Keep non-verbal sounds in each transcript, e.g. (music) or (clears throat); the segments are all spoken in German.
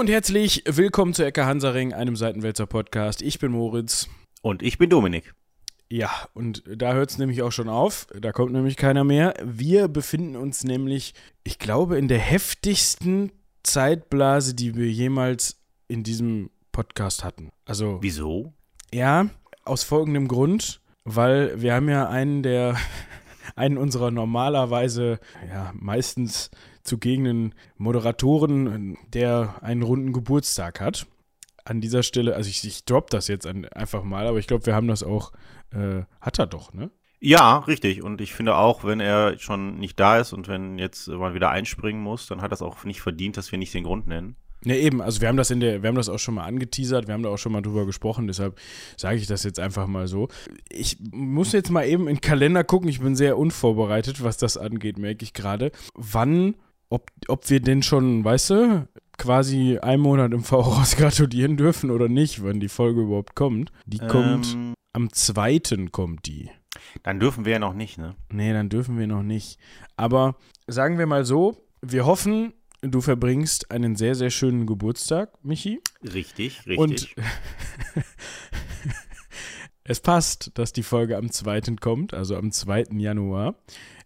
und herzlich willkommen zu Ecke Hansaring, einem Seitenwälzer Podcast. Ich bin Moritz. Und ich bin Dominik. Ja, und da hört es nämlich auch schon auf. Da kommt nämlich keiner mehr. Wir befinden uns nämlich, ich glaube, in der heftigsten Zeitblase, die wir jemals in diesem Podcast hatten. Also. Wieso? Ja, aus folgendem Grund, weil wir haben ja einen der (laughs) einen unserer normalerweise ja meistens zugegenen Moderatoren, der einen runden Geburtstag hat. An dieser Stelle, also ich, ich drop das jetzt einfach mal, aber ich glaube, wir haben das auch, äh, hat er doch, ne? Ja, richtig. Und ich finde auch, wenn er schon nicht da ist und wenn jetzt mal wieder einspringen muss, dann hat das auch nicht verdient, dass wir nicht den Grund nennen. Ja, eben, also wir haben das in der, wir haben das auch schon mal angeteasert, wir haben da auch schon mal drüber gesprochen, deshalb sage ich das jetzt einfach mal so. Ich muss jetzt mal eben in den Kalender gucken, ich bin sehr unvorbereitet, was das angeht, merke ich gerade. Wann ob, ob wir denn schon, weißt du, quasi einen Monat im Voraus (laughs) gratulieren dürfen oder nicht, wenn die Folge überhaupt kommt. Die ähm, kommt am zweiten kommt die. Dann dürfen wir ja noch nicht, ne? Nee, dann dürfen wir noch nicht. Aber sagen wir mal so, wir hoffen, du verbringst einen sehr, sehr schönen Geburtstag, Michi. Richtig, richtig. Und (laughs) es passt, dass die Folge am 2. kommt, also am 2. Januar.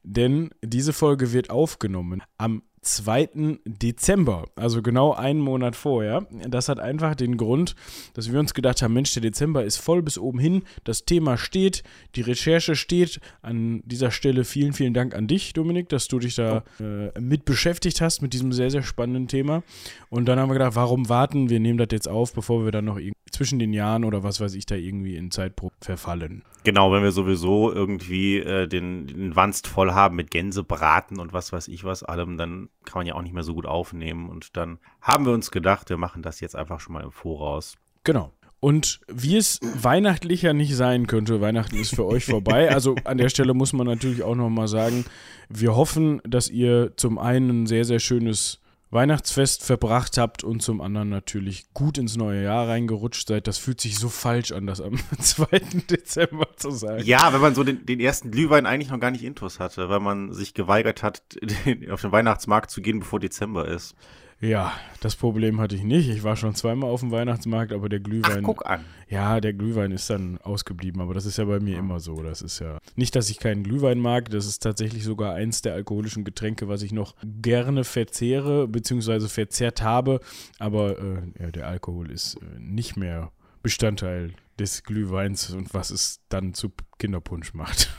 Denn diese Folge wird aufgenommen am 2. Dezember, also genau einen Monat vorher. Das hat einfach den Grund, dass wir uns gedacht haben, Mensch, der Dezember ist voll bis oben hin, das Thema steht, die Recherche steht. An dieser Stelle vielen, vielen Dank an dich, Dominik, dass du dich da äh, mit beschäftigt hast mit diesem sehr, sehr spannenden Thema. Und dann haben wir gedacht, warum warten? Wir nehmen das jetzt auf, bevor wir dann noch zwischen den Jahren oder was weiß ich da irgendwie in Zeitprobe verfallen. Genau, wenn wir sowieso irgendwie äh, den, den Wanst voll haben mit Gänsebraten und was weiß ich was allem, dann kann man ja auch nicht mehr so gut aufnehmen. Und dann haben wir uns gedacht, wir machen das jetzt einfach schon mal im Voraus. Genau. Und wie es weihnachtlicher nicht sein könnte, Weihnachten ist für euch vorbei. (laughs) Also an der Stelle muss man natürlich auch nochmal sagen, wir hoffen, dass ihr zum einen ein sehr, sehr schönes Weihnachtsfest verbracht habt und zum anderen natürlich gut ins neue Jahr reingerutscht seid. Das fühlt sich so falsch an, das am (laughs) 2. Dezember zu sagen. Ja, wenn man so den, den ersten Glühwein eigentlich noch gar nicht intus hatte, weil man sich geweigert hat, (laughs) auf den Weihnachtsmarkt zu gehen, bevor Dezember ist. Ja, das Problem hatte ich nicht. Ich war schon zweimal auf dem Weihnachtsmarkt, aber der Glühwein. Ach, guck an. Ja, der Glühwein ist dann ausgeblieben, aber das ist ja bei mir immer so. Das ist ja nicht, dass ich keinen Glühwein mag. Das ist tatsächlich sogar eins der alkoholischen Getränke, was ich noch gerne verzehre bzw. verzehrt habe. Aber äh, ja, der Alkohol ist äh, nicht mehr Bestandteil des Glühweins und was es dann zu Kinderpunsch macht.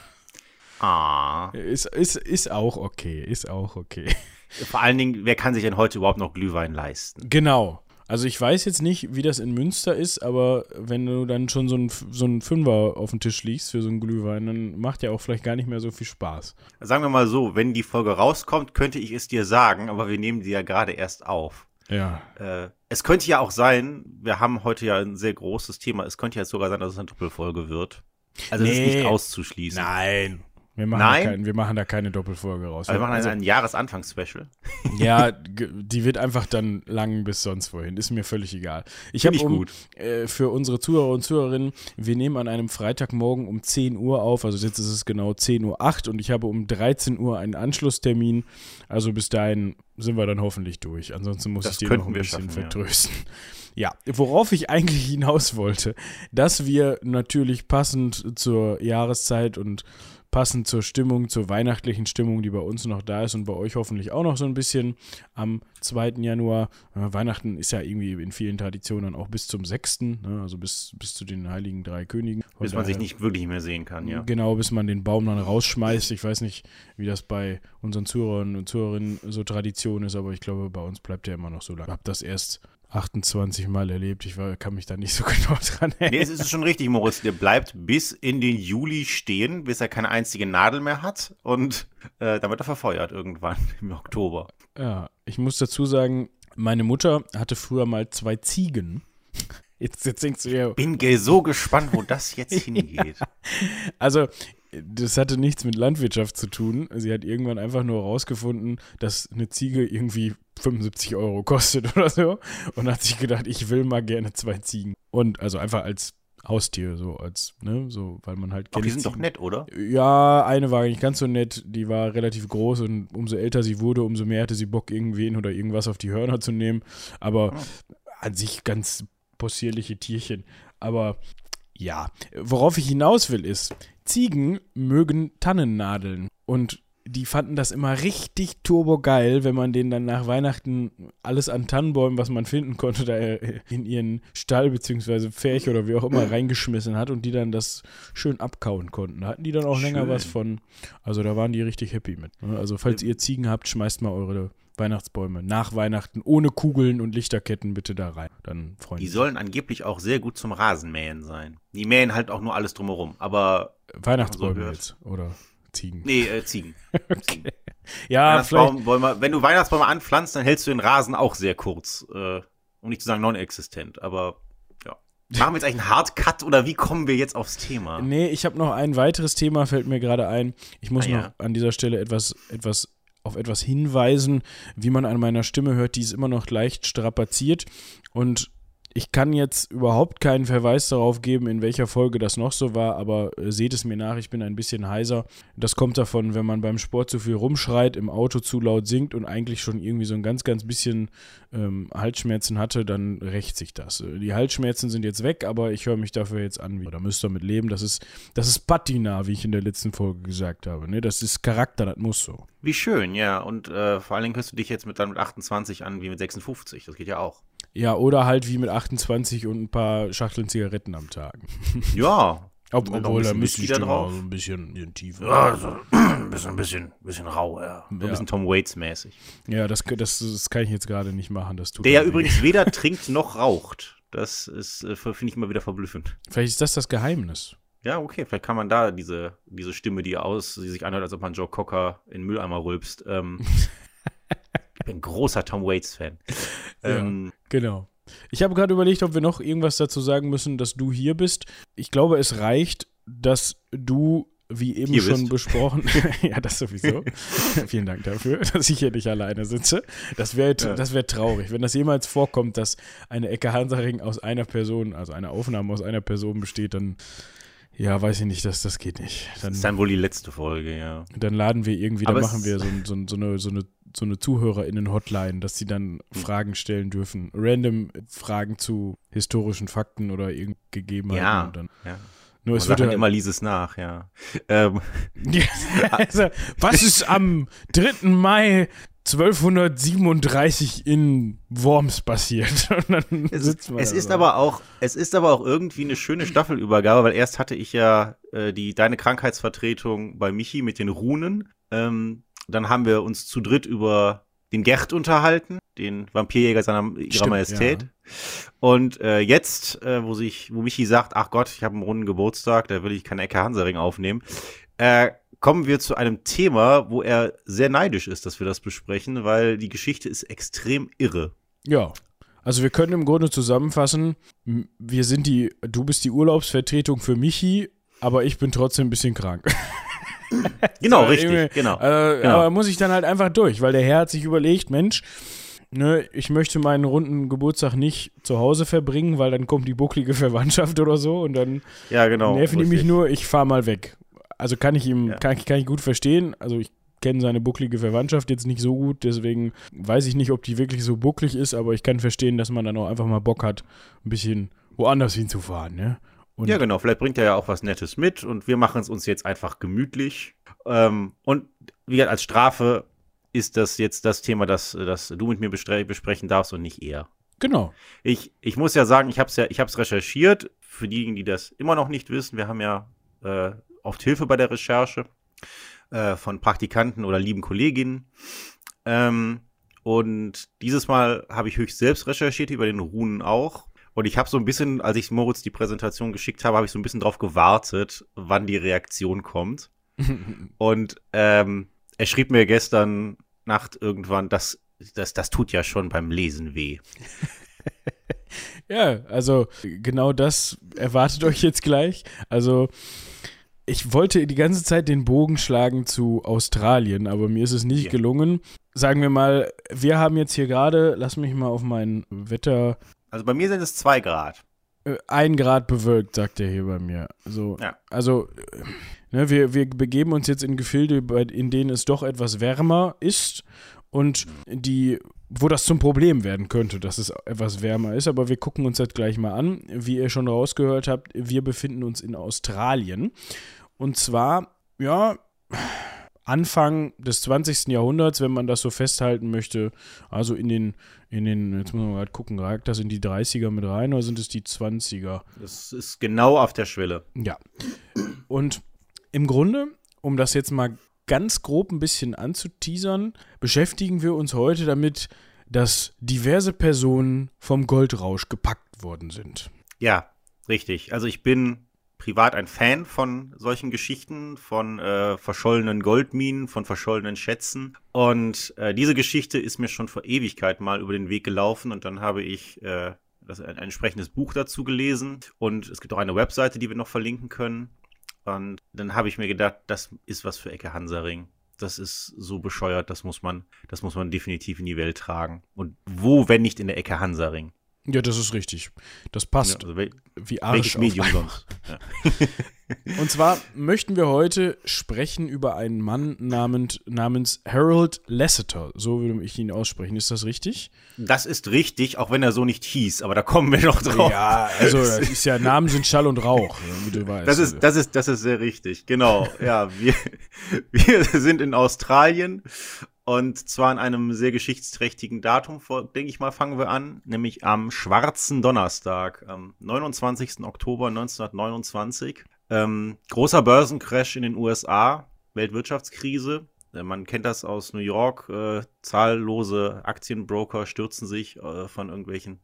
Ah. Ist, ist, ist auch okay, ist auch okay. (laughs) Vor allen Dingen, wer kann sich denn heute überhaupt noch Glühwein leisten? Genau. Also ich weiß jetzt nicht, wie das in Münster ist, aber wenn du dann schon so ein, so Fünfer auf dem Tisch liegst für so einen Glühwein, dann macht ja auch vielleicht gar nicht mehr so viel Spaß. Sagen wir mal so, wenn die Folge rauskommt, könnte ich es dir sagen, aber wir nehmen die ja gerade erst auf. Ja. Äh, es könnte ja auch sein, wir haben heute ja ein sehr großes Thema, es könnte ja sogar sein, dass es eine Doppelfolge wird. Also nee. es ist nicht auszuschließen. Nein, wir machen, Nein. Da kein, wir machen da keine Doppelfolge raus. Also wir machen also, ein Jahresanfangs-Special. (laughs) Ja, die wird einfach dann lang bis sonst wohin. Ist mir völlig egal. Ich habe um, äh, für unsere Zuhörer und Zuhörerinnen, wir nehmen an einem Freitagmorgen um 10 Uhr auf. Also jetzt ist es genau 10 Uhr 8 und ich habe um 13 Uhr einen Anschlusstermin. Also bis dahin sind wir dann hoffentlich durch. Ansonsten muss das ich dir noch ein bisschen vertrösten. Ja. (laughs) ja, worauf ich eigentlich hinaus wollte, dass wir natürlich passend zur Jahreszeit und passend zur Stimmung, zur weihnachtlichen Stimmung, die bei uns noch da ist und bei euch hoffentlich auch noch so ein bisschen am 2. Januar. Äh, Weihnachten ist ja irgendwie in vielen Traditionen auch bis zum 6., ne, also bis, bis zu den Heiligen Drei Königen. Bis man sich nicht wirklich mehr sehen kann, ja. Genau, bis man den Baum dann rausschmeißt. Ich weiß nicht, wie das bei unseren Zuhörern und Zuhörerinnen so Tradition ist, aber ich glaube, bei uns bleibt der immer noch so lange. Ich habe das erst 28 Mal erlebt. Ich war, kann mich da nicht so (laughs) genau dran erinnern. Nee, es ist schon richtig, Moritz. Der bleibt bis in den Juli stehen, bis er keine einzige Nadel mehr hat. Und äh, dann wird er verfeuert irgendwann (laughs) im Oktober. Ja, ich muss dazu sagen, meine Mutter hatte früher mal zwei Ziegen. (laughs) Jetzt, jetzt denkst du ja. Bin so gespannt, wo das jetzt hingeht. Also, das hatte nichts mit Landwirtschaft zu tun. Sie hat irgendwann einfach nur herausgefunden, dass eine Ziege irgendwie 75 Euro kostet (laughs) oder so. Und hat sich gedacht, ich will mal gerne zwei Ziegen. Und also einfach als Haustier, so als, ne, so, weil man halt. Ach, die sind doch nett, oder? Ja, eine war nicht ganz so nett, die war relativ groß und umso älter sie wurde, umso mehr hatte sie Bock, irgendwen oder irgendwas auf die Hörner zu nehmen. Aber oh. an sich ganz possierliche Tierchen. Aber ja, worauf ich hinaus will, ist, Ziegen mögen Tannennadeln. Und die fanden das immer richtig turbo geil, wenn man denen dann nach Weihnachten alles an Tannenbäumen, was man finden konnte, da in ihren Stall bzw. Pferch oder wie auch immer (clears throat) reingeschmissen hat und die dann das schön abkauen konnten. Da hatten die dann auch schön. länger was von. Also da waren die richtig happy mit. Ne? Also falls ihr Ziegen habt, schmeißt mal eure Weihnachtsbäume nach Weihnachten ohne Kugeln und Lichterketten bitte da rein. Dann freuen Die sollen angeblich auch sehr gut zum Rasenmähen sein. Die mähen halt auch nur alles drumherum, aber Weihnachtsbäume so jetzt, oder? Ziegen. Nee, äh, Ziegen. (laughs) okay. Ja, vielleicht. wenn du Weihnachtsbäume anpflanzt, dann hältst du den Rasen auch sehr kurz. Äh, um nicht zu sagen non-existent, aber ja. Machen wir jetzt eigentlich einen Hardcut oder wie kommen wir jetzt aufs Thema? Nee, ich habe noch ein weiteres Thema, fällt mir gerade ein. Ich muss ah, noch ja. an dieser Stelle etwas, etwas auf etwas hinweisen, wie man an meiner Stimme hört, die ist immer noch leicht strapaziert und ich kann jetzt überhaupt keinen Verweis darauf geben, in welcher Folge das noch so war, aber äh, seht es mir nach, ich bin ein bisschen heiser. Das kommt davon, wenn man beim Sport zu viel rumschreit, im Auto zu laut singt und eigentlich schon irgendwie so ein ganz, ganz bisschen ähm, Halsschmerzen hatte, dann rächt sich das. Äh, die Halsschmerzen sind jetzt weg, aber ich höre mich dafür jetzt an. Da müsst ihr mit leben. Das ist, das ist Patina, wie ich in der letzten Folge gesagt habe. Ne? Das ist Charakter, das muss so. Wie schön, ja. Und äh, vor allen Dingen hörst du dich jetzt mit, dann mit 28 an wie mit 56. Das geht ja auch. Ja, oder halt wie mit 28 und ein paar Schachteln Zigaretten am Tag. (laughs) Ja. Ob, obwohl, da müsste ich drauf. so ein bisschen, bisschen tiefer. Ja, so ein (clears throat) bisschen, ein bisschen, bisschen rau, ja. So ein ja. bisschen Tom Waits-mäßig. Ja, das, das, das kann ich jetzt gerade nicht machen. Das tut Der ja übrigens (laughs) weder trinkt noch raucht. Das ist, äh, finde ich immer wieder verblüffend. Vielleicht ist das das Geheimnis. Ja, okay, vielleicht kann man da diese, diese Stimme, die aus, die sich anhört, als ob man Joe Cocker in Mülleimer rülpst. Ähm, (laughs) bin großer Tom Waits-Fan. Ähm, ja, genau. Ich habe gerade überlegt, ob wir noch irgendwas dazu sagen müssen, dass du hier bist. Ich glaube, es reicht, dass du, wie eben schon bist. besprochen, (laughs) (laughs) ja, das sowieso. (laughs) Vielen Dank dafür, dass ich hier nicht alleine sitze. Das wäre ja. wär traurig. Wenn das jemals vorkommt, dass eine Ecke Hansaring aus einer Person, also eine Aufnahme aus einer Person besteht, dann ja, weiß ich nicht, das, das geht nicht. Dann, das ist dann wohl die letzte Folge, ja. Dann laden wir irgendwie, dann machen wir so, so, so, eine, so eine so eine ZuhörerInnen-Hotline, dass sie dann hm. Fragen stellen dürfen. Random Fragen zu historischen Fakten oder Gegebenheiten. Ja, dann. ja. Nur es wird halt immer lieses nach, ja. (laughs) Ähm. also, was ist am 3. Mai 1237 in Worms passiert. (laughs) es, es ist aber auch, es ist aber auch irgendwie eine schöne Staffelübergabe, weil erst hatte ich ja äh, die deine Krankheitsvertretung bei Michi mit den Runen. Ähm, dann haben wir uns zu dritt über den Gerd unterhalten, den Vampirjäger seiner ihrer Stimmt, Majestät. Ja. Und äh, jetzt, äh, wo sich, wo Michi sagt, ach Gott, ich habe einen runden Geburtstag, da will ich keine Ecke Hansering aufnehmen, äh, kommen wir zu einem Thema, wo er sehr neidisch ist, dass wir das besprechen, weil die Geschichte ist extrem irre. Ja. Also wir können im Grunde zusammenfassen, wir sind die, du bist die Urlaubsvertretung für Michi, aber ich bin trotzdem ein bisschen krank. (laughs) genau, richtig, genau, äh, genau. Aber muss ich dann halt einfach durch, weil der Herr hat sich überlegt, Mensch, ne, ich möchte meinen runden Geburtstag nicht zu Hause verbringen, weil dann kommt die bucklige Verwandtschaft oder so und dann ja, genau, nerven die mich nur, ich fahre mal weg. Also kann ich ihm, ja. kann, kann ich gut verstehen, also ich kenne seine bucklige Verwandtschaft jetzt nicht so gut, deswegen weiß ich nicht, ob die wirklich so bucklig ist, aber ich kann verstehen, dass man dann auch einfach mal Bock hat, ein bisschen woanders hinzufahren, ne? Und ja, genau. Vielleicht bringt er ja auch was Nettes mit und wir machen es uns jetzt einfach gemütlich. Ähm, und wie gesagt, als Strafe ist das jetzt das Thema, das, das du mit mir besprechen darfst und nicht er. Genau. Ich, ich muss ja sagen, ich habe es ja, ich habe es recherchiert. Für diejenigen, die das immer noch nicht wissen, wir haben ja äh, oft Hilfe bei der Recherche äh, von Praktikanten oder lieben Kolleginnen. Ähm, und dieses Mal habe ich höchst selbst recherchiert über den Runen auch. Und ich habe so ein bisschen, als ich Moritz die Präsentation geschickt habe, habe ich so ein bisschen drauf gewartet, wann die Reaktion kommt. (laughs) und ähm, er schrieb mir gestern Nacht irgendwann, das, das, das tut ja schon beim Lesen weh. (laughs) ja, also genau das erwartet euch jetzt gleich. Also ich wollte die ganze Zeit den Bogen schlagen zu Australien, aber mir ist es nicht ja. gelungen. Sagen wir mal, wir haben jetzt hier gerade, lass mich mal auf mein Wetter also bei mir sind es zwei Grad. äh, ein Grad bewölkt, sagt er hier bei mir. So, ja. Also, äh, ne, wir, wir begeben uns jetzt in Gefilde, in denen es doch etwas wärmer ist und die, wo das zum Problem werden könnte, dass es etwas wärmer ist. Aber wir gucken uns das gleich mal an. Wie ihr schon rausgehört habt, wir befinden uns in Australien. Und zwar, ja, Anfang des 20. Jahrhunderts, wenn man das so festhalten möchte. Also in den, in den, jetzt muss man mal gucken, ragt das in die 30er mit rein oder sind es die 20er? Das ist genau auf der Schwelle. Ja. Und im Grunde, um das jetzt mal ganz grob ein bisschen anzuteasern, beschäftigen wir uns heute damit, dass diverse Personen vom Goldrausch gepackt worden sind. Ja, richtig. Also ich bin privat ein Fan von solchen Geschichten, von äh, verschollenen Goldminen, von verschollenen Schätzen. Und äh, diese Geschichte ist mir schon vor Ewigkeit mal über den Weg gelaufen und dann habe ich äh, das, ein, ein entsprechendes Buch dazu gelesen. Und es gibt auch eine Webseite, die wir noch verlinken können. Und dann habe ich mir gedacht, das ist was für Ecke Hansaring. Das ist so bescheuert, das muss man, das muss man definitiv in die Welt tragen. Und wo, wenn nicht in der Ecke Hansaring? Ja, das ist richtig. Das passt. Ja, also wel wie Arsch Medium sonst? Ja. (laughs) Und zwar möchten wir heute sprechen über einen Mann namens, namens Harold Lasseter. So würde ich ihn aussprechen. Ist das richtig? Das ist richtig, auch wenn er so nicht hieß, aber da kommen wir noch drauf. Ja, also ist ja, Namen sind Schall und Rauch, wie du weißt. Das ist, das ist, das ist sehr richtig, genau. Ja, wir, (laughs) wir sind in Australien und zwar an einem sehr geschichtsträchtigen Datum, denke ich mal, fangen wir an, nämlich am schwarzen Donnerstag, am 29. Oktober 1929. Ähm, großer Börsencrash in den USA, Weltwirtschaftskrise. Äh, man kennt das aus New York. Äh, zahllose Aktienbroker stürzen sich äh, von irgendwelchen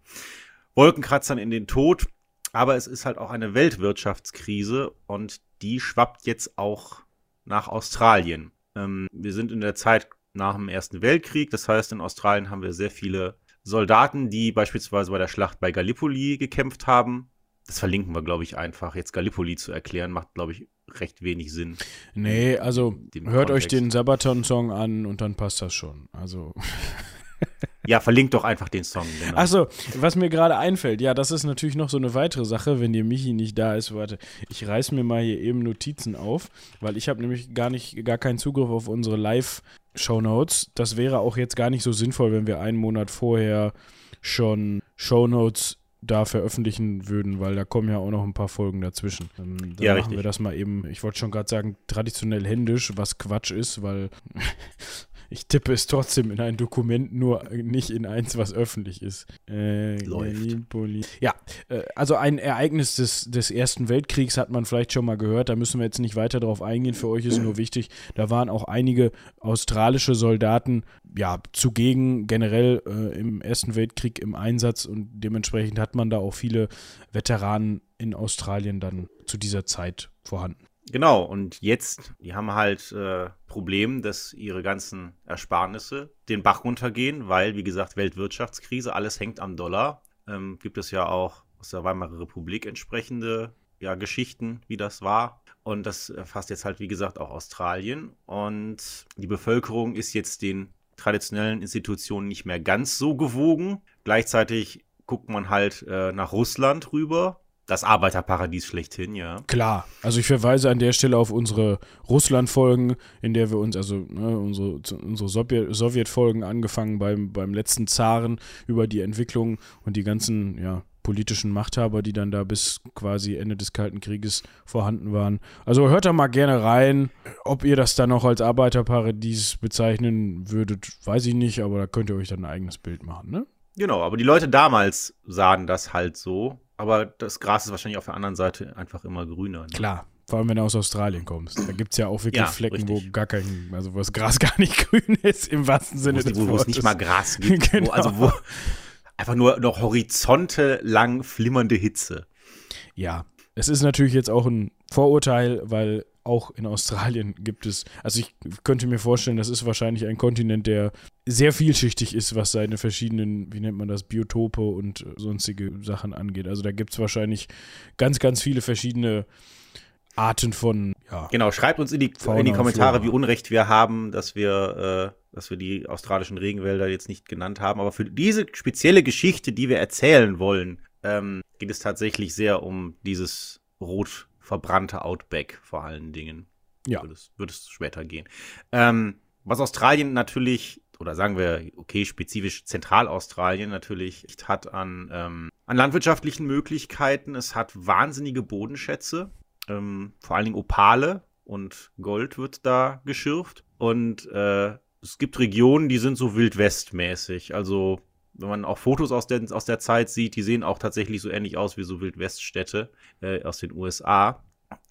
Wolkenkratzern in den Tod. Aber es ist halt auch eine Weltwirtschaftskrise und die schwappt jetzt auch nach Australien. Ähm, wir sind in der Zeit nach dem Ersten Weltkrieg. Das heißt, in Australien haben wir sehr viele Soldaten, die beispielsweise bei der Schlacht bei Gallipoli gekämpft haben. Das verlinken wir, glaube ich, einfach. Jetzt Gallipoli zu erklären, macht, glaube ich, recht wenig Sinn. Nee, also hört Kontext. euch den Sabaton-Song an und dann passt das schon. Also. (laughs) Ja, verlinkt doch einfach den Song. Genau. Achso, was mir gerade einfällt, ja, das ist natürlich noch so eine weitere Sache, wenn dir Michi nicht da ist. Warte, ich reiß mir mal hier eben Notizen auf, weil ich habe nämlich gar nicht, gar keinen Zugriff auf unsere Live-Shownotes. Das wäre auch jetzt gar nicht so sinnvoll, wenn wir einen Monat vorher schon Shownotes da veröffentlichen würden, weil da kommen ja auch noch ein paar Folgen dazwischen. Ähm, dann ja, machen richtig. wir das mal eben, ich wollte schon gerade sagen, traditionell händisch, was Quatsch ist, weil ich tippe es trotzdem in ein Dokument, nur nicht in eins, was öffentlich ist. Äh, Läuft. Ja, äh, also ein Ereignis des, des Ersten Weltkriegs hat man vielleicht schon mal gehört. Da müssen wir jetzt nicht weiter drauf eingehen. Für euch ist nur wichtig, da waren auch einige australische Soldaten ja zugegen, generell äh, im Ersten Weltkrieg im Einsatz und dementsprechend hat man da auch viele Veteranen in Australien dann zu dieser Zeit vorhanden. Genau, und jetzt, die haben halt äh, Problem, dass ihre ganzen Ersparnisse den Bach runtergehen, weil, wie gesagt, Weltwirtschaftskrise, alles hängt am Dollar. Ähm, gibt es ja auch aus der Weimarer Republik entsprechende ja, Geschichten, wie das war. Und das erfasst jetzt halt, wie gesagt, auch Australien. Und die Bevölkerung ist jetzt den traditionellen Institutionen nicht mehr ganz so gewogen. Gleichzeitig guckt man halt äh, nach Russland rüber, das Arbeiterparadies schlechthin, ja. Klar. Also ich verweise an der Stelle auf unsere Russland-Folgen, in der wir uns, also ne, unsere, unsere Sowjet-Folgen angefangen beim, beim letzten Zaren über die Entwicklung und die ganzen, ja, politischen Machthaber, die dann da bis quasi Ende des Kalten Krieges vorhanden waren. Also hört da mal gerne rein. Ob ihr das dann noch als Arbeiterparadies bezeichnen würdet, weiß ich nicht, aber da könnt ihr euch dann ein eigenes Bild machen, ne? Genau, aber die Leute damals sahen das halt so aber das Gras ist wahrscheinlich auf der anderen Seite einfach immer grüner. Ne? Klar, vor allem wenn du aus Australien kommst. Da gibt es ja auch wirklich ja, Flecken, richtig. wo gar kein, also wo das Gras (laughs) gar nicht grün ist, im wahrsten Sinne des Wortes. Wo es nicht mal Gras gibt. genau. (laughs) wo, also wo einfach nur noch Horizonte lang flimmernde Hitze. Ja, es ist natürlich jetzt auch ein Vorurteil, weil auch in Australien gibt es, also ich könnte mir vorstellen, das ist wahrscheinlich ein Kontinent, der sehr vielschichtig ist, was seine verschiedenen, wie nennt man das, Biotope und sonstige Sachen angeht. Also da gibt es wahrscheinlich ganz, ganz viele verschiedene Arten von, ja. Genau, schreibt uns in die, in die Kommentare, wie unrecht wir haben, dass wir, äh, dass wir die australischen Regenwälder jetzt nicht genannt haben. Aber für diese spezielle Geschichte, die wir erzählen wollen, ähm, geht es tatsächlich sehr um dieses rot verbrannte Outback vor allen Dingen. Ja. Wird es, wird es später gehen. Ähm, was Australien natürlich, oder sagen wir, okay, spezifisch Zentralaustralien natürlich hat an, ähm, an landwirtschaftlichen Möglichkeiten. Es hat wahnsinnige Bodenschätze, ähm, vor allen Dingen Opale und Gold wird da geschürft. Und äh, es gibt Regionen, die sind so wildwestmäßig. Also wenn man auch Fotos aus der, aus der Zeit sieht, die sehen auch tatsächlich so ähnlich aus wie so Wildweststädte äh, aus den USA.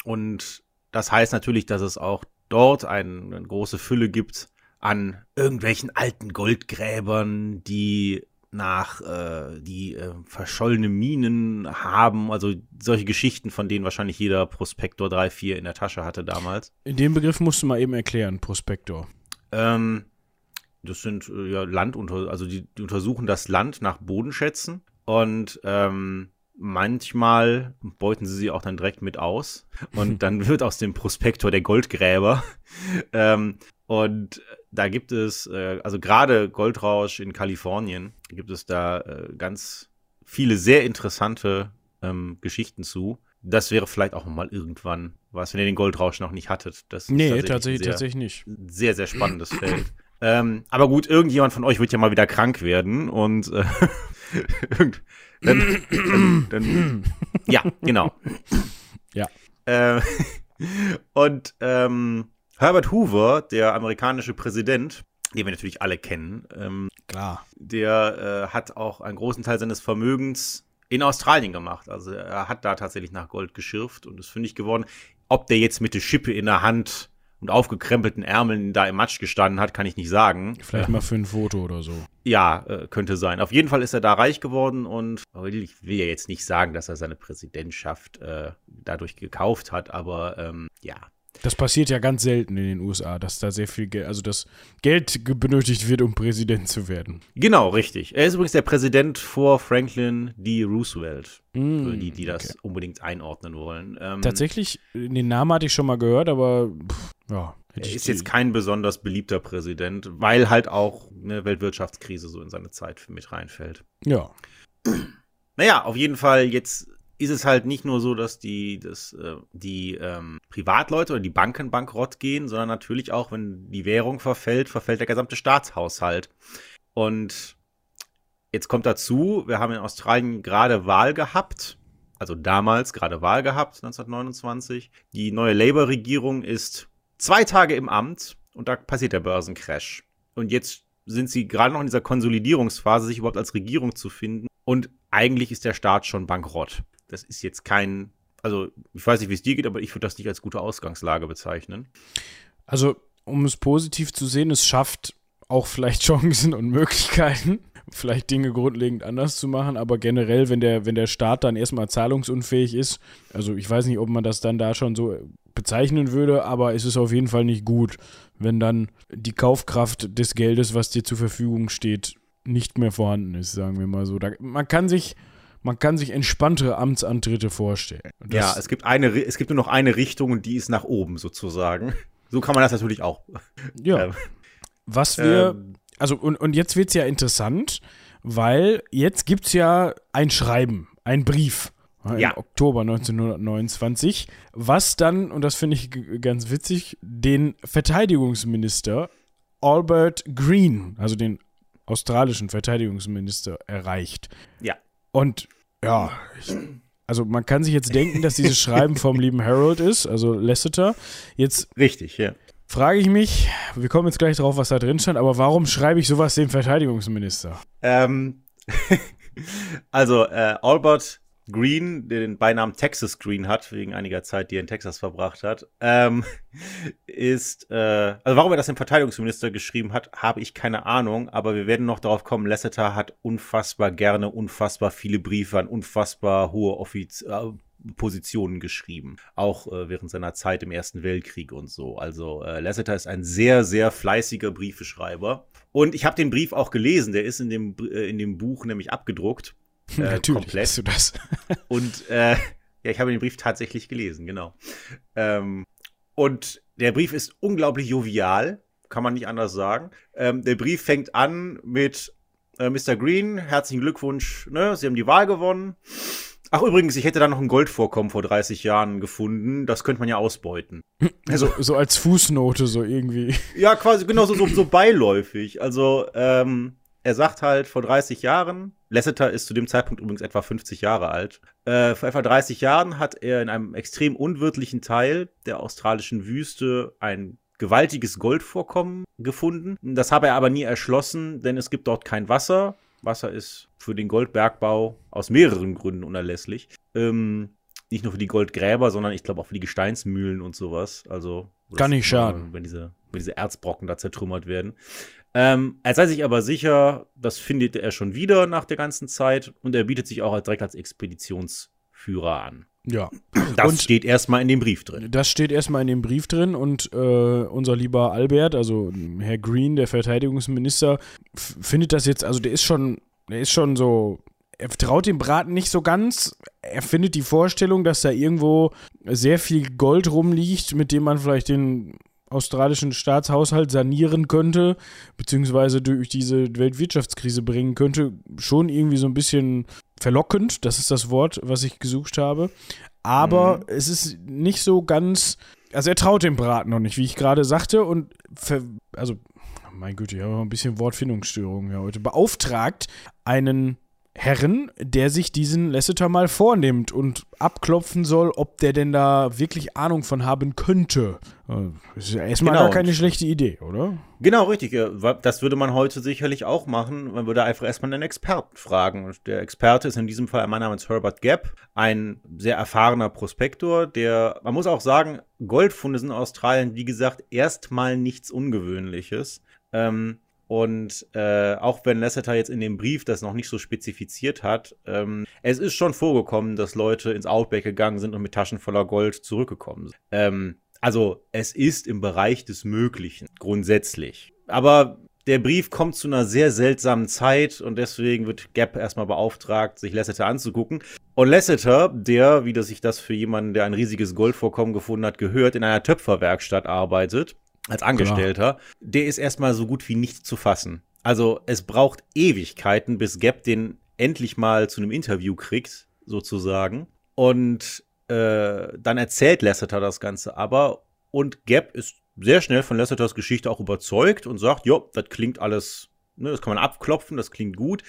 Und das heißt natürlich, dass es auch dort ein, eine große Fülle gibt an irgendwelchen alten Goldgräbern, die nach äh, die äh, verschollene Minen haben, also solche Geschichten, von denen wahrscheinlich jeder Prospektor 3, 4 in der Tasche hatte damals. In dem Begriff musst du mal eben erklären, Prospektor. Ähm, das sind äh, ja Landunter, also die, die, untersuchen das Land nach Bodenschätzen und ähm, manchmal beuten sie sie auch dann direkt mit aus und (laughs) dann wird aus dem Prospektor der Goldgräber. (laughs) ähm, und da gibt es, äh, also gerade Goldrausch in Kalifornien, gibt es da äh, ganz viele sehr interessante ähm, Geschichten zu. Das wäre vielleicht auch mal irgendwann was, wenn ihr den Goldrausch noch nicht hattet. Das nee, tatsächlich, tatsächlich, sehr, tatsächlich nicht. Sehr, sehr spannendes Feld. Ähm, aber gut, irgendjemand von euch wird ja mal wieder krank werden und äh, (laughs) dann, dann, dann, ja, genau. Ja. Äh, (laughs) und ähm, Herbert Hoover, der amerikanische Präsident, den wir natürlich alle kennen, ähm, klar, der äh, hat auch einen großen Teil seines Vermögens in Australien gemacht. Also er hat da tatsächlich nach Gold geschürft und ist fündig geworden. Ob der jetzt mit der Schippe in der Hand und aufgekrempelten Ärmeln da im Matsch gestanden hat, kann ich nicht sagen. Vielleicht mal für ein Foto oder so. Ja, äh, könnte sein. Auf jeden Fall ist er da reich geworden und ich will ja jetzt nicht sagen, dass er seine Präsidentschaft äh, dadurch gekauft hat, aber ähm, ja, das passiert ja ganz selten in den USA, dass da sehr viel Geld, also dass Geld benötigt wird, um Präsident zu werden. Genau, richtig. Er ist übrigens der Präsident vor Franklin D. Roosevelt. Mm, für die, die das okay. unbedingt einordnen wollen. Ähm, Tatsächlich, den Namen hatte ich schon mal gehört, aber pff, ja. Er ist jetzt kein besonders beliebter Präsident, weil halt auch eine Weltwirtschaftskrise so in seine Zeit mit reinfällt. Ja. (clears throat) Naja, auf jeden Fall jetzt ist es halt nicht nur so, dass die, dass, äh, die ähm, Privatleute oder die Banken bankrott gehen, sondern natürlich auch, wenn die Währung verfällt, verfällt der gesamte Staatshaushalt. Und jetzt kommt dazu, wir haben in Australien gerade Wahl gehabt, also damals gerade Wahl gehabt, 1929. Die neue Labour-Regierung ist zwei Tage im Amt und da passiert der Börsencrash. Und jetzt sind sie gerade noch in dieser Konsolidierungsphase, sich überhaupt als Regierung zu finden. Und eigentlich ist der Staat schon bankrott das ist jetzt kein, also ich weiß nicht, wie es dir geht, aber ich würde das nicht als gute Ausgangslage bezeichnen. Also, um es positiv zu sehen, es schafft auch vielleicht (laughs) Chancen und Möglichkeiten, vielleicht Dinge grundlegend anders zu machen, aber generell, wenn der, wenn der Staat dann erstmal zahlungsunfähig ist, also ich weiß nicht, ob man das dann da schon so bezeichnen würde, aber es ist auf jeden Fall nicht gut, wenn dann die Kaufkraft des Geldes, was dir zur Verfügung steht, nicht mehr vorhanden ist, sagen wir mal so. Da, man kann sich man kann sich entspanntere Amtsantritte vorstellen. Das ja, es gibt, eine, es gibt nur noch eine Richtung und die ist nach oben sozusagen. So kann man das natürlich auch. Ja. Ähm, Was wir, ähm, also und, und jetzt wird es ja interessant, weil jetzt gibt es ja ein Schreiben, ein Brief. Ja. Im Oktober 1929, was dann, und das finde ich ganz witzig, den Verteidigungsminister Albert Green, also den australischen Verteidigungsminister, erreicht. Ja. Und ja, ich, also man kann sich jetzt denken, dass dieses Schreiben vom (laughs) lieben Harold ist, also Lasseter. Jetzt richtig, ja. Frage ich mich, wir kommen jetzt gleich drauf, was da drin stand, aber warum schreibe ich sowas dem Verteidigungsminister? Ähm, (laughs) also äh, Albert Green, der den Beinamen Texas Green hat, wegen einiger Zeit, die er in Texas verbracht hat, ähm, (laughs) ist, äh, also warum er das dem Verteidigungsminister geschrieben hat, habe ich keine Ahnung, aber wir werden noch darauf kommen, Lasseter hat unfassbar gerne unfassbar viele Briefe an unfassbar hohe Offiz äh, Positionen geschrieben, auch äh, während seiner Zeit im Ersten Weltkrieg und so. Also äh, Lasseter ist ein sehr, sehr fleißiger Briefeschreiber. Und ich habe den Brief auch gelesen, der ist in dem, äh, in dem Buch nämlich abgedruckt. Äh, (laughs) Natürlich komplett. Hast du das. (laughs) und äh, ja, ich habe den Brief tatsächlich gelesen, genau. Ähm, und der Brief ist unglaublich jovial, kann man nicht anders sagen. Ähm, der Brief fängt an mit äh, Mr. Green, herzlichen Glückwunsch, ne? Sie haben die Wahl gewonnen. Ach übrigens, ich hätte da noch ein Goldvorkommen vor 30 Jahren gefunden. Das könnte man ja ausbeuten. (laughs) Also so als Fußnote so irgendwie. Ja, quasi genau so, so, so beiläufig. Also ähm, er sagt halt vor 30 Jahren, Lasseter ist zu dem Zeitpunkt übrigens etwa 50 Jahre alt. Äh, vor etwa 30 Jahren hat er in einem extrem unwirtlichen Teil der australischen Wüste ein gewaltiges Goldvorkommen gefunden. Das habe er aber nie erschlossen, denn es gibt dort kein Wasser. Wasser ist für den Goldbergbau aus mehreren Gründen unerlässlich. Ähm, nicht nur für die Goldgräber, sondern ich glaube auch für die Gesteinsmühlen und sowas. Also kann nicht schaden, wenn diese, wenn diese Erzbrocken da zertrümmert werden. Ähm, er sei sich aber sicher, das findet er schon wieder nach der ganzen Zeit und er bietet sich auch direkt als Expeditionsführer an. Ja. Das und steht erstmal in dem Brief drin. Das steht erstmal in dem Brief drin und äh, unser lieber Albert, also Herr Green, der Verteidigungsminister, findet das jetzt, also der ist schon, der ist schon so, er traut dem Braten nicht so ganz. Er findet die Vorstellung, dass da irgendwo sehr viel Gold rumliegt, mit dem man vielleicht den australischen Staatshaushalt sanieren könnte, beziehungsweise durch diese Weltwirtschaftskrise bringen könnte, schon irgendwie so ein bisschen verlockend. Das ist das Wort, was ich gesucht habe. Aber mhm. es ist nicht so ganz. Also er traut dem Braten noch nicht, wie ich gerade sagte. Und also, mein Güte, ich habe ein bisschen Wortfindungsstörungen ja heute. Beauftragt einen Herren, der sich diesen Lasseter mal vornimmt und abklopfen soll, ob der denn da wirklich Ahnung von haben könnte. Das ist ja erstmal genau. gar keine schlechte Idee, oder? Genau, richtig. Das würde man heute sicherlich auch machen. Man würde einfach erstmal einen Experten fragen. Und der Experte ist in diesem Fall mein Name ist Herbert Gapp, ein sehr erfahrener Prospektor, der, man muss auch sagen, Goldfunde sind in Australien, wie gesagt, erstmal nichts Ungewöhnliches. Ähm, und äh, auch wenn Lasseter jetzt in dem Brief das noch nicht so spezifiziert hat, ähm, es ist schon vorgekommen, dass Leute ins Outback gegangen sind und mit Taschen voller Gold zurückgekommen sind. Ähm, also es ist im Bereich des Möglichen, grundsätzlich. Aber der Brief kommt zu einer sehr seltsamen Zeit und deswegen wird Gap erstmal beauftragt, sich Lasseter anzugucken. Und Lasseter, der, wie das sich das für jemanden, der ein riesiges Goldvorkommen gefunden hat, gehört, in einer Töpferwerkstatt arbeitet als Angestellter, Klar. der ist erstmal so gut wie nicht zu fassen. Also es braucht Ewigkeiten, bis Gap den endlich mal zu einem Interview kriegt, sozusagen. Und äh, dann erzählt Lasseter das Ganze aber und Gap ist sehr schnell von Lasseters Geschichte auch überzeugt und sagt, jo, das klingt alles, ne, das kann man abklopfen, das klingt gut.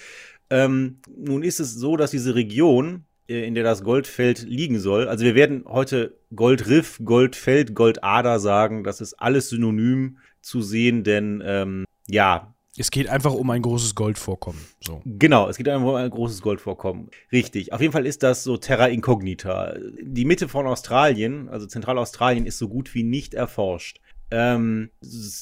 Ähm, nun ist es so, dass diese Region, in der das Goldfeld liegen soll. Also wir werden heute Goldriff, Goldfeld, Goldader sagen. Das ist alles synonym zu sehen, denn ähm, ja. Es geht einfach um ein großes Goldvorkommen. So. Genau, es geht einfach um ein großes Goldvorkommen. Richtig. Auf jeden Fall ist das so Terra Incognita. Die Mitte von Australien, also Zentralaustralien, ist so gut wie nicht erforscht. Ähm,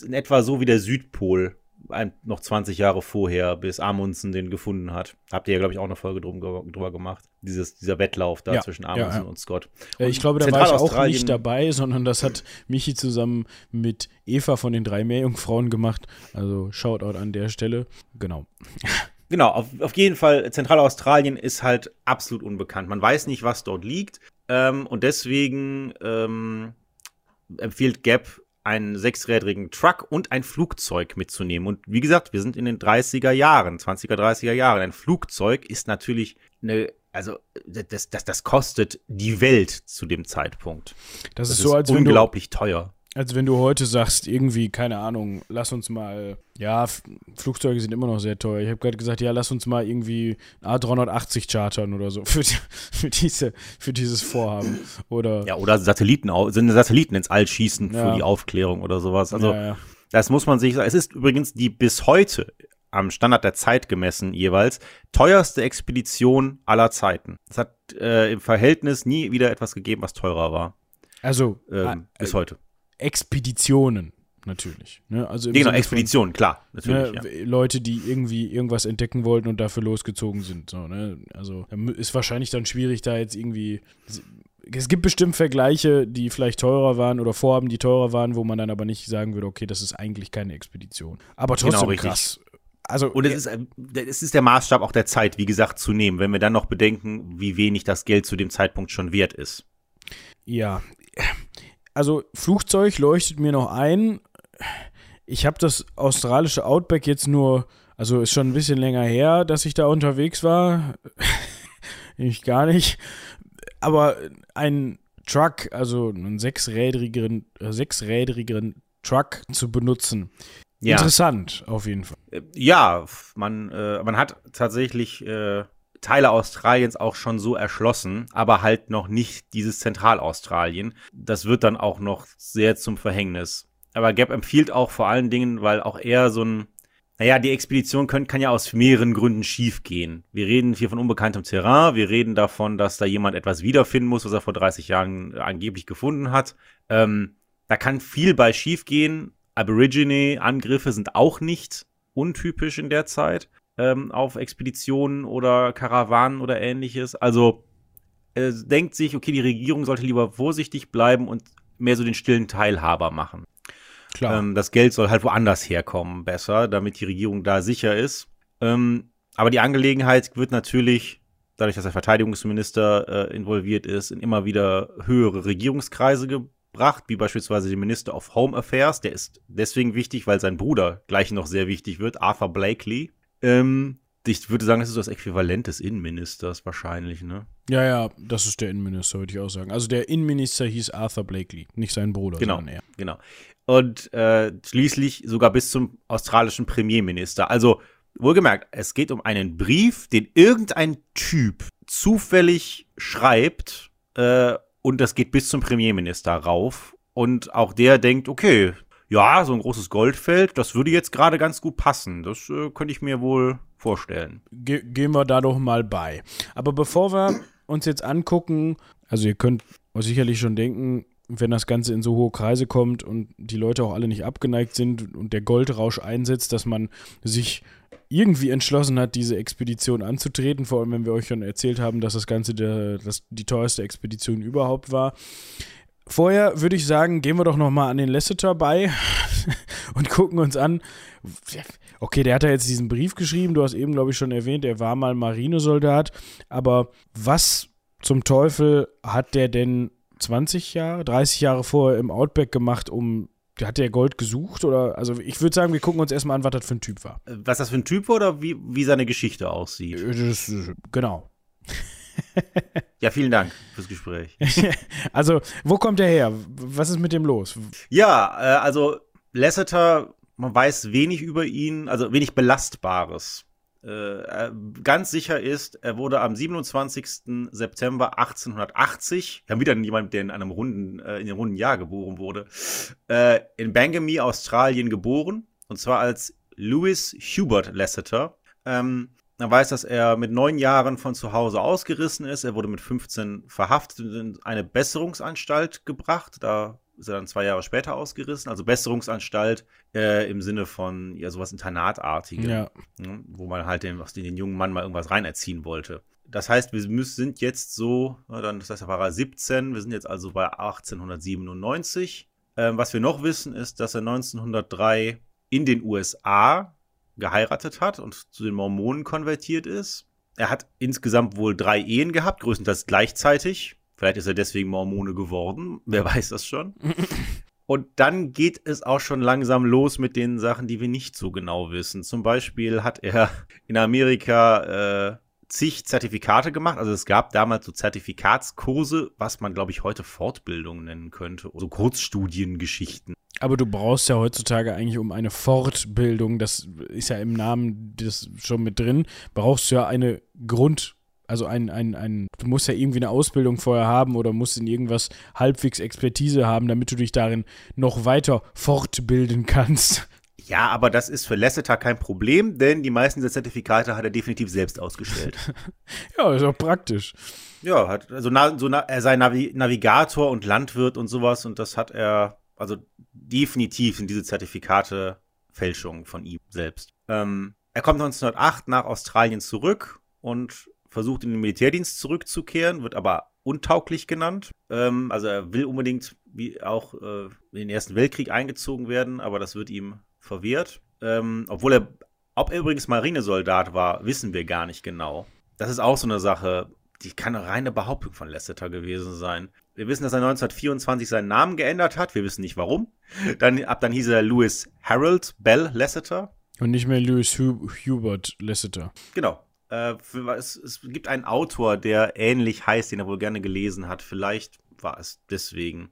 in etwa so wie der Südpol ein, noch 20 Jahre vorher, bis Amundsen den gefunden hat. Habt ihr ja, glaube ich, auch eine Folge drum, drüber gemacht. Dieses, dieser Wettlauf da ja, zwischen Amundsen ja, und Scott. Und ich glaube, da war ich auch nicht dabei, sondern das hat Michi zusammen mit Eva von den drei Meerjungfrauen gemacht. Also Shoutout an der Stelle. Genau. (laughs) Genau, auf, auf jeden Fall, Zentralaustralien ist halt absolut unbekannt. Man weiß nicht, was dort liegt. Ähm, und deswegen ähm, empfiehlt Gap einen sechsrädrigen Truck und ein Flugzeug mitzunehmen. Und wie gesagt, wir sind in den 30er Jahren, 20er, 30er Jahren. Ein Flugzeug ist natürlich eine, also das, das, das kostet die Welt zu dem Zeitpunkt. Das, das ist so, als unglaublich teuer. Also wenn du heute sagst, irgendwie, keine Ahnung, lass uns mal, ja, Flugzeuge sind immer noch sehr teuer. Ich habe gerade gesagt, ja, lass uns mal irgendwie A380 chartern oder so (laughs) für, für, diese, für dieses Vorhaben. Oder ja, oder Satelliten, sind Satelliten ins All schießen ja. für die Aufklärung oder sowas. Also ja, ja. das muss man sich sagen. Es ist übrigens die bis heute am Standard der Zeit gemessen jeweils teuerste Expedition aller Zeiten. Es hat äh, im Verhältnis nie wieder etwas gegeben, was teurer war. Also ähm, äh, bis heute. Expeditionen natürlich. Ne? Also genau, Expeditionen, klar. Natürlich, ne, ja. Leute, die irgendwie irgendwas entdecken wollten und dafür losgezogen sind. So, ne? Also ist wahrscheinlich dann schwierig, da jetzt irgendwie. Es gibt bestimmt Vergleiche, die vielleicht teurer waren oder Vorhaben, die teurer waren, wo man dann aber nicht sagen würde, okay, das ist eigentlich keine Expedition. Aber genau, trotzdem genau, krass. Also, und es ist, es ist der Maßstab auch der Zeit, wie gesagt, zu nehmen, wenn wir dann noch bedenken, wie wenig das Geld zu dem Zeitpunkt schon wert ist. Ja, also Flugzeug leuchtet mir noch ein. Ich habe das australische Outback jetzt nur Also ist schon ein bisschen länger her, dass ich da unterwegs war. (laughs) ich gar nicht. Aber ein Truck, also einen sechsrädrigeren, äh, sechsrädrigeren Truck zu benutzen. Ja. Interessant, auf jeden Fall. Äh, ja, man, äh, man hat tatsächlich äh, Teile Australiens auch schon so erschlossen, aber halt noch nicht dieses Zentralaustralien. Das wird dann auch noch sehr zum Verhängnis. Aber Gap empfiehlt auch vor allen Dingen, weil auch er so ein naja, die Expedition können, kann ja aus mehreren Gründen schiefgehen. Wir reden hier von unbekanntem Terrain, wir reden davon, dass da jemand etwas wiederfinden muss, was er vor 30 Jahren angeblich gefunden hat. Ähm, da kann viel bei schiefgehen. Aborigine-Angriffe sind auch nicht untypisch in der Zeit ähm, auf Expeditionen oder Karawanen oder ähnliches. Also äh, denkt sich, okay, die Regierung sollte lieber vorsichtig bleiben und mehr so den stillen Teilhaber machen. Klar. Ähm, das Geld soll halt woanders herkommen, besser, damit die Regierung da sicher ist. Ähm, aber die Angelegenheit wird natürlich, dadurch, dass der Verteidigungsminister äh, involviert ist, in immer wieder höhere Regierungskreise gebracht, wie beispielsweise den Minister of Home Affairs. Der ist deswegen wichtig, weil sein Bruder gleich noch sehr wichtig wird, Arthur Blakely. Ähm, ich würde sagen, das ist das Äquivalent des Innenministers wahrscheinlich, ne? Ja, ja, das ist der Innenminister, würde ich auch sagen. Also der Innenminister hieß Arthur Blakely, nicht sein Bruder, genau, sondern er. Genau und äh, schließlich sogar bis zum australischen Premierminister. Also wohlgemerkt, es geht um einen Brief, den irgendein Typ zufällig schreibt äh, und das geht bis zum Premierminister rauf. Und auch der denkt, okay, ja, so ein großes Goldfeld, das würde jetzt gerade ganz gut passen. Das äh, könnte ich mir wohl vorstellen. Ge gehen wir da doch mal bei. Aber bevor wir uns jetzt angucken, also ihr könnt sicherlich schon denken, wenn das Ganze in so hohe Kreise kommt und die Leute auch alle nicht abgeneigt sind und der Goldrausch einsetzt, dass man sich irgendwie entschlossen hat, diese Expedition anzutreten, vor allem wenn wir euch schon erzählt haben, dass das Ganze der, das, die teuerste Expedition überhaupt war. Vorher würde ich sagen, gehen wir doch nochmal an den Lasseter bei (laughs) und gucken uns an. Okay, der hat ja jetzt diesen Brief geschrieben, du hast eben, glaube ich, schon erwähnt, er war mal Marinesoldat, aber was zum Teufel hat der denn 20 Jahre, 30 Jahre vorher im Outback gemacht, um hat der Gold gesucht oder also ich würde sagen, wir gucken uns erstmal an, was das für ein Typ war. Was das für ein Typ war oder wie, wie seine Geschichte aussieht? Äh, das, genau. Ja, vielen Dank fürs Gespräch. (laughs) also, wo kommt er her? Was ist mit dem los? Ja, äh, also Lasseter, man weiß wenig über ihn, also wenig Belastbares. Äh, ganz sicher ist, er wurde am 27. September 1880, wir haben wieder jemand, der in einem runden, äh, in einem runden Jahr geboren wurde, äh, in Bangamy, Australien geboren, und zwar als Louis Hubert Lasseter. Ähm, man weiß, dass er mit neun Jahren von zu Hause ausgerissen ist. Er wurde mit 15 verhaftet und in eine Besserungsanstalt gebracht. Da ist er dann zwei Jahre später ausgerissen. Also Besserungsanstalt äh, im Sinne von ja sowas Internatartiges, ja. ne, wo man halt den, den jungen Mann mal irgendwas reinerziehen wollte. Das heißt, wir müssen, sind jetzt so, dann das heißt, da war er 17, wir sind jetzt also bei 1897. Ähm, was wir noch wissen, ist, dass er 1903 in den USA geheiratet hat und zu den Mormonen konvertiert ist. Er hat insgesamt wohl drei Ehen gehabt, größtenteils gleichzeitig. Vielleicht ist er deswegen Mormone geworden. Wer (laughs) weiß das schon. Und dann geht es auch schon langsam los mit den Sachen, die wir nicht so genau wissen. Zum Beispiel hat er in Amerika äh, zig Zertifikate gemacht. Also es gab damals so Zertifikatskurse, was man, glaube ich, heute Fortbildung nennen könnte. So Kurzstudiengeschichten. Aber du brauchst ja heutzutage eigentlich um eine Fortbildung, das ist ja im Namen das schon mit drin, brauchst du ja eine Grund also ein, ein, ein, du musst ja irgendwie eine Ausbildung vorher haben oder musst in irgendwas halbwegs Expertise haben, damit du dich darin noch weiter fortbilden kannst. Ja, aber das ist für Lasseter kein Problem, denn die meisten der Zertifikate hat er definitiv selbst ausgestellt. (laughs) ja, ist auch praktisch. Ja, hat, also na, so na, er sei Navi Navigator und Landwirt und sowas und das hat er, also definitiv sind diese Zertifikate Fälschungen von ihm selbst. Ähm, er kommt 1908 nach Australien zurück und versucht in den Militärdienst zurückzukehren, wird aber untauglich genannt. Ähm, also er will unbedingt wie auch äh, in den Ersten Weltkrieg eingezogen werden, aber das wird ihm verwehrt. Ähm, obwohl er, ob er übrigens Marinesoldat war, wissen wir gar nicht genau. Das ist auch so eine Sache, die kann eine reine Behauptung von Lasseter gewesen sein. Wir wissen, dass er 1924 seinen Namen geändert hat. Wir wissen nicht warum. Dann, ab dann hieß er Louis Harold Bell Lasseter. Und nicht mehr Louis Hubert Lasseter. Genau. Äh, es, es, gibt einen Autor, der ähnlich heißt, den er wohl gerne gelesen hat. Vielleicht war es deswegen.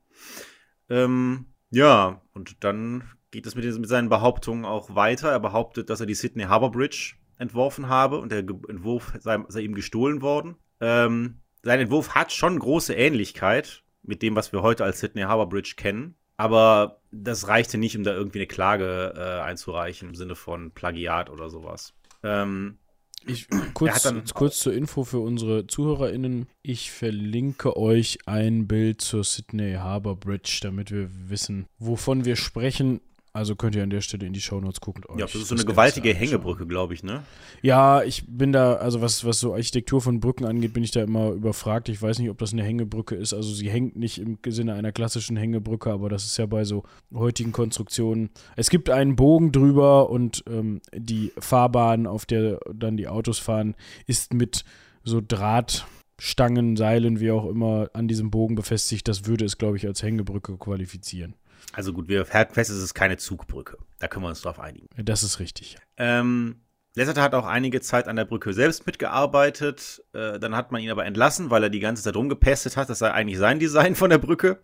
Ähm, ja, und dann geht es mit, mit, seinen Behauptungen auch weiter. Er behauptet, dass er die Sydney Harbour Bridge entworfen habe und der Entwurf sei, sei ihm gestohlen worden. Ähm, sein Entwurf hat schon große Ähnlichkeit mit dem, was wir heute als Sydney Harbour Bridge kennen. Aber das reichte nicht, um da irgendwie eine Klage äh, einzureichen im Sinne von Plagiat oder sowas. Ähm, ich, (clears throat) kurz, kurz zur Info für unsere ZuhörerInnen. Ich verlinke euch ein Bild zur Sydney Harbour Bridge, damit wir wissen, wovon wir sprechen. Also könnt ihr an der Stelle in die Shownotes gucken. ja, das ist so eine gewaltige Hängebrücke, glaube ich, ne? Ja, ich bin da, also was, was so Architektur von Brücken angeht, bin ich da immer überfragt. Ich weiß nicht, ob das eine Hängebrücke ist. Also sie hängt nicht im Sinne einer klassischen Hängebrücke, aber das ist ja bei so heutigen Konstruktionen. Es gibt einen Bogen drüber und ähm, die Fahrbahn, auf der dann die Autos fahren, ist mit so Drahtstangen, Seilen, wie auch immer, an diesem Bogen befestigt. Das würde es, glaube ich, als Hängebrücke qualifizieren. Also gut, wir halten fest, es ist keine Zugbrücke. Da können wir uns drauf einigen. Das ist richtig. Ähm, Lasseter hat auch einige Zeit an der Brücke selbst mitgearbeitet. Äh, dann hat man ihn aber entlassen, weil er die ganze Zeit rumgepestet hat. Das sei eigentlich sein Design von der Brücke.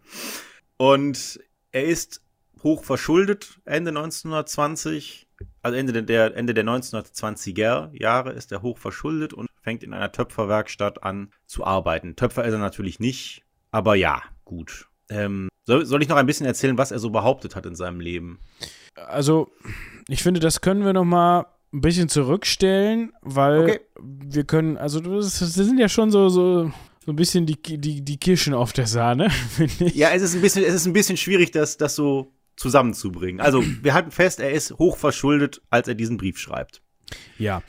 Und er ist hoch verschuldet Ende 1920. Also Ende der, Ende der 1920er Jahre ist er hoch verschuldet und fängt in einer Töpferwerkstatt an zu arbeiten. Töpfer ist er natürlich nicht, aber ja, gut. Ähm, soll, soll ich noch ein bisschen erzählen, was er so behauptet hat in seinem Leben? Also, ich finde, das können wir noch mal ein bisschen zurückstellen, weil okay. wir können, also das, das, sind ja schon so, so, so ein bisschen die, die, die Kirschen auf der Sahne, (laughs) finde ich. Ja, es ist ein bisschen, es ist ein bisschen schwierig, das, das so zusammenzubringen. Also, wir halten fest, er ist hoch verschuldet, als er diesen Brief schreibt. Ja,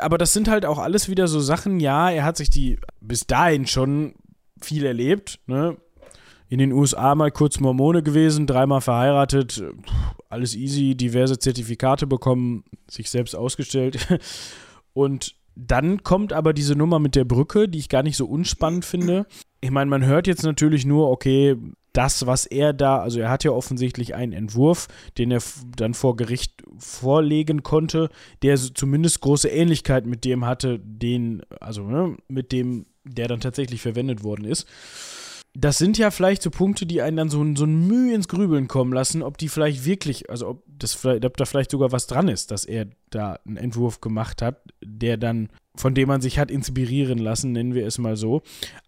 aber das sind halt auch alles wieder so Sachen, ja, er hat sich die bis dahin schon viel erlebt, ne? In den USA mal kurz Mormone gewesen, dreimal verheiratet, alles easy, diverse Zertifikate bekommen, sich selbst ausgestellt. (laughs) Und dann kommt aber diese Nummer mit der Brücke, die ich gar nicht so unspannend finde. Ich meine, man hört jetzt natürlich nur, okay, das, was er da, also er hat ja offensichtlich einen Entwurf, den er dann vor Gericht vorlegen konnte, der zumindest große Ähnlichkeit mit dem hatte, den, also ne, mit dem, der dann tatsächlich verwendet worden ist das sind ja vielleicht so Punkte, die einen dann so, so ein Mühe ins Grübeln kommen lassen, ob die vielleicht wirklich, also ob, das, ob da vielleicht sogar was dran ist, dass er da einen Entwurf gemacht hat, der dann, von dem man sich hat inspirieren lassen, nennen wir es mal so.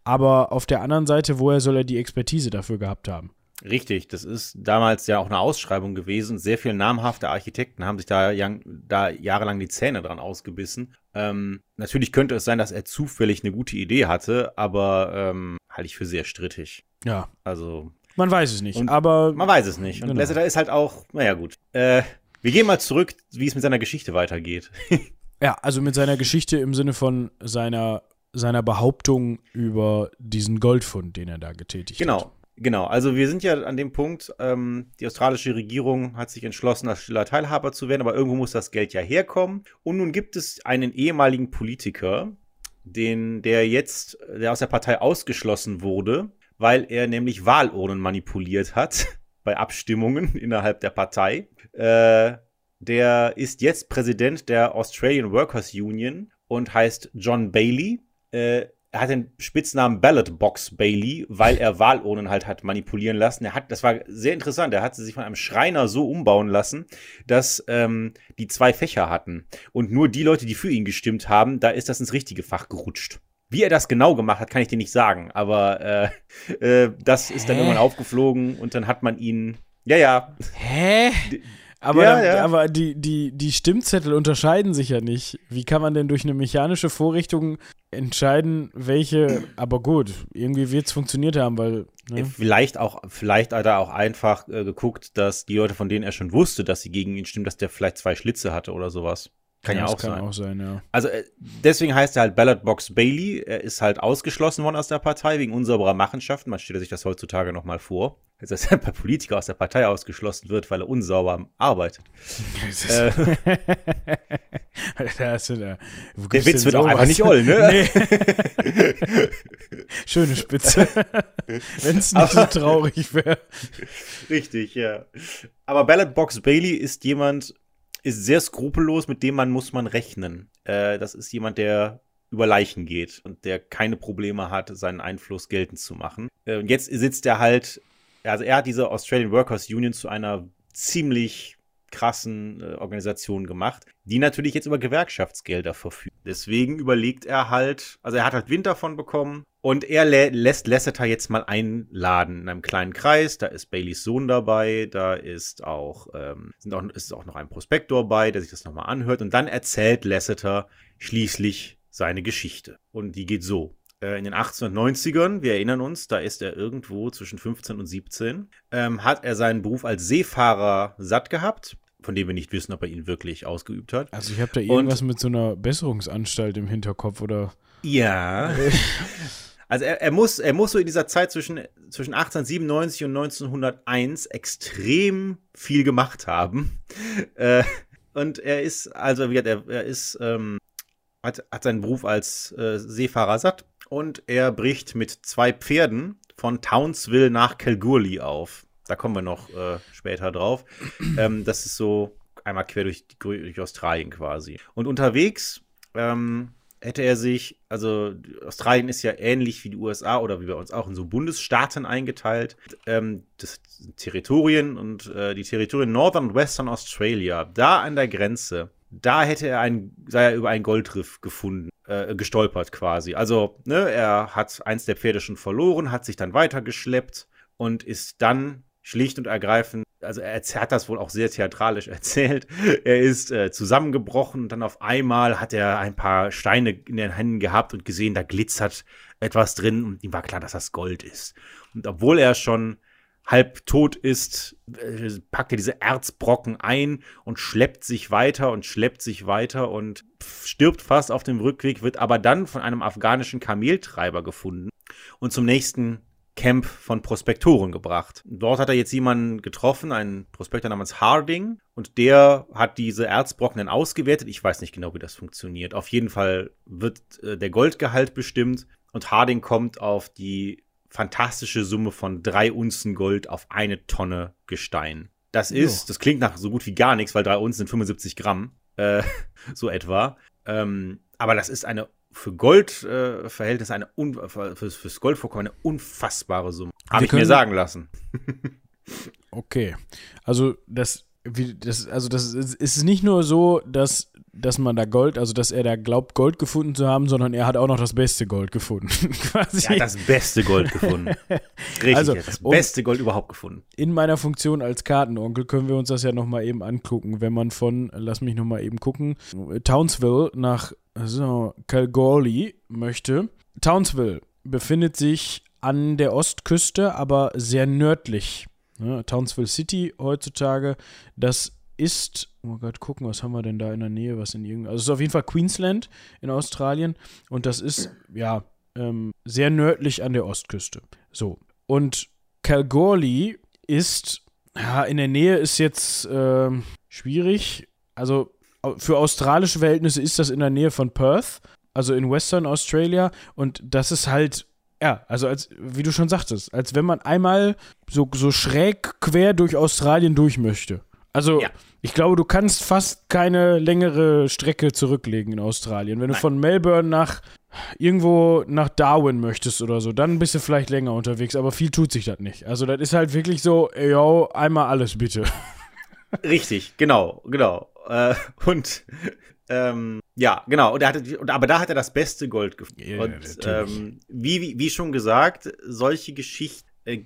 Aber auf der anderen Seite, woher soll er die Expertise dafür gehabt haben? Richtig, das ist damals ja auch eine Ausschreibung gewesen. Sehr viele namhafte Architekten haben sich da, da jahrelang die Zähne dran ausgebissen. Ähm, natürlich könnte es sein, dass er zufällig eine gute Idee hatte, aber ähm, halte ich für sehr strittig. Ja. Also. Man weiß es nicht, aber. Man weiß es nicht. Und genau. Lasseter ist halt auch, naja, gut. Äh, wir gehen mal zurück, wie es mit seiner Geschichte weitergeht. (laughs) ja, also mit seiner Geschichte im Sinne von seiner, seiner Behauptung über diesen Goldfund, den er da getätigt genau. hat. Genau. Genau, also wir sind ja an dem Punkt, ähm, die australische Regierung hat sich entschlossen, als stiller Teilhaber zu werden, aber irgendwo muss das Geld ja herkommen. Und nun gibt es einen ehemaligen Politiker, den, der jetzt, der aus der Partei ausgeschlossen wurde, weil er nämlich Wahlurnen manipuliert hat (laughs) bei Abstimmungen (laughs) innerhalb der Partei. Äh, der ist jetzt Präsident der Australian Workers Union und heißt John Bailey. Äh, er hat den Spitznamen Ballot Box Bailey, weil er Wahlurnen halt hat manipulieren lassen. Er hat, das war sehr interessant, er hat sie sich von einem Schreiner so umbauen lassen, dass ähm, die zwei Fächer hatten. Und nur die Leute, die für ihn gestimmt haben, da ist das ins richtige Fach gerutscht. Wie er das genau gemacht hat, kann ich dir nicht sagen. Aber äh, äh, das ist dann irgendwann aufgeflogen und dann hat man ihn. Ja, ja. Hä? Aber, ja, dann, ja. aber die, die, die Stimmzettel unterscheiden sich ja nicht. Wie kann man denn durch eine mechanische Vorrichtung entscheiden, welche, aber gut, irgendwie wird es funktioniert haben, weil. Ne? Vielleicht auch, vielleicht hat er auch einfach äh, geguckt, dass die Leute, von denen er schon wusste, dass sie gegen ihn stimmen, dass der vielleicht zwei Schlitze hatte oder sowas. Kann ja, ja auch kann sein. auch sein, ja. Also äh, deswegen heißt er halt Ballot Box Bailey. Er ist halt ausgeschlossen worden aus der Partei wegen unsauberer Machenschaften. Man stellt sich das heutzutage nochmal vor. Dass er bei Politiker aus der Partei ausgeschlossen wird, weil er unsauber arbeitet. (laughs) äh, da hast du da, der Witz wird auch einfach nicht oll, ne? Nee. (laughs) Schöne Spitze. (laughs) Wenn es nicht so traurig wäre. Richtig, ja. Aber Ballot Box Bailey ist jemand, ist sehr skrupellos, mit dem man muss man rechnen. Äh, das ist jemand, der über Leichen geht und der keine Probleme hat, seinen Einfluss geltend zu machen. Äh, und jetzt sitzt er halt, also er hat diese Australian Workers Union zu einer ziemlich krassen äh, Organisation gemacht, die natürlich jetzt über Gewerkschaftsgelder verfügt. Deswegen überlegt er halt, also er hat halt Wind davon bekommen und er lä lässt Lasseter jetzt mal einladen in einem kleinen Kreis. Da ist Baileys Sohn dabei, da ist auch, ähm, sind auch, ist auch noch ein Prospektor bei, der sich das nochmal anhört und dann erzählt Lasseter schließlich seine Geschichte. Und die geht so. Äh, in den 1890ern, wir erinnern uns, da ist er irgendwo zwischen 15 und 17, ähm, hat er seinen Beruf als Seefahrer satt gehabt, von dem wir nicht wissen, ob er ihn wirklich ausgeübt hat. Also ich habe da irgendwas und, mit so einer Besserungsanstalt im Hinterkopf, oder? Ja. (laughs) Also er, er, muss, er muss so in dieser Zeit zwischen, zwischen 1897 und 1901 extrem viel gemacht haben. Äh, und er ist, also wie gesagt, er, er ist ähm, hat, hat seinen Beruf als äh, Seefahrer satt und er bricht mit zwei Pferden von Townsville nach Kalgoorlie auf. Da kommen wir noch äh, später drauf. (clears throat) Ähm, das ist so einmal quer durch, durch Australien quasi. Und unterwegs ähm, hätte er sich, also Australien ist ja ähnlich wie die USA oder wie bei uns auch in so Bundesstaaten eingeteilt. Ähm, das Territorien und äh, die Territorien Northern und Western Australia, da an der Grenze, da hätte er ein, sei er über einen Goldriff gefunden, äh, gestolpert quasi. Also, ne, er hat eins der Pferde schon verloren, hat sich dann weitergeschleppt und ist dann schlicht und ergreifend, also er hat das wohl auch sehr theatralisch (laughs) erzählt. Er ist äh, zusammengebrochen und dann auf einmal hat er ein paar Steine in den Händen gehabt und gesehen, da glitzert etwas drin und ihm war klar, dass das Gold ist. Und obwohl er schon halb tot ist, äh, packt er diese Erzbrocken ein und schleppt sich weiter und schleppt sich weiter und stirbt fast auf dem Rückweg, wird aber dann von einem afghanischen Kameltreiber gefunden und zum nächsten Camp von Prospektoren gebracht. Dort hat er jetzt jemanden getroffen, einen Prospektor namens Harding, und der hat diese Erzbrocken dann ausgewertet. Ich weiß nicht genau, wie das funktioniert. Auf jeden Fall wird äh, der Goldgehalt bestimmt und Harding kommt auf die fantastische Summe von drei Unzen Gold auf eine Tonne Gestein. Das ist, jo. das klingt nach so gut wie gar nichts, weil drei Unzen sind 75 Gramm, äh, (laughs) so etwa. Ähm, aber das ist eine für Goldverhältnis äh, eine un für, fürs Goldvorkommen eine unfassbare Summe. Habe ich mir sagen lassen. (laughs) okay. Also das, wie, das, also das ist, ist nicht nur so, dass dass man da Gold, also dass er da glaubt, Gold gefunden zu haben, sondern er hat auch noch das beste Gold gefunden. (laughs) quasi. Er hat das beste Gold gefunden. (laughs) Richtig, also, das beste Gold überhaupt gefunden. In meiner Funktion als Kartenonkel können wir uns das ja nochmal eben angucken, wenn man von, lass mich nochmal eben gucken, Townsville nach so, Kalgoorlie möchte. Townsville befindet sich an der Ostküste, aber sehr nördlich. Ja, Townsville City heutzutage, das ist, oh Gott, gucken, was haben wir denn da in der Nähe, was in irgendeinem, also es ist auf jeden Fall Queensland in Australien und das ist, ja, ähm, sehr nördlich an der Ostküste. So, und Kalgoorlie ist, ja, in der Nähe ist jetzt äh, schwierig, also für australische Verhältnisse ist das in der Nähe von Perth, also in Western Australia und das ist halt ja, also als, wie du schon sagtest, als wenn man einmal so, so schräg quer durch Australien durch möchte. Also, ja. ich glaube, du kannst fast keine längere Strecke zurücklegen in Australien. Wenn du Nein. von Melbourne nach irgendwo nach Darwin möchtest oder so, dann bist du vielleicht länger unterwegs, aber viel tut sich das nicht. Also, das ist halt wirklich so, yo, einmal alles bitte. (laughs) Richtig, genau, genau. Äh, und ähm, ja, genau. Und er hatte, aber da hat er das beste Gold gefunden. Ja, und ähm, wie, wie, wie, schon gesagt, solche Geschichten äh,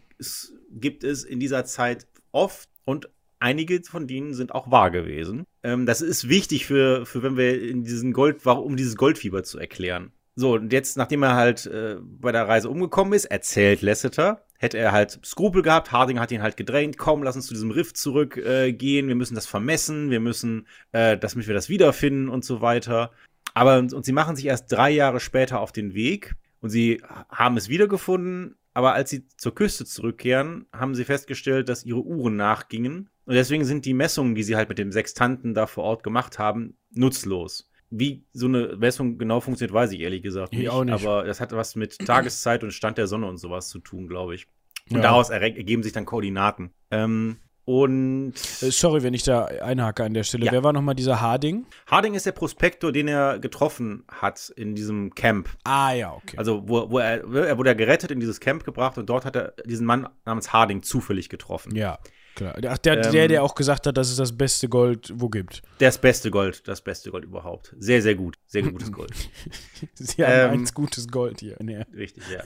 gibt es in dieser Zeit oft und einige von denen sind auch wahr gewesen. Ähm, das ist wichtig für, für, wenn wir in diesen Gold, um dieses Goldfieber zu erklären. So, und jetzt, nachdem er halt äh, bei der Reise umgekommen ist, erzählt Lasseter, hätte er halt Skrupel gehabt. Harding hat ihn halt gedrängt, komm, lass uns zu diesem Riff zurückgehen, äh, wir müssen das vermessen, wir müssen, äh, damit wir das wiederfinden und so weiter. Aber, und sie machen sich erst drei Jahre später auf den Weg und sie haben es wiedergefunden, aber als sie zur Küste zurückkehren, haben sie festgestellt, dass ihre Uhren nachgingen. Und deswegen sind die Messungen, die sie halt mit dem Sextanten da vor Ort gemacht haben, nutzlos. Wie so eine Messung genau funktioniert, weiß ich ehrlich gesagt nicht. Ich auch nicht. Aber das hat was mit (clears throat) Tageszeit und Stand der Sonne und sowas zu tun, glaube ich. Und ja. daraus ergeben sich dann Koordinaten. Ähm, Und. Äh, sorry, wenn ich da einhake an der Stelle. Ja. Wer war nochmal dieser Harding? Harding ist der Prospektor, den er getroffen hat in diesem Camp. Ah, ja, okay. Also, wo, wo er, er wurde gerettet, in dieses Camp gebracht und dort hat er diesen Mann namens Harding zufällig getroffen. Ja. Klar. Ach, der, ähm, der, der auch gesagt hat, dass es das beste Gold wo gibt. Das beste Gold, das beste Gold überhaupt. Sehr, sehr gut. Sehr gutes Gold. (laughs) Sie haben ähm, eins gutes Gold hier. Nee. Richtig, ja.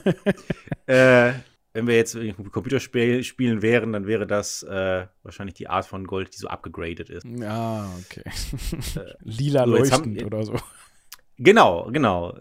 (laughs) äh, wenn wir jetzt Computerspiel spielen wären, dann wäre das äh, wahrscheinlich die Art von Gold, die so abgegradet ist. Ja, okay. Äh, (laughs) Lila so, leuchtend haben, oder so. Genau, genau.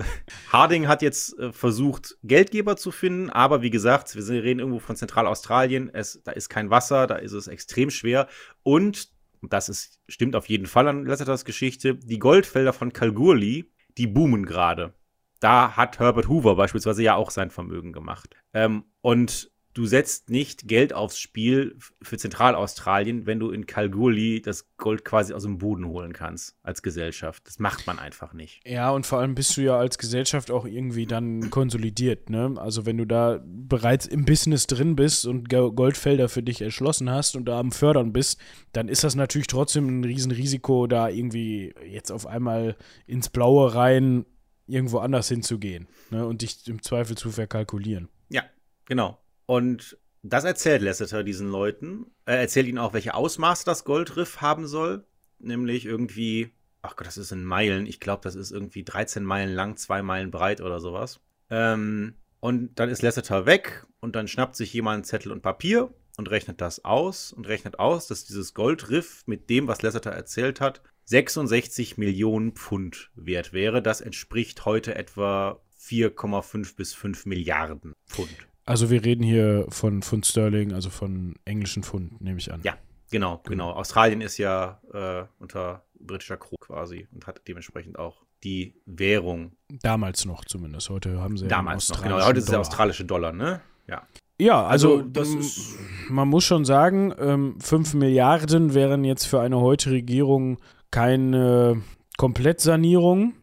Harding hat jetzt äh, versucht, Geldgeber zu finden, aber wie gesagt, wir reden irgendwo von Zentralaustralien. Es, da ist kein Wasser, da ist es extrem schwer. Und, das ist, stimmt auf jeden Fall an Lasseters Geschichte, die Goldfelder von Kalgoorlie, die boomen gerade. Da hat Herbert Hoover beispielsweise ja auch sein Vermögen gemacht. Ähm, und du setzt nicht Geld aufs Spiel für Zentralaustralien, wenn du in Kalgoorlie das Gold quasi aus dem Boden holen kannst als Gesellschaft. Das macht man einfach nicht. Ja, und vor allem bist du ja als Gesellschaft auch irgendwie dann konsolidiert. Ne? Also wenn du da bereits im Business drin bist und Goldfelder für dich erschlossen hast und da am Fördern bist, dann ist das natürlich trotzdem ein Riesenrisiko, da irgendwie jetzt auf einmal ins Blaue rein irgendwo anders hinzugehen ne? und dich im Zweifel zu verkalkulieren. Ja, genau. Und das erzählt Lasseter diesen Leuten. Er erzählt ihnen auch, welche Ausmaße das Goldriff haben soll. Nämlich irgendwie, ach Gott, das ist in Meilen. Ich glaube, das ist irgendwie 13 Meilen lang, 2 Meilen breit oder sowas. Ähm, und dann ist Lasseter weg und dann schnappt sich jemand Zettel und Papier und rechnet das aus und rechnet aus, dass dieses Goldriff mit dem, was Lasseter erzählt hat, 66 Millionen Pfund wert wäre. Das entspricht heute etwa 4,5 bis 5 Milliarden Pfund. Also wir reden hier von Pfund Sterling, also von englischen Pfund, nehme ich an. Ja, genau, genau. Australien ist ja äh, unter britischer Krone quasi und hat dementsprechend auch die Währung. Damals noch zumindest. Heute haben sie Damals noch, genau. Heute ist der australische Dollar, ne? Ja. Ja, also, also ist, man muss schon sagen, ähm, 5 Milliarden wären jetzt für eine heutige Regierung keine Komplettsanierung.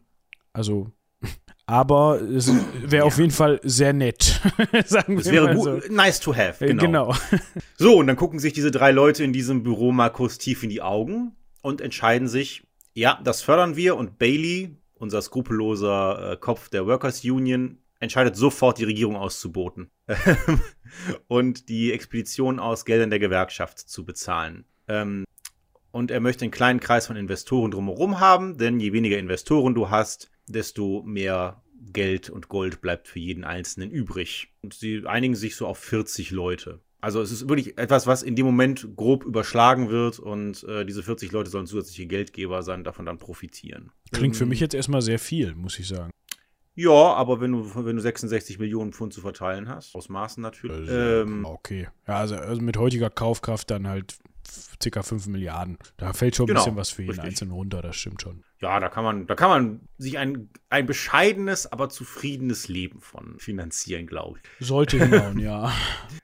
Also aber es wäre ja. auf jeden Fall sehr nett. (laughs) Sagen es wäre so. nice to have. Genau. genau. (laughs) so, und dann gucken sich diese drei Leute in diesem Büro mal kurz tief in die Augen und entscheiden sich, ja, das fördern wir. Und Bailey, unser skrupelloser äh, Kopf der Workers Union, entscheidet sofort, die Regierung auszuboten (laughs) und die Expedition aus Geldern der Gewerkschaft zu bezahlen. Ähm, und er möchte einen kleinen Kreis von Investoren drumherum haben, denn je weniger Investoren du hast, desto mehr Geld und Gold bleibt für jeden Einzelnen übrig. Und sie einigen sich so auf 40 Leute. Also es ist wirklich etwas, was in dem Moment grob überschlagen wird und äh, diese 40 Leute sollen zusätzliche Geldgeber sein, davon dann profitieren. Klingt für ähm, mich jetzt erstmal sehr viel, muss ich sagen. Ja, aber wenn du, wenn du 66 Millionen Pfund zu verteilen hast, aus Maßen natürlich. Also, ähm, okay. Ja, also, also, mit heutiger Kaufkraft dann halt ca. 5 Milliarden. Da fällt schon ein genau, bisschen was für jeden richtig. Einzelnen runter, das stimmt schon. Ja, da kann man, da kann man sich ein, ein bescheidenes, aber zufriedenes Leben von finanzieren, glaube ich. Sollte (laughs) hinhauen, ja.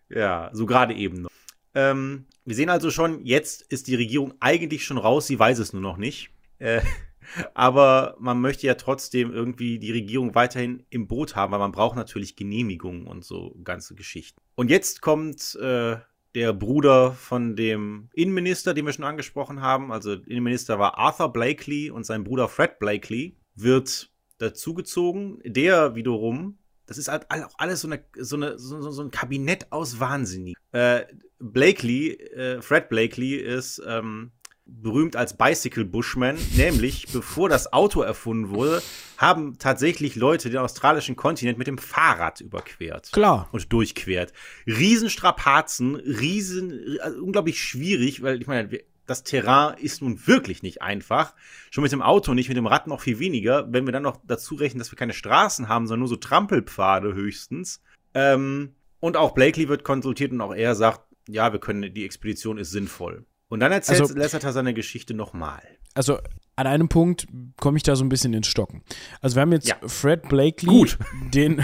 Ja, so gerade eben noch. Ähm, wir sehen also schon, jetzt ist die Regierung eigentlich schon raus, sie weiß es nur noch nicht. Äh, (laughs) aber man möchte ja trotzdem irgendwie die Regierung weiterhin im Boot haben, weil man braucht natürlich Genehmigungen und so ganze Geschichten. Und jetzt kommt äh, der Bruder von dem Innenminister, den wir schon angesprochen haben. Also Innenminister war Arthur Blakely und sein Bruder Fred Blakely wird dazugezogen. Der wiederum, das ist halt auch alles so, eine, so, eine, so, so ein Kabinett aus Wahnsinnig. Äh, Blakely, äh, Fred Blakely ist ähm, berühmt als Bicycle Bushman, nämlich bevor das Auto erfunden wurde, haben tatsächlich Leute den australischen Kontinent mit dem Fahrrad überquert. Klar. Und durchquert. Riesenstrapazen, riesen, also unglaublich schwierig, weil ich meine, das Terrain ist nun wirklich nicht einfach. Schon mit dem Auto nicht, mit dem Rad noch viel weniger. Wenn wir dann noch dazu rechnen, dass wir keine Straßen haben, sondern nur so Trampelpfade höchstens. Ähm, und auch Blakely wird konsultiert und auch er sagt, ja, wir können, die Expedition ist sinnvoll. Und dann erzählt also, Lasseter seine Geschichte nochmal. Also an einem Punkt komme ich da so ein bisschen ins Stocken. Also wir haben jetzt ja. Fred Blakely, Gut. (laughs) den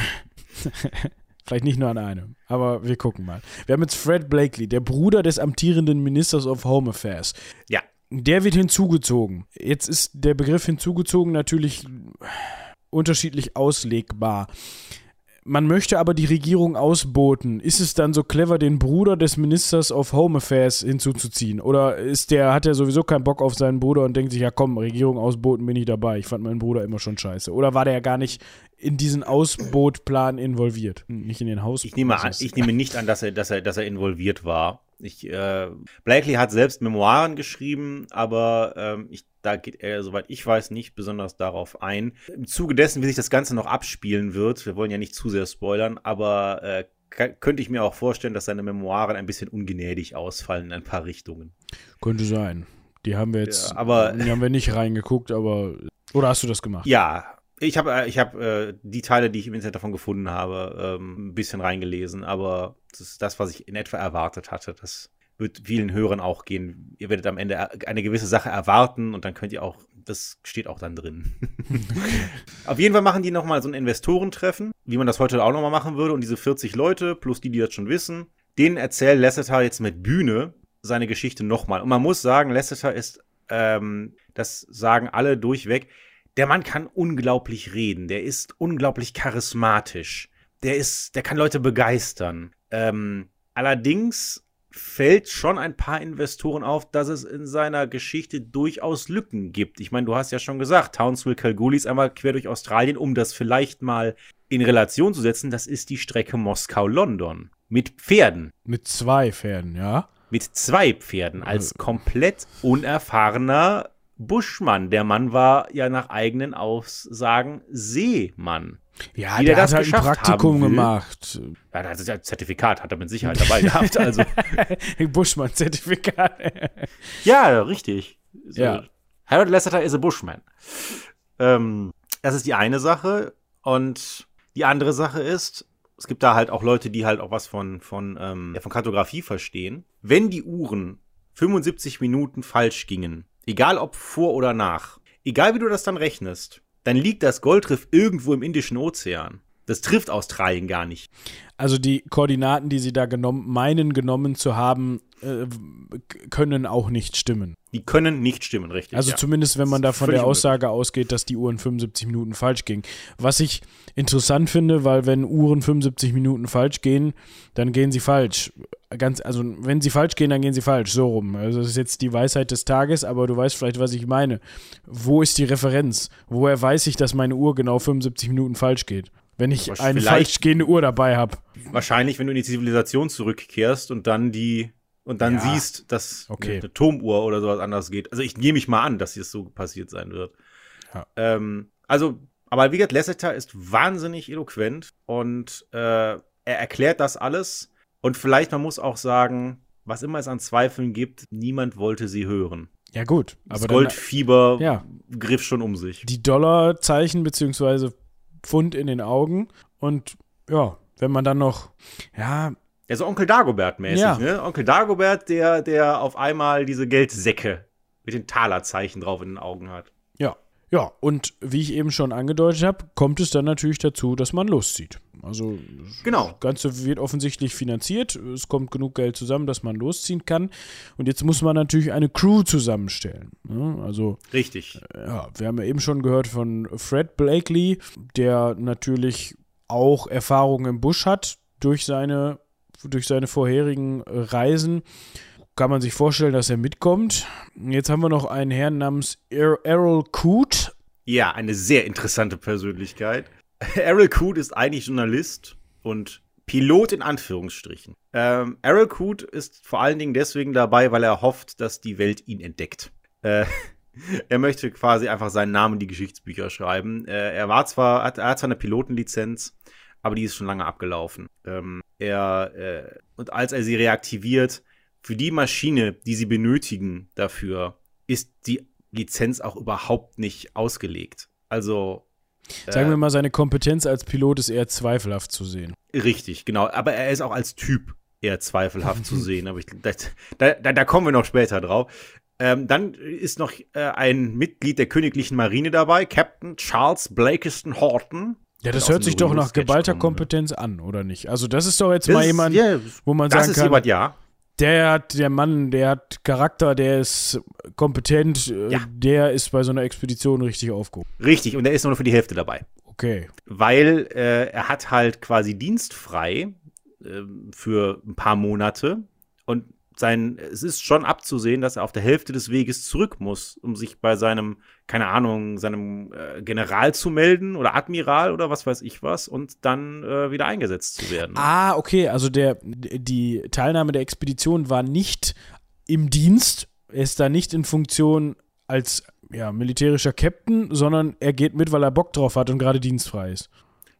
(laughs) vielleicht nicht nur an einem, aber wir gucken mal. Wir haben jetzt Fred Blakely, der Bruder des amtierenden Ministers of Home Affairs. Ja. Der wird hinzugezogen. Jetzt ist der Begriff hinzugezogen natürlich unterschiedlich auslegbar. Man möchte aber die Regierung ausboten. Ist es dann so clever, den Bruder des Ministers of Home Affairs hinzuzuziehen? Oder ist der, hat er sowieso keinen Bock auf seinen Bruder und denkt sich, ja komm, Regierung ausboten bin ich dabei. Ich fand meinen Bruder immer schon scheiße. Oder war der ja gar nicht in diesen Ausbotplan involviert? Nicht in den Haus. Ich nehme, an, ich nehme nicht an, dass er, dass er, dass er involviert war. Ich, äh, Blakely hat selbst Memoiren geschrieben, aber ähm, ich, da geht er, soweit ich weiß, nicht besonders darauf ein. Im Zuge dessen, wie sich das Ganze noch abspielen wird, wir wollen ja nicht zu sehr spoilern, aber äh, könnte ich mir auch vorstellen, dass seine Memoiren ein bisschen ungnädig ausfallen in ein paar Richtungen. Könnte sein. Die haben wir jetzt, ja, aber, die haben wir nicht reingeguckt, aber oder hast du das gemacht? Ja, ich habe äh, ich hab, äh, die Teile, die ich im Internet davon gefunden habe, ähm, ein bisschen reingelesen, aber das ist das, was ich in etwa erwartet hatte. Das wird vielen Hörern auch gehen. Ihr werdet am Ende eine gewisse Sache erwarten und dann könnt ihr auch, das steht auch dann drin. (laughs) Auf jeden Fall machen die nochmal so ein Investorentreffen, wie man das heute auch nochmal machen würde. Und diese 40 Leute, plus die, die das schon wissen, denen erzählt Lasseter jetzt mit Bühne seine Geschichte nochmal. Und man muss sagen, Lasseter ist, ähm, das sagen alle durchweg, der Mann kann unglaublich reden, der ist unglaublich charismatisch, der ist, der kann Leute begeistern. Ähm, allerdings fällt schon ein paar Investoren auf, dass es in seiner Geschichte durchaus Lücken gibt. Ich meine, du hast ja schon gesagt, Townsville Kalgoorlie ist einmal quer durch Australien, um das vielleicht mal in Relation zu setzen. Das ist die Strecke Moskau-London mit Pferden. Mit zwei Pferden, ja? Mit zwei Pferden als komplett unerfahrener Buschmann. Der Mann war ja nach eigenen Aussagen Seemann. Ja, Wie der, der hat halt ein Praktikum gemacht. Ja, das ist ja ein Zertifikat, hat er mit Sicherheit (laughs) dabei gehabt. Also. (laughs) Buschmann-Zertifikat. (laughs) ja, richtig. So. Ja. Harold Lasseter is a Bushman. Ähm, das ist die eine Sache. Und die andere Sache ist, es gibt da halt auch Leute, die halt auch was von, von, ähm, von Kartografie verstehen. Wenn die Uhren 75 Minuten falsch gingen, Egal ob vor oder nach. Egal wie du das dann rechnest, dann liegt das Goldriff irgendwo im Indischen Ozean. Das trifft Australien gar nicht. Also die Koordinaten, die sie da genommen, meinen genommen zu haben, äh, können auch nicht stimmen. Die können nicht stimmen, richtig. Also ja. zumindest, wenn man da von der Aussage möglich. ausgeht, dass die Uhren 75 Minuten falsch ging. Was ich interessant finde, weil wenn Uhren 75 Minuten falsch gehen, dann gehen sie falsch. Ganz, also wenn sie falsch gehen, dann gehen sie falsch. So rum. Also das ist jetzt die Weisheit des Tages, aber du weißt vielleicht, was ich meine. Wo ist die Referenz? Woher weiß ich, dass meine Uhr genau 75 Minuten falsch geht? Wenn ich eine falsch gehende Uhr dabei habe. Wahrscheinlich, wenn du in die Zivilisation zurückkehrst und dann die und dann ja. siehst, dass okay. eine Turmuhr oder sowas anders geht. Also ich nehme mich mal an, dass es so passiert sein wird. Ja. Ähm, also, aber wie gesagt, Lasseter ist wahnsinnig eloquent und äh, er erklärt das alles. Und vielleicht, man muss auch sagen, was immer es an Zweifeln gibt, niemand wollte sie hören. Ja, gut. Das Goldfieber dann, ja. griff schon um sich. Die Dollarzeichen beziehungsweise Pfund in den Augen. Und ja, wenn man dann noch, ja, ja, so Onkel Dagobert-mäßig, ja. ne? Onkel Dagobert, der, der auf einmal diese Geldsäcke mit den Talerzeichen drauf in den Augen hat. Ja. Ja, und wie ich eben schon angedeutet habe, kommt es dann natürlich dazu, dass man loszieht. Also genau. das Ganze wird offensichtlich finanziert. Es kommt genug Geld zusammen, dass man losziehen kann. Und jetzt muss man natürlich eine Crew zusammenstellen. Ne? Also richtig. Ja, wir haben ja eben schon gehört von Fred Blakely, der natürlich auch Erfahrungen im Busch hat durch seine durch seine vorherigen äh, Reisen kann man sich vorstellen, dass er mitkommt. Jetzt haben wir noch einen Herrn namens Errol Coote. Ja, eine sehr interessante Persönlichkeit. (laughs) Errol Coote ist eigentlich Journalist und Pilot in Anführungsstrichen. Ähm, Errol Coote ist vor allen Dingen deswegen dabei, weil er hofft, dass die Welt ihn entdeckt. Äh, (laughs) er möchte quasi einfach seinen Namen in die Geschichtsbücher schreiben. Äh, er war zwar, hat, er hat zwar eine Pilotenlizenz, aber die ist schon lange abgelaufen. Ähm, er, äh, und als er sie reaktiviert, für die Maschine, die sie benötigen dafür, ist die Lizenz auch überhaupt nicht ausgelegt. Also. Äh, Sagen wir mal, seine Kompetenz als Pilot ist eher zweifelhaft zu sehen. Richtig, genau. Aber er ist auch als Typ eher zweifelhaft zu (laughs) sehen. Aber ich, da, da, da, kommen wir noch später drauf. Ähm, dann ist noch äh, ein Mitglied der Königlichen Marine dabay, Captain Charles Blakiston Horton. Ja, das hört sich doch nach geballter Kompetenz an, oder nicht? Also, das ist doch jetzt das mal jemand, yeah, wo man sagen kann. Jemand, ja. Der hat, der Mann, der hat Charakter, der ist kompetent, äh, ja. der ist bei so einer Expedition richtig aufgehoben. Richtig, und der ist nur für die Hälfte dabei. Okay. Weil äh, er hat halt quasi dienstfrei äh, für ein paar Monate und sein, es ist schon abzusehen, dass er auf der Hälfte des Weges zurück muss, um sich bei seinem, keine Ahnung, seinem äh, General zu melden oder Admiral oder was weiß ich was und dann äh, wieder eingesetzt zu werden. Ah, okay, also der, die Teilnahme der Expedition war nicht im Dienst, er ist da nicht in Funktion als ja, militärischer Captain, sondern er geht mit, weil er Bock drauf hat und gerade dienstfrei ist.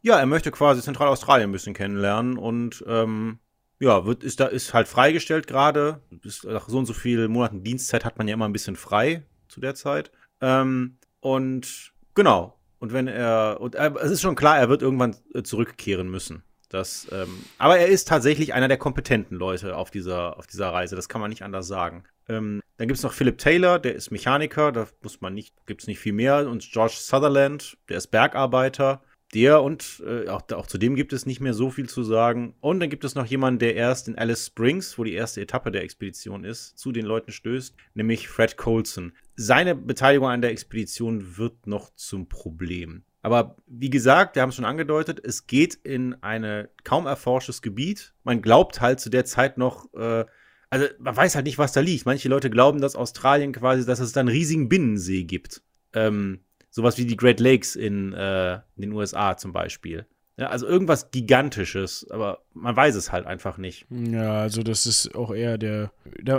Ja, er möchte quasi Zentralaustralien ein bisschen kennenlernen und ähm, ja, wird, ist da ist halt freigestellt gerade. Nach so und so vielen Monaten Dienstzeit hat man ja immer ein bisschen frei zu der Zeit. Ähm, und genau. Und wenn er, und er, es ist schon klar, er wird irgendwann äh, zurückkehren müssen. Das, ähm, aber er ist tatsächlich einer der kompetenten Leute auf dieser, auf dieser Reise. Das kann man nicht anders sagen. Ähm, dann gibt es noch Philip Taylor, der ist Mechaniker, da muss man nicht, gibt es nicht viel mehr. Und George Sutherland, der ist Bergarbeiter. Der und äh, auch, auch zu dem gibt es nicht mehr so viel zu sagen. Und dann gibt es noch jemanden, der erst in Alice Springs, wo die erste Etappe der Expedition ist, zu den Leuten stößt, nämlich Fred Colson. Seine Beteiligung an der Expedition wird noch zum Problem. Aber wie gesagt, wir haben es schon angedeutet, es geht in ein kaum erforschtes Gebiet. Man glaubt halt zu der Zeit noch, äh, also man weiß halt nicht, was da liegt. Manche Leute glauben, dass Australien quasi, dass es da einen riesigen Binnensee gibt. Ähm, Sowas wie die Great Lakes in, äh, in den USA zum Beispiel. Ja, also irgendwas Gigantisches, aber man weiß es halt einfach nicht. Ja, also das ist auch eher der.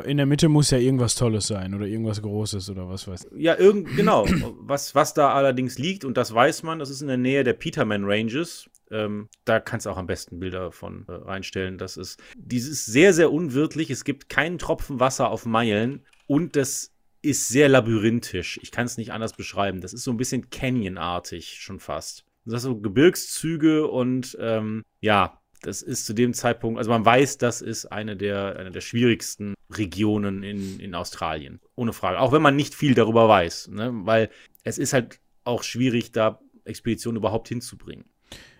In der Mitte muss ja irgendwas Tolles sein oder irgendwas Großes oder was weiß ich. Ja, irgend, genau. was, was da allerdings liegt, und das weiß man, das ist in der Nähe der Peterman Ranges. Ähm, da kannst du auch am besten Bilder von äh, reinstellen. Das ist, dieses sehr, sehr unwirtlich. Es gibt keinen Tropfen Wasser auf Meilen und das ist sehr labyrinthisch. Ich kann es nicht anders beschreiben. Das ist so ein bisschen Canyon-artig schon fast. Das ist so Gebirgszüge und ähm, ja, das ist zu dem Zeitpunkt, also man weiß, das ist eine der, eine der schwierigsten Regionen in, in Australien. Ohne Frage. Auch wenn man nicht viel darüber weiß. Ne? Weil es ist halt auch schwierig, da Expeditionen überhaupt hinzubringen.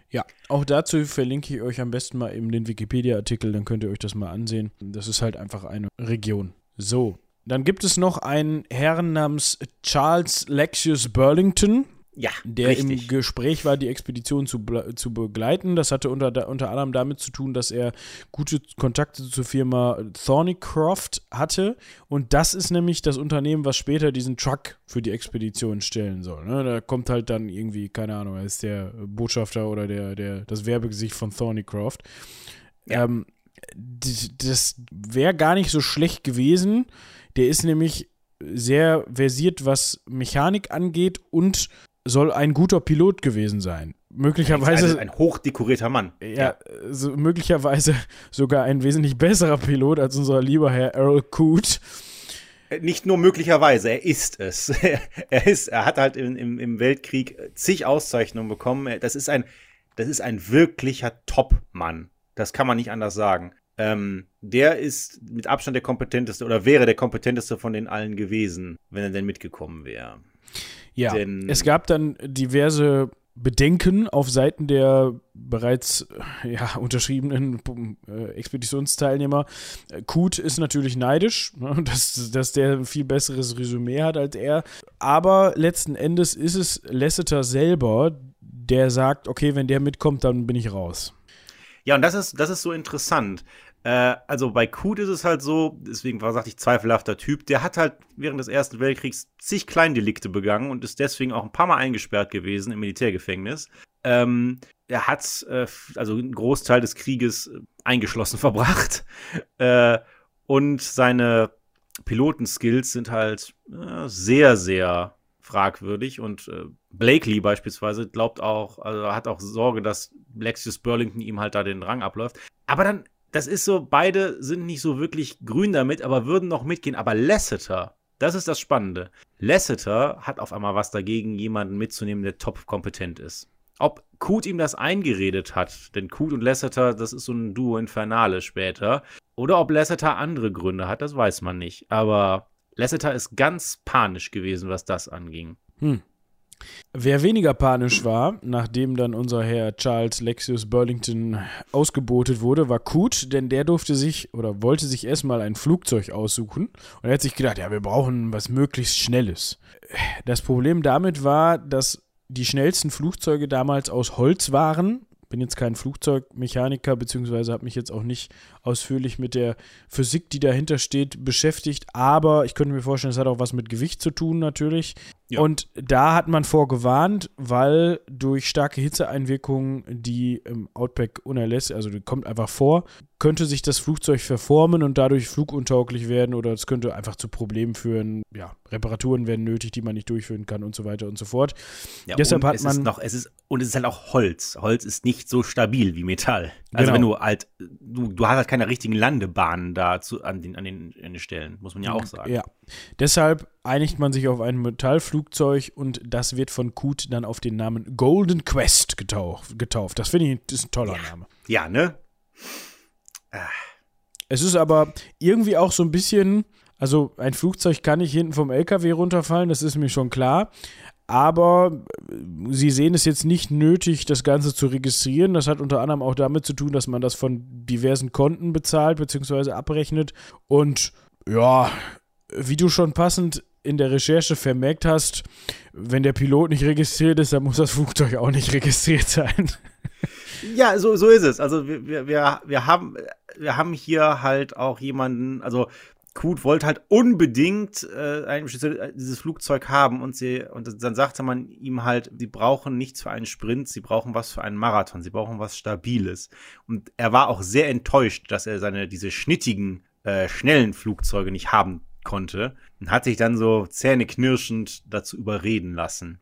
Ja, auch dazu verlinke ich euch am besten mal eben den Wikipedia-Artikel, dann könnt ihr euch das mal ansehen. Das ist halt einfach eine Region. So, dann gibt es noch einen Herrn namens Charles Lexius Burlington. Ja, der richtig. im Gespräch war, die Expedition zu, zu begleiten. Das hatte unter, unter anderem damit zu tun, dass er gute Kontakte zur Firma Thornycroft hatte. Und das ist nämlich das Unternehmen, was später diesen Truck für die Expedition stellen soll. Ne? Da kommt halt dann irgendwie, keine Ahnung, er ist der Botschafter oder der, der, das Werbegesicht von Thornycroft. Ja. Ähm, das wäre gar nicht so schlecht gewesen der ist nämlich sehr versiert, was Mechanik angeht und soll ein guter Pilot gewesen sein. Möglicherweise. Ein, ein hochdekorierter Mann. Ja, ja. So, möglicherweise sogar ein wesentlich besserer Pilot als unser lieber Herr Earl Coote. Äh, nicht nur möglicherweise, er ist es. (laughs) er ist, er hat halt im, im, im Weltkrieg zig Auszeichnungen bekommen. Das ist ein, das ist ein wirklicher Top-Mann. Das kann man nicht anders sagen. Ähm, der ist mit Abstand der kompetenteste oder wäre der kompetenteste von den allen gewesen, wenn er denn mitgekommen wäre. Ja, denn, es gab dann diverse Bedenken auf Seiten der bereits ja, unterschriebenen äh, Expeditionsteilnehmer. Kut ist natürlich neidisch, ne, (laughs) dass, dass der ein viel besseres Resümee hat als er. Aber letzten Endes ist es Lasseter selber, der sagt, okay, wenn der mitkommt, dann bin ich raus. Ja, und das ist, das ist so interessant. Äh, also bei Kut ist es halt so, deswegen war, sagte ich, zweifelhafter Typ, der hat halt während des Ersten Weltkriegs zig Kleindelikte begangen und ist deswegen auch ein paar Mal eingesperrt gewesen im Militärgefängnis. Ähm, er hat äh, also einen Großteil des Krieges äh, eingeschlossen (laughs) verbracht. Äh, und seine Pilotenskills sind halt äh, sehr, sehr fragwürdig. Und äh, Blakely beispielsweise glaubt auch, also hat auch Sorge, dass Lexius Burlington ihm halt da den Rang abläuft. Aber dann das ist so, beide sind nicht so wirklich grün damit, aber würden noch mitgehen. Aber Lasseter, das ist das Spannende. Lasseter hat auf einmal was dagegen, jemanden mitzunehmen, der top kompetent ist. Ob Kut ihm das eingeredet hat, denn Kut und Lasseter, das ist so ein Duo Infernale später, oder ob Lasseter andere Gründe hat, das weiß man nicht. Aber Lasseter ist ganz panisch gewesen, was das anging. Hm. Wer weniger panisch war, nachdem dann unser Herr Charles Lexius Burlington ausgebotet wurde, war Kut, denn der durfte sich oder wollte sich erstmal ein Flugzeug aussuchen und er hat sich gedacht, ja, wir brauchen was möglichst Schnelles. Das Problem damit war, dass die schnellsten Flugzeuge damals aus Holz waren bin jetzt kein Flugzeugmechaniker, beziehungsweise habe mich jetzt auch nicht ausführlich mit der Physik, die dahinter steht, beschäftigt. Aber ich könnte mir vorstellen, es hat auch was mit Gewicht zu tun, natürlich. Ja. Und da hat man vorgewarnt, weil durch starke Hitzeeinwirkungen, die im Outback unerlässlich, also die kommt einfach vor, könnte sich das Flugzeug verformen und dadurch fluguntauglich werden oder es könnte einfach zu Problemen führen. Ja, Reparaturen werden nötig, die man nicht durchführen kann und so weiter und so fort. Ja, Deshalb hat man. noch, es ist, und es ist halt auch Holz. Holz ist nicht so stabil wie Metall. Also genau. wenn du halt, du, du hast halt keine richtigen Landebahnen da zu, an, den, an, den, an den Stellen, muss man ja auch sagen. Ja. Deshalb einigt man sich auf ein Metallflugzeug und das wird von Kut dann auf den Namen Golden Quest getauft. getauft. Das finde ich das ist ein toller ja. Name. Ja, ne? Es ist aber irgendwie auch so ein bisschen, also ein Flugzeug kann nicht hinten vom LKW runterfallen, das ist mir schon klar. Aber äh, sie sehen es jetzt nicht nötig, das Ganze zu registrieren. Das hat unter anderem auch damit zu tun, dass man das von diversen Konten bezahlt bzw. abrechnet. Und ja, wie du schon passend in der Recherche vermerkt hast, wenn der Pilot nicht registriert ist, dann muss das Flugzeug auch nicht (laughs) registriert sein. Ja, so, so ist es. Also wir, wir, wir, haben, wir haben hier halt auch jemanden, also Kut wollte halt unbedingt äh, ein, dieses Flugzeug haben und sie und dann sagte man ihm halt, sie brauchen nichts für einen Sprint, sie brauchen was für einen Marathon, sie brauchen was Stabiles. Und er war auch sehr enttäuscht, dass er seine diese schnittigen, äh, schnellen Flugzeuge nicht haben konnte und hat sich dann so zähneknirschend dazu überreden lassen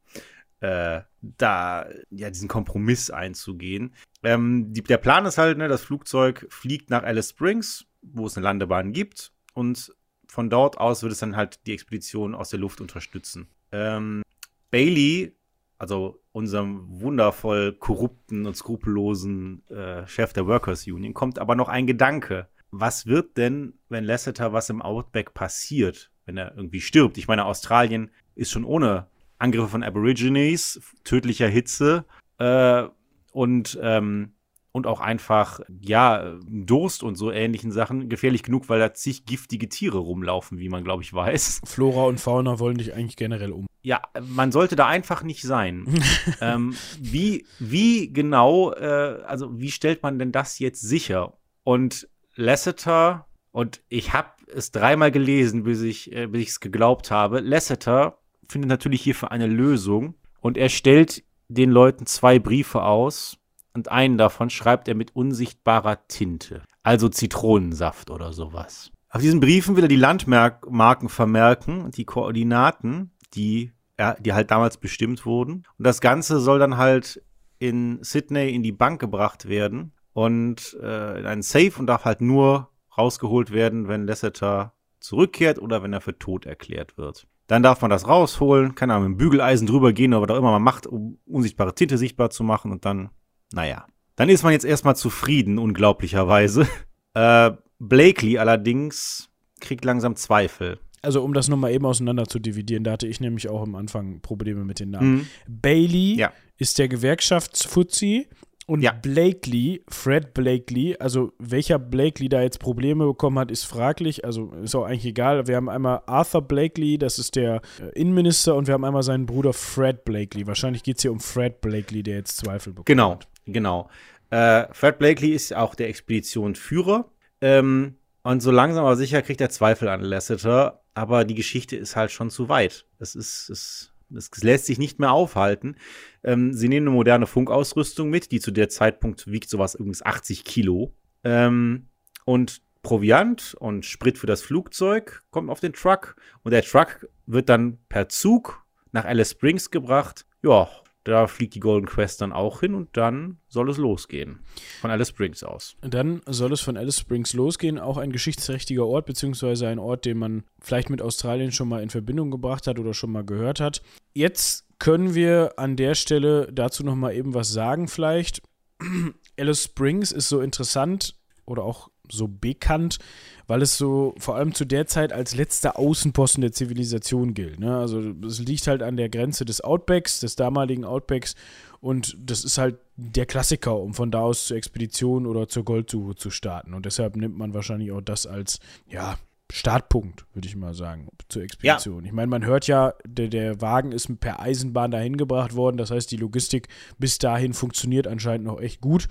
äh, da ja diesen Kompromiss einzugehen. Ähm, die, der Plan ist halt, ne, das Flugzeug fliegt nach Alice Springs, wo es eine Landebahn gibt, und von dort aus wird es dann halt die Expedition aus der Luft unterstützen. Ähm, Bailey, also unserem wundervoll korrupten und skrupellosen äh, Chef der Workers Union, kommt aber noch ein Gedanke. Was wird denn, wenn Lasseter was im Outback passiert, wenn er irgendwie stirbt? Ich meine, Australien ist schon ohne Angriffe von Aborigines, tödlicher Hitze äh, und, ähm, und auch einfach, ja, Durst und so ähnlichen Sachen gefährlich genug, weil da zig giftige Tiere rumlaufen, wie man, glaube ich, weiß. Flora und Fauna wollen dich eigentlich generell um. Ja, man sollte da einfach nicht sein. (laughs) ähm, wie, wie genau, äh, also wie stellt man denn das jetzt sicher? Und Lasseter, und ich habe es dreimal gelesen, bis ich äh, es geglaubt habe, Lasseter findet natürlich hierfür eine Lösung und er stellt den Leuten zwei Briefe aus und einen davon schreibt er mit unsichtbarer Tinte, also Zitronensaft oder sowas. Auf diesen Briefen will er die Landmarken vermerken, die Koordinaten, die, die halt damals bestimmt wurden. Und das Ganze soll dann halt in Sydney in die Bank gebracht werden und äh, in einen Safe und darf halt nur rausgeholt werden, wenn Lasseter zurückkehrt oder wenn er für tot erklärt wird. Dann darf man das rausholen, keine Ahnung, mit dem Bügeleisen drüber gehen, oder was auch immer man macht, um unsichtbare Tinte sichtbar zu machen und dann, naja. Dann ist man jetzt erstmal zufrieden, unglaublicherweise. (laughs) Äh, Blakely allerdings kriegt langsam Zweifel. Also um das nochmal eben auseinander zu dividieren, da hatte ich nämlich auch am Anfang Probleme mit den Namen. Mhm. Bailey ja. ist der Gewerkschaftsfuzzi und ja. Blakely, Fred Blakely, also welcher Blakely da jetzt Probleme bekommen hat, ist fraglich. Also ist auch eigentlich egal. Wir haben einmal Arthur Blakely, das ist der äh, Innenminister, und wir haben einmal seinen Bruder Fred Blakely. Wahrscheinlich geht es hier um Fred Blakely, der jetzt Zweifel bekommt. Genau, genau. Äh, Fred Blakely ist auch der Expeditionsführer. Ähm, und so langsam aber sicher kriegt er Zweifel an Lasseter. Aber die Geschichte ist halt schon zu weit. Es ist, ist das lässt sich nicht mehr aufhalten. Ähm, sie nehmen eine moderne Funkausrüstung mit, die zu der Zeitpunkt wiegt sowas übrigens 80 Kilo. Ähm, und Proviant und Sprit für das Flugzeug kommt auf den Truck. Und der Truck wird dann per Zug nach Alice Springs gebracht. Ja, da fliegt die Golden Quest dann auch hin und dann soll es losgehen. Von Alice Springs aus. Dann soll es von Alice Springs losgehen. Auch ein geschichtsträchtiger Ort, beziehungsweise ein Ort, den man vielleicht mit Australien schon mal in Verbindung gebracht hat oder schon mal gehört hat. Jetzt können wir an der Stelle dazu noch mal eben was sagen, vielleicht. (clears throat) Alice Springs ist so interessant oder auch so bekannt, weil es so vor allem zu der Zeit als letzter Außenposten der Zivilisation gilt. Ne? Also es liegt halt an der Grenze des Outbacks, des damaligen Outbacks und das ist halt der Klassiker, um von da aus zur Expedition oder zur Goldsuche zu starten. Und deshalb nimmt man wahrscheinlich auch das als, ja, Startpunkt, würde ich mal sagen, zur Expedition. Ja. Ich meine, man hört ja, der, der Wagen ist per Eisenbahn dahin gebracht worden. Das heißt, die Logistik bis dahin funktioniert anscheinend noch echt gut.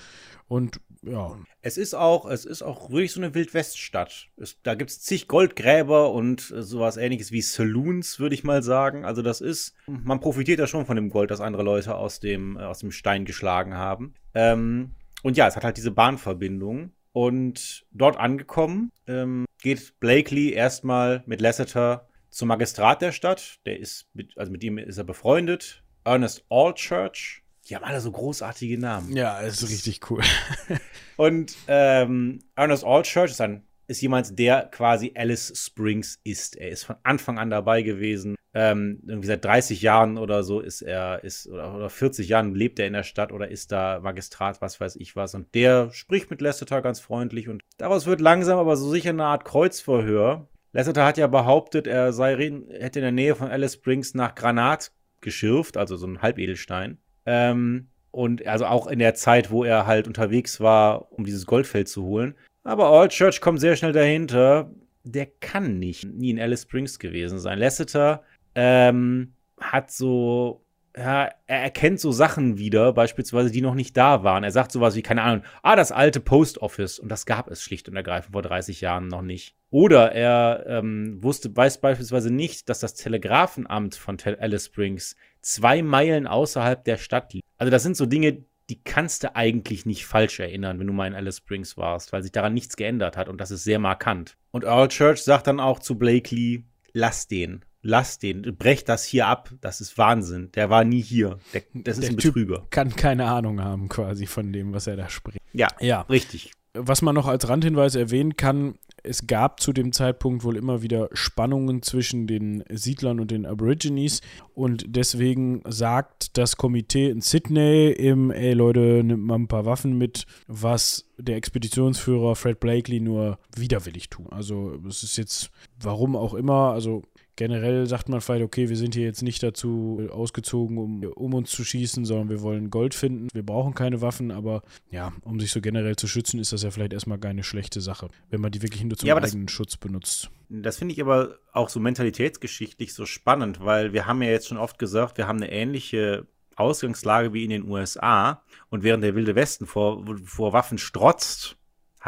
Und ja. Es ist auch, es ist auch wirklich so eine Wildweststadt. Es, da gibt es zig Goldgräber und äh, sowas ähnliches wie Saloons, würde ich mal sagen. Also das ist, man profitiert ja schon von dem Gold, das andere Leute aus dem, äh, aus dem Stein geschlagen haben. Ähm, und ja, es hat halt diese Bahnverbindung. Und dort angekommen, ähm, geht Blakely erstmal mit Lasseter zum Magistrat der Stadt. Der ist mit, also mit ihm ist er befreundet. Ernest Allchurch. Die haben alle so großartige Namen. Ja, ist richtig cool. (laughs) und ähm, Ernest Allchurch ist ein ist jemand, der quasi Alice Springs ist. Er ist von Anfang an dabei gewesen. Ähm, irgendwie seit 30 Jahren oder so ist er, ist, oder, oder 40 Jahren lebt er in der Stadt oder ist da Magistrat, was weiß ich was. Und der spricht mit Lasseter ganz freundlich und daraus wird langsam aber so sicher eine Art Kreuzverhör. Lasseter hat ja behauptet, er sei, hätte in der Nähe von Alice Springs nach Granat geschürft, also so ein Halbedelstein. Ähm, und also auch in der Zeit, wo er halt unterwegs war, um dieses Goldfeld zu holen. Aber All Church kommt sehr schnell dahinter. Der kann nicht nie in Alice Springs gewesen sein. Lasseter ähm, hat so, ja, er erkennt so Sachen wieder, beispielsweise, die noch nicht da waren. Er sagt sowas wie, keine Ahnung, ah, das alte Post Office. Und das gab es schlicht und ergreifend vor 30 Jahren noch nicht. Oder er ähm, wusste, weiß beispielsweise nicht, dass das Telegrafenamt von Alice Springs zwei Meilen außerhalb der Stadt liegt. Also das sind so Dinge, die kannst du eigentlich nicht falsch erinnern, wenn du mal in Alice Springs warst, weil sich daran nichts geändert hat und das ist sehr markant. Und Earl Church sagt dann auch zu Blakely, lass den, lass den, brech das hier ab, das ist Wahnsinn. Der war nie hier. Der, das ist Der ein Betrüger. Typ kann keine Ahnung haben quasi von dem, was er da spricht. Ja, ja, richtig. Was man noch als Randhinweis erwähnen kann, es gab zu dem Zeitpunkt wohl immer wieder Spannungen zwischen den Siedlern und den Aborigines und deswegen sagt das Komitee in Sydney im, ey Leute, nimmt mal ein paar Waffen mit, was der Expeditionsführer Fred Blakely nur widerwillig tut. Also es ist jetzt, warum auch immer, also generell sagt man vielleicht, okay, wir sind hier jetzt nicht dazu ausgezogen, um, um uns zu schießen, sondern wir wollen Gold finden. Wir brauchen keine Waffen, aber ja, um sich so generell zu schützen, ist das ja vielleicht erstmal keine schlechte Sache, wenn man die wirklich nur zum ja, eigenen das, Schutz benutzt. Das finde ich aber auch so mentalitätsgeschichtlich so spannend, weil wir haben ja jetzt schon oft gesagt, wir haben eine ähnliche Ausgangslage wie in den USA und während der Wilde Westen vor, vor Waffen strotzt,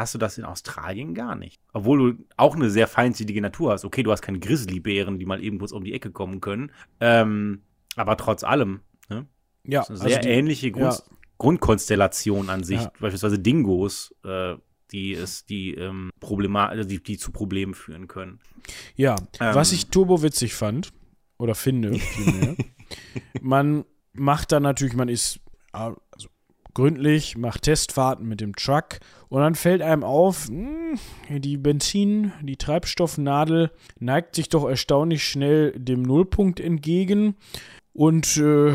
hast du das in Australien gar nicht. Obwohl du auch eine sehr feindsielige Natur hast. Okay, du hast keine Grizzlybären, die mal eben kurz um die Ecke kommen können. Ähm, aber trotz allem, ne? Ja, das ist eine sehr also die, ähnliche Grund, ja. Grundkonstellation an sich. Ja. Beispielsweise Dingos, äh, die es, die, ähm, Problema also die, die zu Problemen führen können. Ja, ähm, was ich turbowitzig fand, oder finde, (laughs) man macht dann natürlich, man ist, also gründlich, macht Testfahrten mit dem Truck und dann fällt einem auf, mh, hm, die Benzin, die Treibstoffnadel neigt sich doch erstaunlich schnell dem Nullpunkt entgegen und äh,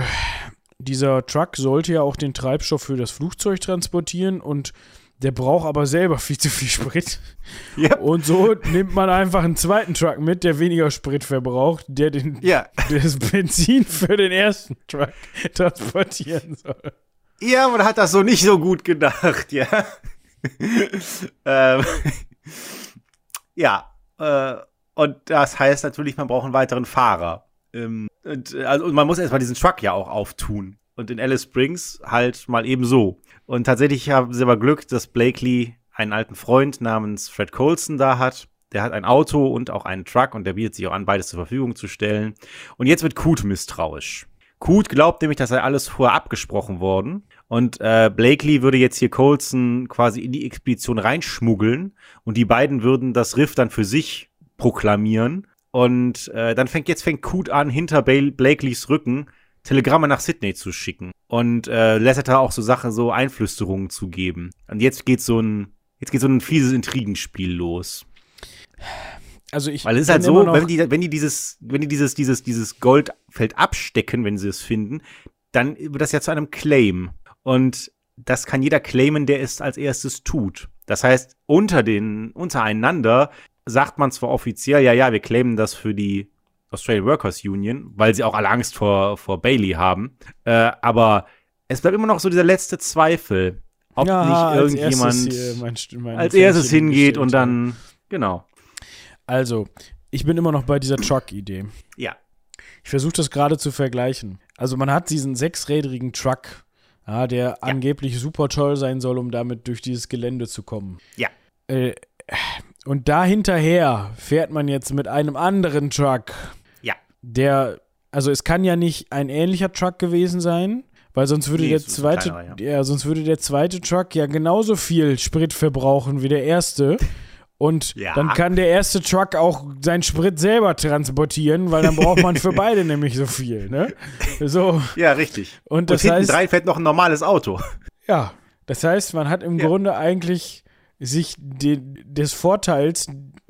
dieser Truck sollte ja auch den Treibstoff für das Flugzeug transportieren und der braucht aber selber viel zu viel Sprit. (laughs) Yep. Und so nimmt man einfach einen zweiten Truck mit, der weniger Sprit verbraucht, der den, ja. (laughs) das Benzin für den ersten Truck transportieren soll. Ja, man hat das so nicht so gut gedacht, ja. (laughs) ähm, ja, äh, und das heißt natürlich, man braucht einen weiteren Fahrer. Ähm, und, also, und man muss erstmal diesen Truck ja auch auftun. Und in Alice Springs halt mal eben so. Und tatsächlich haben sie aber Glück, dass Blakely einen alten Freund namens Fred Colson da hat. Der hat ein Auto und auch einen Truck und der bietet sich auch an, beides zur Verfügung zu stellen. Und jetzt wird Kut misstrauisch. Kut glaubt nämlich, das sei alles vorher abgesprochen worden. Und äh, Blakely würde jetzt hier Colson quasi in die Expedition reinschmuggeln und die beiden würden das Riff dann für sich proklamieren. Und äh, dann fängt jetzt fängt Kut an, hinter Blakeleys Rücken Telegramme nach Sydney zu schicken. Und äh, Lasseter auch so Sachen, so Einflüsterungen zu geben. Und jetzt geht so ein, jetzt geht so ein fieses Intrigenspiel los. Also ich Weil es ist halt so, wenn die, wenn die dieses, wenn die dieses, dieses, dieses Goldfeld abstecken, wenn sie es finden, dann wird das ja zu einem Claim. Und das kann jeder claimen, der es als erstes tut. Das heißt, unter den, untereinander sagt man zwar offiziell, ja, ja, wir claimen das für die Australian Workers Union, weil sie auch alle Angst vor, vor Bailey haben. Äh, aber es bleibt immer noch so dieser letzte Zweifel, ob ja, nicht irgendjemand als erstes, mein, mein als erstes hingeht und dann, genau. Also, ich bin immer noch bei dieser Truck-Idee. Ja. Ich versuche das gerade zu vergleichen. Also, man hat diesen sechsrädrigen Truck, ja, der ja. angeblich super toll sein soll, um damit durch dieses Gelände zu kommen. Ja. Äh, und da hinterher fährt man jetzt mit einem anderen Truck. Ja. Der, also es kann ja nicht ein ähnlicher Truck gewesen sein, weil sonst würde nee, der zweite, kleiner, ja. ja. sonst würde der zweite Truck ja genauso viel Sprit verbrauchen wie der erste. (laughs) Und ja. dann kann der erste Truck auch seinen Sprit selber transportieren, weil dann braucht man für (laughs) beide nämlich so viel, ne? So. Ja, richtig. Und, das Und hinten heißt, drei fährt noch ein normales Auto. Ja, das heißt, man hat im ja. Grunde eigentlich sich den, des Vorteils,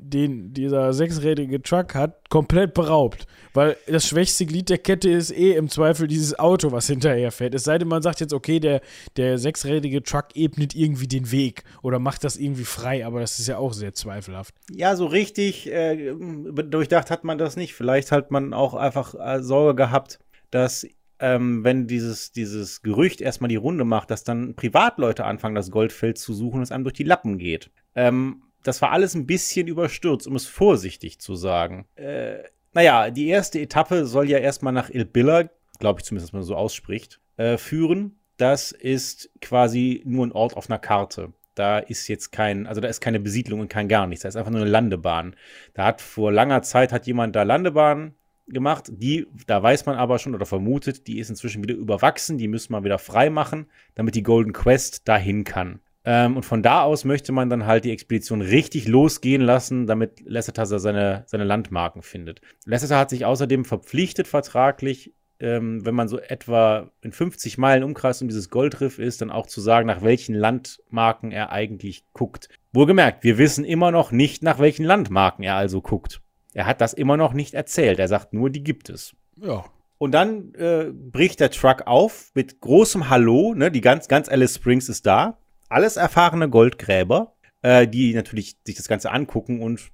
den dieser sechsrädige Truck hat, komplett beraubt. Weil das schwächste Glied der Kette ist eh im Zweifel dieses Auto, was hinterher fährt. Es sei denn, man sagt jetzt, okay, der, der sechsrädige Truck ebnet irgendwie den Weg oder macht das irgendwie frei, aber das ist ja auch sehr zweifelhaft. Ja, so richtig äh, durchdacht hat man das nicht. Vielleicht hat man auch einfach äh, Sorge gehabt, dass ähm, wenn dieses, dieses Gerücht erstmal die Runde macht, dass dann Privatleute anfangen, das Goldfeld zu suchen und es einem durch die Lappen geht. Ähm, das war alles ein bisschen überstürzt, um es vorsichtig zu sagen. Äh, naja, die erste Etappe soll ja erstmal nach Ilbilla, glaube ich zumindest, dass man so ausspricht, äh, führen. Das ist quasi nur ein Ort auf einer Karte. Da ist jetzt kein, also da ist keine Besiedlung und kein gar nichts. Da ist einfach nur eine Landebahn. Da hat vor langer Zeit hat jemand da Landebahn gemacht. Die, da weiß man aber schon oder vermutet, die ist inzwischen wieder überwachsen. Die müssen wir wieder frei machen, damit die Golden Quest dahin kann. Ähm, und von da aus möchte man dann halt die Expedition richtig losgehen lassen, damit Lasseter seine, seine Landmarken findet. Lasseter hat sich außerdem verpflichtet vertraglich, ähm, wenn man so etwa in 50 Meilen Umkreis um dieses Goldriff ist, dann auch zu sagen, nach welchen Landmarken er eigentlich guckt. Wohlgemerkt, wir wissen immer noch nicht, nach welchen Landmarken er also guckt. Er hat das immer noch nicht erzählt. Er sagt nur, die gibt es. Ja. Und dann äh, bricht der Truck auf mit großem Hallo. Ne? Die ganz, ganz Alice Springs ist da. Alles erfahrene Goldgräber, äh, die natürlich sich das Ganze angucken und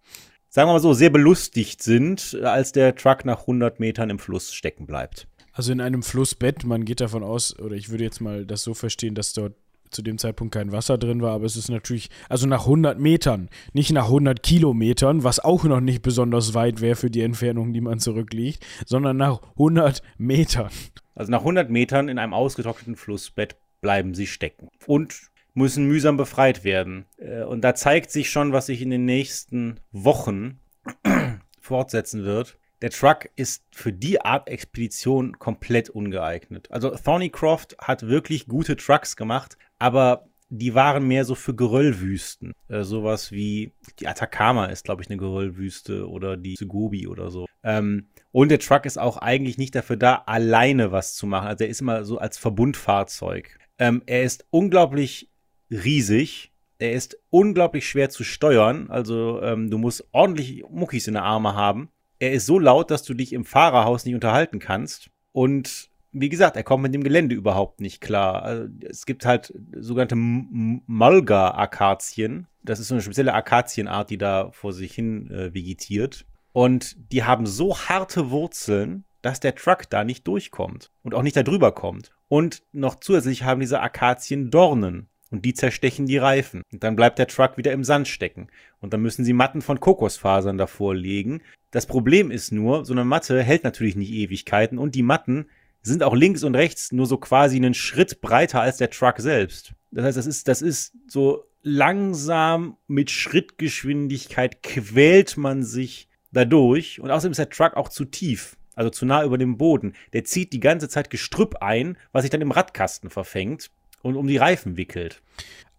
sagen wir mal so, sehr belustigt sind, als der Truck nach 100 Metern im Fluss stecken bleibt. Also in einem Flussbett, man geht davon aus, oder ich würde jetzt mal das so verstehen, dass dort zu dem Zeitpunkt kein Wasser drin war, aber es ist natürlich, also nach 100 Metern, nicht nach 100 Kilometern, was auch noch nicht besonders weit wäre für die Entfernung, die man zurückliegt, sondern nach 100 Metern. Also nach 100 Metern in einem ausgetrockneten Flussbett bleiben sie stecken und müssen mühsam befreit werden. Äh, und da zeigt sich schon, was sich in den nächsten Wochen (clears throat) fortsetzen wird der Truck ist für die Art Expedition komplett ungeeignet. Also Thornycroft hat wirklich gute Trucks gemacht, aber die waren mehr so für Geröllwüsten. Äh, sowas wie die Atacama ist, glaube ich, eine Geröllwüste oder die Sugobi oder so. Ähm, und der Truck ist auch eigentlich nicht dafür da, alleine was zu machen. Also er ist immer so als Verbundfahrzeug. Ähm, er ist unglaublich riesig. Er ist unglaublich schwer zu steuern. Also ähm, du musst ordentlich Muckis in der Arme haben er ist so laut, dass du dich im Fahrerhaus nicht unterhalten kannst. Und wie gesagt, er kommt mit dem Gelände überhaupt nicht klar. Also, es gibt halt sogenannte Mulga-Akazien. Das ist so eine spezielle Akazienart, die da vor sich hin äh, vegetiert. Und die haben so harte Wurzeln, dass der Truck da nicht durchkommt und auch nicht da drüber kommt. Und noch zusätzlich haben diese Akazien Dornen und die zerstechen die Reifen. Und dann bleibt der Truck wieder im Sand stecken. Und dann müssen sie Matten von Kokosfasern davor legen. Das Problem ist nur, so eine Matte hält natürlich nicht Ewigkeiten und die Matten sind auch links und rechts nur so quasi einen Schritt breiter als der Truck selbst. Das heißt, das ist, das ist so langsam mit Schrittgeschwindigkeit quält man sich dadurch. Und außerdem ist der Truck auch zu tief also zu nah über dem Boden. Der zieht die ganze Zeit Gestrüpp ein, was sich dann im Radkasten verfängt und um die Reifen wickelt.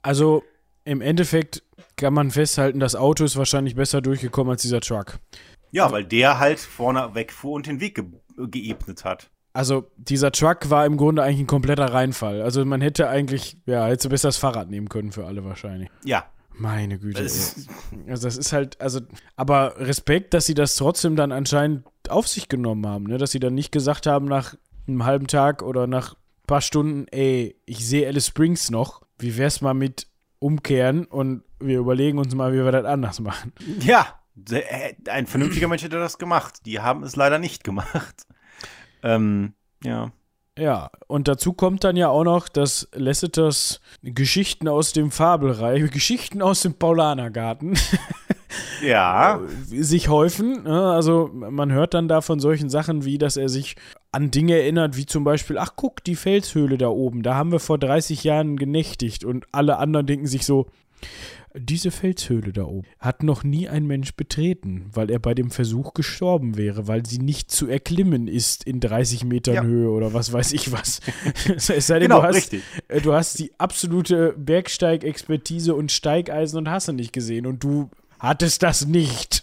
Also im Endeffekt kann man festhalten, das Auto ist wahrscheinlich besser durchgekommen als dieser Truck. Ja, weil der halt vorne wegfuhr und den Weg ge geebnet hat. Also dieser Truck war im Grunde eigentlich ein kompletter Reinfall. Also man hätte eigentlich, ja, hätte besser das Fahrrad nehmen können für alle wahrscheinlich. Ja. Meine Güte. Das also das ist halt, also, aber Respekt, dass sie das trotzdem dann anscheinend auf sich genommen haben, ne? Dass sie dann nicht gesagt haben nach einem halben Tag oder nach paar Stunden, ey, ich sehe Alice Springs noch. Wie wär's mal mit umkehren und wir überlegen uns mal, wie wir das anders machen. (laughs) Ja, äh, ein vernünftiger Mensch hätte das gemacht. Die haben es leider nicht gemacht. Ähm, ja. Ja, und dazu kommt dann ja auch noch, dass Lasseters Geschichten aus dem Fabelreich, (laughs) Geschichten aus dem Paulanergarten (laughs) ja. (laughs) sich häufen. Ne? Also man hört dann da von solchen Sachen wie, dass er sich an Dinge erinnert, wie zum Beispiel, ach guck, die Felshöhle da oben, da haben wir vor 30 Jahren genächtigt und alle anderen denken sich so, diese Felshöhle da oben hat noch nie ein Mensch betreten, weil er bei dem Versuch gestorben wäre, weil sie nicht zu erklimmen ist in 30 Metern ja. Höhe oder was weiß ich was. (laughs) es sei denn, genau, du, hast, richtig. Äh, du hast die absolute Bergsteigexpertise und Steigeisen und hast nicht gesehen und du hattest das nicht.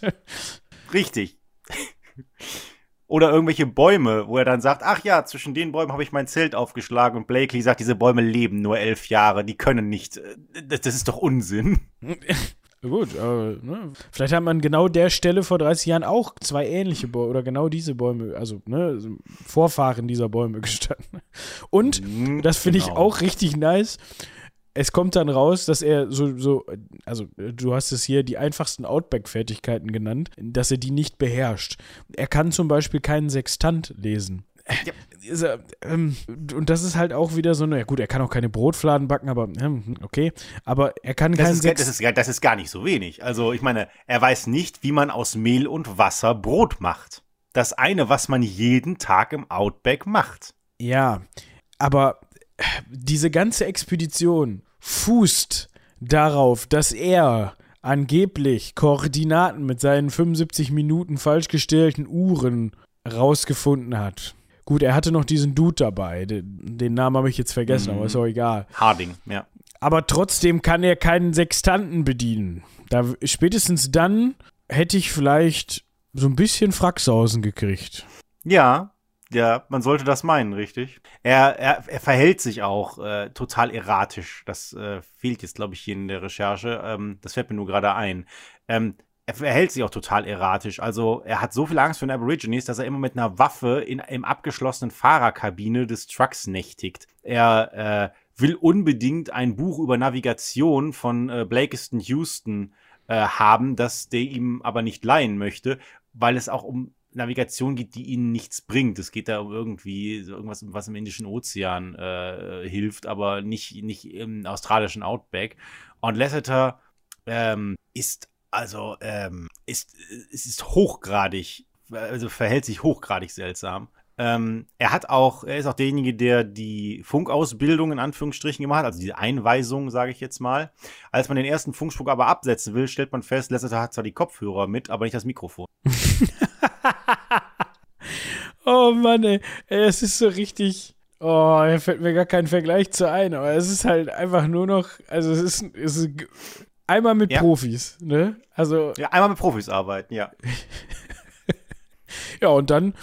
Richtig. (laughs) Oder irgendwelche Bäume, wo er dann sagt, ach ja, zwischen den Bäumen habe ich mein Zelt aufgeschlagen und Blakely sagt, diese Bäume leben nur elf Jahre, die können nicht. Äh, das, das ist doch Unsinn. (laughs) Gut, aber ne, vielleicht hat man genau der Stelle vor 30 Jahren auch zwei ähnliche Bäume oder genau diese Bäume, also ne, Vorfahren dieser Bäume gestanden. Und, mhm, das finde genau. ich auch richtig nice, es kommt dann raus, dass er so, so, also du hast es hier die einfachsten Outback-Fertigkeiten genannt, dass er die nicht beherrscht. Er kann zum Beispiel keinen Sextant lesen. Ja. Ähm, und das ist halt auch wieder so, na ja gut, er kann auch keine Brotfladen backen, aber hm, okay. Aber er kann das keinen ist, das, ist, das ist gar nicht so wenig. Also ich meine, er weiß nicht, wie man aus Mehl und Wasser Brot macht. Das eine, was man jeden Tag im Outback macht. Ja, aber diese ganze Expedition fußt darauf, dass er angeblich Koordinaten mit seinen 75 Minuten falsch gestellten Uhren rausgefunden hat. Gut, er hatte noch diesen Dude dabei. Den, den Namen habe ich jetzt vergessen, mhm. aber ist auch egal. Harding, ja. Aber trotzdem kann er keinen Sextanten bedienen. Da, spätestens dann hätte ich vielleicht so ein bisschen Fracksausen gekriegt. Ja, ja, man sollte das meinen, richtig. Er, er, er verhält sich auch äh, total erratisch. Das äh, fehlt jetzt, glaube ich, hier in der Recherche. Ähm, das fällt mir nur gerade ein. Ähm, er verhält sich auch total erratisch. Also er hat so viel Angst vor den Aborigines, dass er immer mit einer Waffe in, im abgeschlossenen Fahrerkabine des Trucks nächtigt. Er äh, will unbedingt ein Buch über Navigation von äh, Blakiston Houston äh, haben, das der ihm aber nicht leihen möchte, weil es auch um Navigation geht, die ihnen nichts bringt. Es geht da um irgendwie irgendwas, was im Indischen Ozean äh, hilft, aber nicht, nicht im australischen Outback. Und Lasseter ähm, ist also ähm, ist, ist hochgradig, also verhält sich hochgradig seltsam. Ähm, er hat auch, er ist auch derjenige, der die Funkausbildung in Anführungsstrichen gemacht hat, also diese Einweisung, sage ich jetzt mal. Als man den ersten Funkspruch aber absetzen will, stellt man fest, Lasseter hat zwar die Kopfhörer mit, aber nicht das Mikrofon. (laughs) oh Mann, ey. Es ist so richtig. Oh, da fällt mir gar kein Vergleich zu ein, aber es ist halt einfach nur noch, also es ist, es ist einmal mit ja. Profis, ne? Also. Ja, einmal mit Profis arbeiten, ja. (laughs) ja, und dann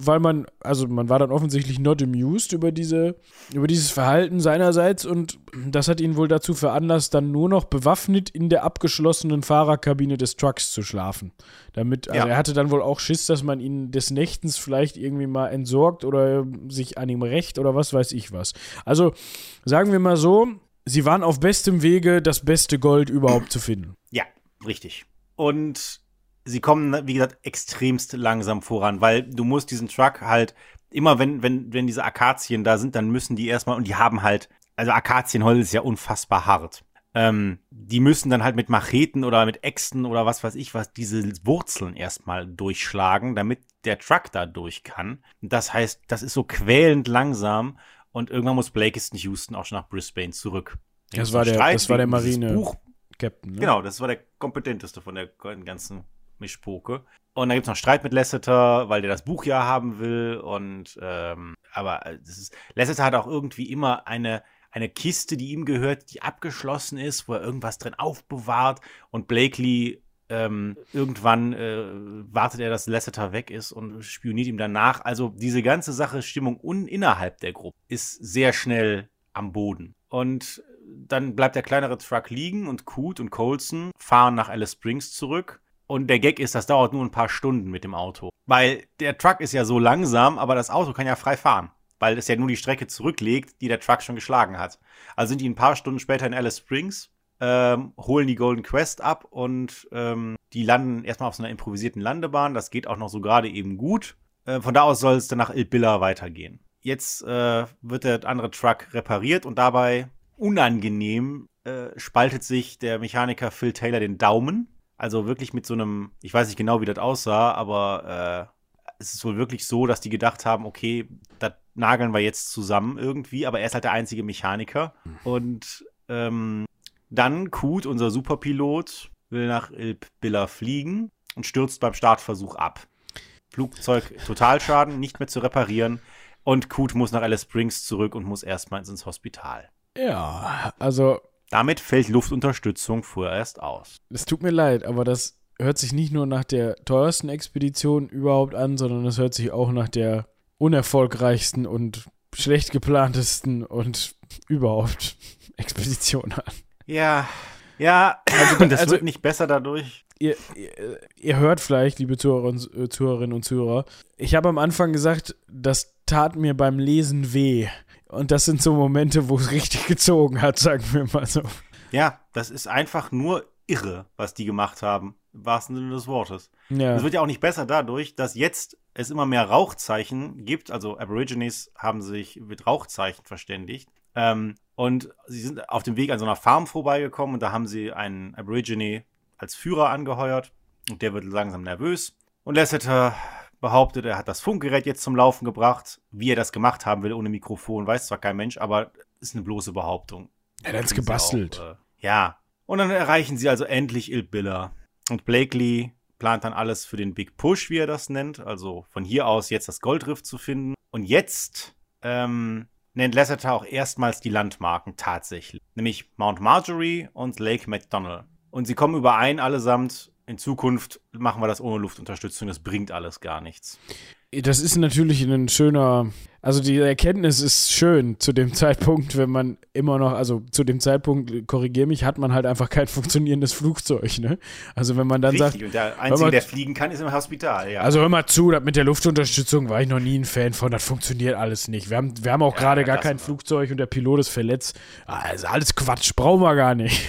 weil man, also man war dann offensichtlich not amused über diese, über dieses Verhalten seinerseits und das hat ihn wohl dazu veranlasst, dann nur noch bewaffnet in der abgeschlossenen Fahrerkabine des Trucks zu schlafen. Damit, also ja. er hatte dann wohl auch Schiss, dass man ihn des Nächtens vielleicht irgendwie mal entsorgt oder sich an ihm rächt oder was weiß ich was. Also sagen wir mal so, sie waren auf bestem Wege, das beste Gold überhaupt zu finden. Ja, richtig. Und sie kommen, wie gesagt, extremst langsam voran, weil du musst diesen Truck halt, immer wenn, wenn, wenn diese Akazien da sind, dann müssen die erstmal, und die haben halt, also Akazienholz ist ja unfassbar hart. Ähm, die müssen dann halt mit Macheten oder mit Äxten oder was weiß ich was diese Wurzeln erstmal durchschlagen, damit der Truck da durch kann. Das heißt, das ist so quälend langsam und irgendwann muss Blakiston Houston auch schon nach Brisbane zurück. Das war, der, das war der Marine Captain. Ne? Genau, das war der kompetenteste von der ganzen Mischpoke. Und dann gibt es noch Streit mit Lasseter, weil der das Buch ja haben will. Und ähm, aber äh, ist, Lasseter hat auch irgendwie immer eine, eine Kiste, die ihm gehört, die abgeschlossen ist, wo er irgendwas drin aufbewahrt. Und Blakely ähm, irgendwann äh, wartet er, dass Lasseter weg ist und spioniert ihm danach. Also diese ganze Sache, Stimmung un innerhalb der Gruppe, ist sehr schnell am Boden. Und dann bleibt der kleinere Truck liegen und Coot und Colson fahren nach Alice Springs zurück. Und der Gag ist, das dauert nur ein paar Stunden mit dem Auto. Weil der Truck ist ja so langsam, aber das Auto kann ja frei fahren. Weil es ja nur die Strecke zurücklegt, die der Truck schon geschlagen hat. Also sind die ein paar Stunden später in Alice Springs, ähm, holen die Golden Quest ab und ähm, die landen erstmal auf so einer improvisierten Landebahn. Das geht auch noch so gerade eben gut. Äh, von da aus soll es dann nach Il Billa weitergehen. jetzt äh, wird der andere Truck repariert und dabei unangenehm äh, spaltet sich der Mechaniker Phil Taylor den Daumen. Also wirklich mit so einem, ich weiß nicht genau, wie das aussah, aber äh, es ist wohl wirklich so, dass die gedacht haben, okay, das nageln wir jetzt zusammen irgendwie, aber er ist halt der einzige Mechaniker. Und ähm, dann Kut, unser Superpilot, will nach Ilp Billa fliegen und stürzt beim Startversuch ab. Flugzeug Totalschaden, nicht mehr zu reparieren. Und Kut muss nach Alice Springs zurück und muss erstmals ins Hospital. Ja, also. Damit fällt Luftunterstützung vorerst aus. Es tut mir leid, aber das hört sich nicht nur nach der teuersten Expedition überhaupt an, sondern es hört sich auch nach der unerfolgreichsten und schlecht geplantesten und (laughs) überhaupt (laughs) Expedition an. Ja, ja, also, das also, wird nicht besser dadurch. Ihr, ihr, ihr, hört vielleicht, liebe Zuhörerinnen, Zuhörerinnen und Zuhörer, ich habe am Anfang gesagt, das tat mir beim Lesen weh. Und das sind so Momente, wo es richtig gezogen hat, sagen wir mal so. Ja, das ist einfach nur irre, was die gemacht haben, im wahrsten Sinne des Wortes. Ja. Es wird ja auch nicht besser dadurch, dass jetzt es immer mehr Rauchzeichen gibt. Also Aborigines haben sich mit Rauchzeichen verständigt. Ähm, und sie sind auf dem Weg an so einer Farm vorbeigekommen und da haben sie einen Aborigine als Führer angeheuert. Und der wird langsam nervös. Und Lasseter behauptet, er hat das Funkgerät jetzt zum Laufen gebracht. Wie er das gemacht haben will ohne Mikrofon, weiß zwar kein Mensch, aber ist eine bloße Behauptung. Er hat es gebastelt. Auch, äh, ja. Und dann erreichen sie also endlich Ilbilla. Und Blakely plant dann alles für den Big Push, wie er das nennt. Also von hier aus jetzt das Goldriff zu finden. Und jetzt ähm, nennt Lasseter auch erstmals die Landmarken tatsächlich. Nämlich Mount Marjorie und Lake McDonald. Und sie kommen überein allesamt, in Zukunft machen wir das ohne Luftunterstützung, das bringt alles gar nichts. Das ist natürlich ein schöner, also die Erkenntnis ist schön zu dem (laughs) Zeitpunkt, wenn man immer noch, also zu dem Zeitpunkt, korrigier mich, hat man halt einfach kein funktionierendes Flugzeug, ne? Also wenn man dann Richtig, sagt. Und der Einzige, mal, der fliegen kann, ist im Hospital, ja. Also hör mal zu, mit der Luftunterstützung war ich noch nie ein Fan von, das funktioniert alles nicht. Wir haben, wir haben auch ja, gerade gar kein war. Flugzeug und der Pilot ist verletzt. Also alles Quatsch, brauchen wir gar nicht.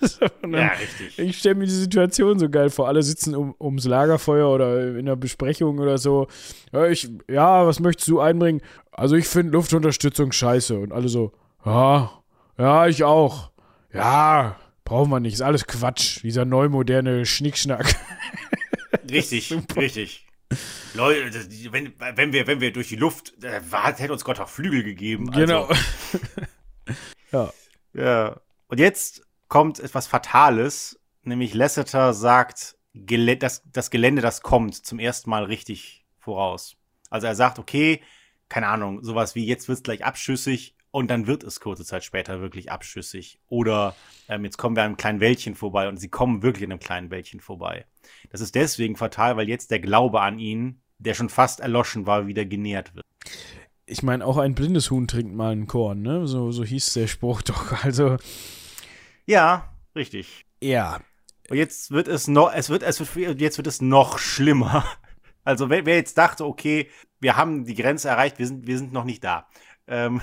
(laughs) ja, richtig. Ich stelle mir die Situation so geil vor. Alle sitzen um, ums Lagerfeuer oder in einer Besprechung oder so. Ja, ich, ja was möchtest du einbringen? Also ich finde Luftunterstützung scheiße. Und alle so, ja, ja, ich auch. Ja, brauchen wir nicht. Ist alles Quatsch. Dieser neumoderne Schnickschnack. (laughs) Richtig, richtig. Leute, wenn, wenn, wir, wenn wir durch die Luft, äh, hätte uns Gott auch Flügel gegeben. Also. Genau. (laughs) ja. Ja. Und jetzt kommt etwas Fatales, nämlich Lasseter sagt, das, das Gelände, das kommt, zum ersten Mal richtig voraus. Also er sagt, okay, keine Ahnung, sowas wie jetzt wird es gleich abschüssig und dann wird es kurze Zeit später wirklich abschüssig. Oder ähm, jetzt kommen wir an einem kleinen Wäldchen vorbei und sie kommen wirklich an einem kleinen Wäldchen vorbei. Das ist deswegen fatal, weil jetzt der Glaube an ihn, der schon fast erloschen war, wieder genährt wird. Ich meine, auch ein blindes Huhn trinkt mal einen Korn, ne? So, so hieß der Spruch (laughs) doch. Also, ja, richtig. Ja. Und jetzt wird es noch, es wird, es wird, jetzt wird es noch schlimmer. Also wer, wer, jetzt dachte, okay, wir haben die Grenze erreicht, wir sind, wir sind noch nicht da. Ähm,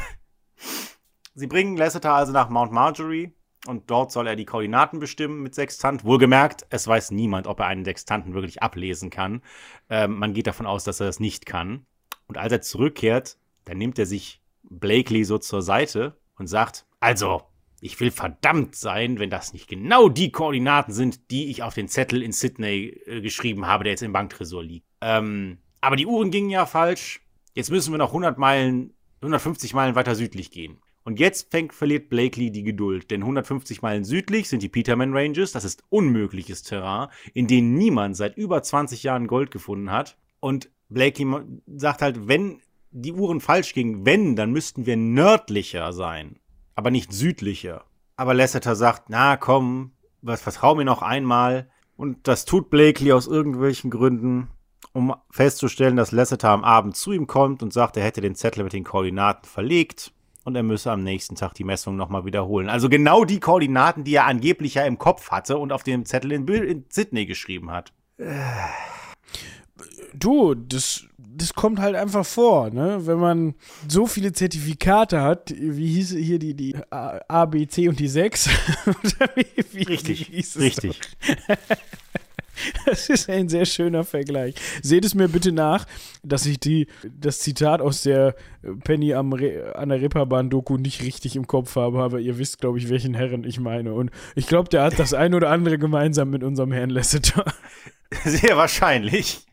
(laughs) sie bringen Lasseter also nach Mount Marjorie und dort soll er die Koordinaten bestimmen mit Sextant. Wohlgemerkt, es weiß niemand, ob er einen Sextanten wirklich ablesen kann. Ähm, man geht davon aus, dass er das nicht kann. Und als er zurückkehrt, dann nimmt er sich Blakely so zur Seite und sagt, also, ich will verdammt sein, wenn das nicht genau die Koordinaten sind, die ich auf den Zettel in Sydney äh, geschrieben habe, der jetzt im Banktresor liegt. Ähm, aber die Uhren gingen ja falsch. Jetzt müssen wir noch 100 Meilen, 150 Meilen weiter südlich gehen. Und jetzt fängt, verliert Blakely die Geduld, denn 150 Meilen südlich sind die Peterman Ranges, das ist unmögliches Terrain, in denen niemand seit über 20 Jahren Gold gefunden hat. Und Blakely sagt halt, wenn die Uhren falsch gingen, wenn, dann müssten wir nördlicher sein aber nicht südlicher. Aber Lasseter sagt, na komm, was vertrau mir noch einmal. Und das tut Blakely aus irgendwelchen Gründen, um festzustellen, dass Lasseter am Abend zu ihm kommt und sagt, er hätte den Zettel mit den Koordinaten verlegt und er müsse am nächsten Tag die Messung nochmal wiederholen. Also genau die Koordinaten, die er angeblich ja im Kopf hatte und auf dem Zettel in, in Sydney geschrieben hat. Du, das das kommt halt einfach vor, ne? Wenn man so viele Zertifikate hat, wie hieß hier die, die A, B, C und die 6? (laughs) wie, wie, richtig, wie richtig. (laughs) (laughs) Das ist ein sehr schöner Vergleich. Seht es mir bitte nach, dass ich die, das Zitat aus der Penny am Re, an der Reeperbahn-Doku nicht richtig im Kopf habe, aber ihr wisst, glaube ich, welchen Herren ich meine. Und ich glaube, der hat das ein oder andere gemeinsam mit unserem Herrn Lasseter. (laughs) Sehr wahrscheinlich.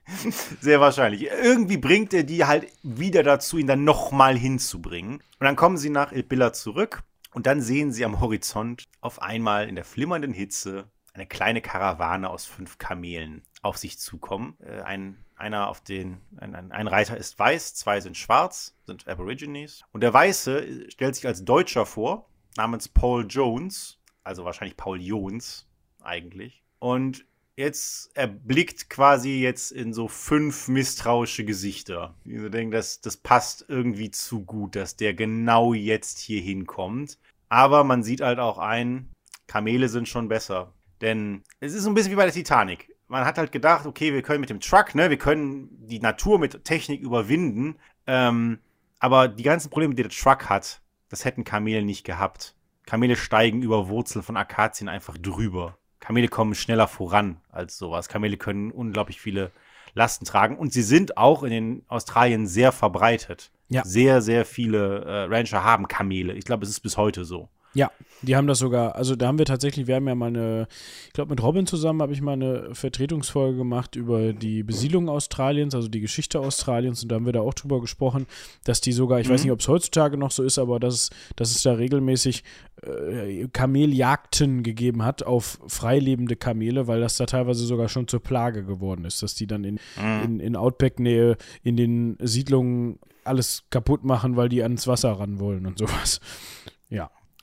Sehr wahrscheinlich. Irgendwie bringt er die halt wieder dazu, ihn dann nochmal hinzubringen. Und dann kommen sie nach Ilbilla zurück und dann sehen sie am Horizont auf einmal in der flimmernden Hitze eine kleine Karawane aus fünf Kamelen auf sich zukommen. Äh, ein, einer auf den, ein, ein, Reiter ist weiß, zwei sind schwarz, sind Aborigines. Und der Weiße stellt sich als Deutscher vor, namens Paul Jones, also wahrscheinlich Paul Jones eigentlich. Und jetzt erblickt quasi jetzt in so fünf misstrauische Gesichter. Ich so denke, das, das passt irgendwie zu gut, dass der genau jetzt hier hinkommt. Aber man sieht halt auch ein, Kamele sind schon besser. Denn es ist so ein bisschen wie bei der Titanic. Man hat halt gedacht, okay, wir können mit dem Truck, ne, wir können die Natur mit Technik überwinden. Ähm, aber die ganzen Probleme, die der Truck hat, das hätten Kamele nicht gehabt. Kamele steigen über Wurzeln von Akazien einfach drüber. Kamele kommen schneller voran als sowas. Kamele können unglaublich viele Lasten tragen und sie sind auch in den Australien sehr verbreitet. Ja. Sehr, sehr viele äh, Rancher haben Kamele. Ich glaube, es ist bis heute so. Ja, die haben das sogar, also da haben wir tatsächlich, wir haben ja mal eine, ich glaube mit Robin zusammen habe ich mal eine Vertretungsfolge gemacht über die Besiedlung Australiens, also die Geschichte Australiens und da haben wir da auch drüber gesprochen, dass die sogar, ich mhm. weiß nicht, ob es heutzutage noch so ist, aber dass, dass es da regelmäßig äh, Kameljagden gegeben hat auf freilebende Kamele, weil das da teilweise sogar schon zur Plage geworden ist, dass die dann in, mhm. in, in Outback-Nähe in den Siedlungen alles kaputt machen, weil die ans Wasser ran wollen und sowas.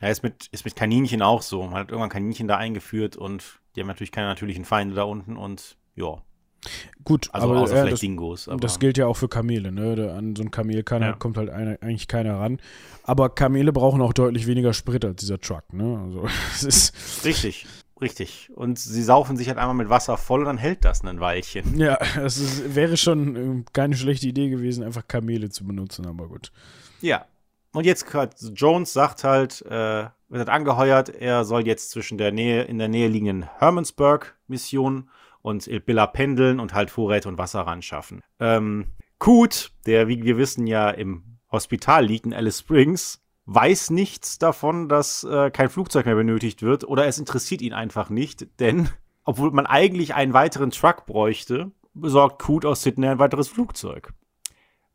Ja. Ist mit, ist mit Kaninchen auch so. Man hat irgendwann Kaninchen da eingeführt und die haben natürlich keine natürlichen Feinde da unten und ja. Gut, also aber, außer ja, vielleicht das, Dingos. Das gilt ja auch für Kamele, ne? An so ein Kamel kann, ja. kommt halt eine, eigentlich keiner ran. Aber Kamele brauchen auch deutlich weniger Sprit als dieser Truck, ne? Also, (laughs) es ist Richtig, richtig. Und sie saufen sich halt einmal mit Wasser voll und dann hält das ein Weilchen. (laughs) Ja, es wäre schon äh, keine schlechte Idee gewesen, einfach Kamele zu benutzen, aber gut. Ja, und jetzt Jones sagt halt, äh, wird halt angeheuert, er soll jetzt zwischen der Nähe, in der Nähe liegenden Hermansburg-Mission und Ilbilla pendeln und halt Vorräte und Wasser ranschaffen. Ähm, Kut, der, wie wir wissen, ja im Hospital liegt in Alice Springs, weiß nichts davon, dass äh, kein Flugzeug mehr benötigt wird oder es interessiert ihn einfach nicht, denn obwohl man eigentlich einen weiteren Truck bräuchte, besorgt Kut aus Sydney ein weiteres Flugzeug.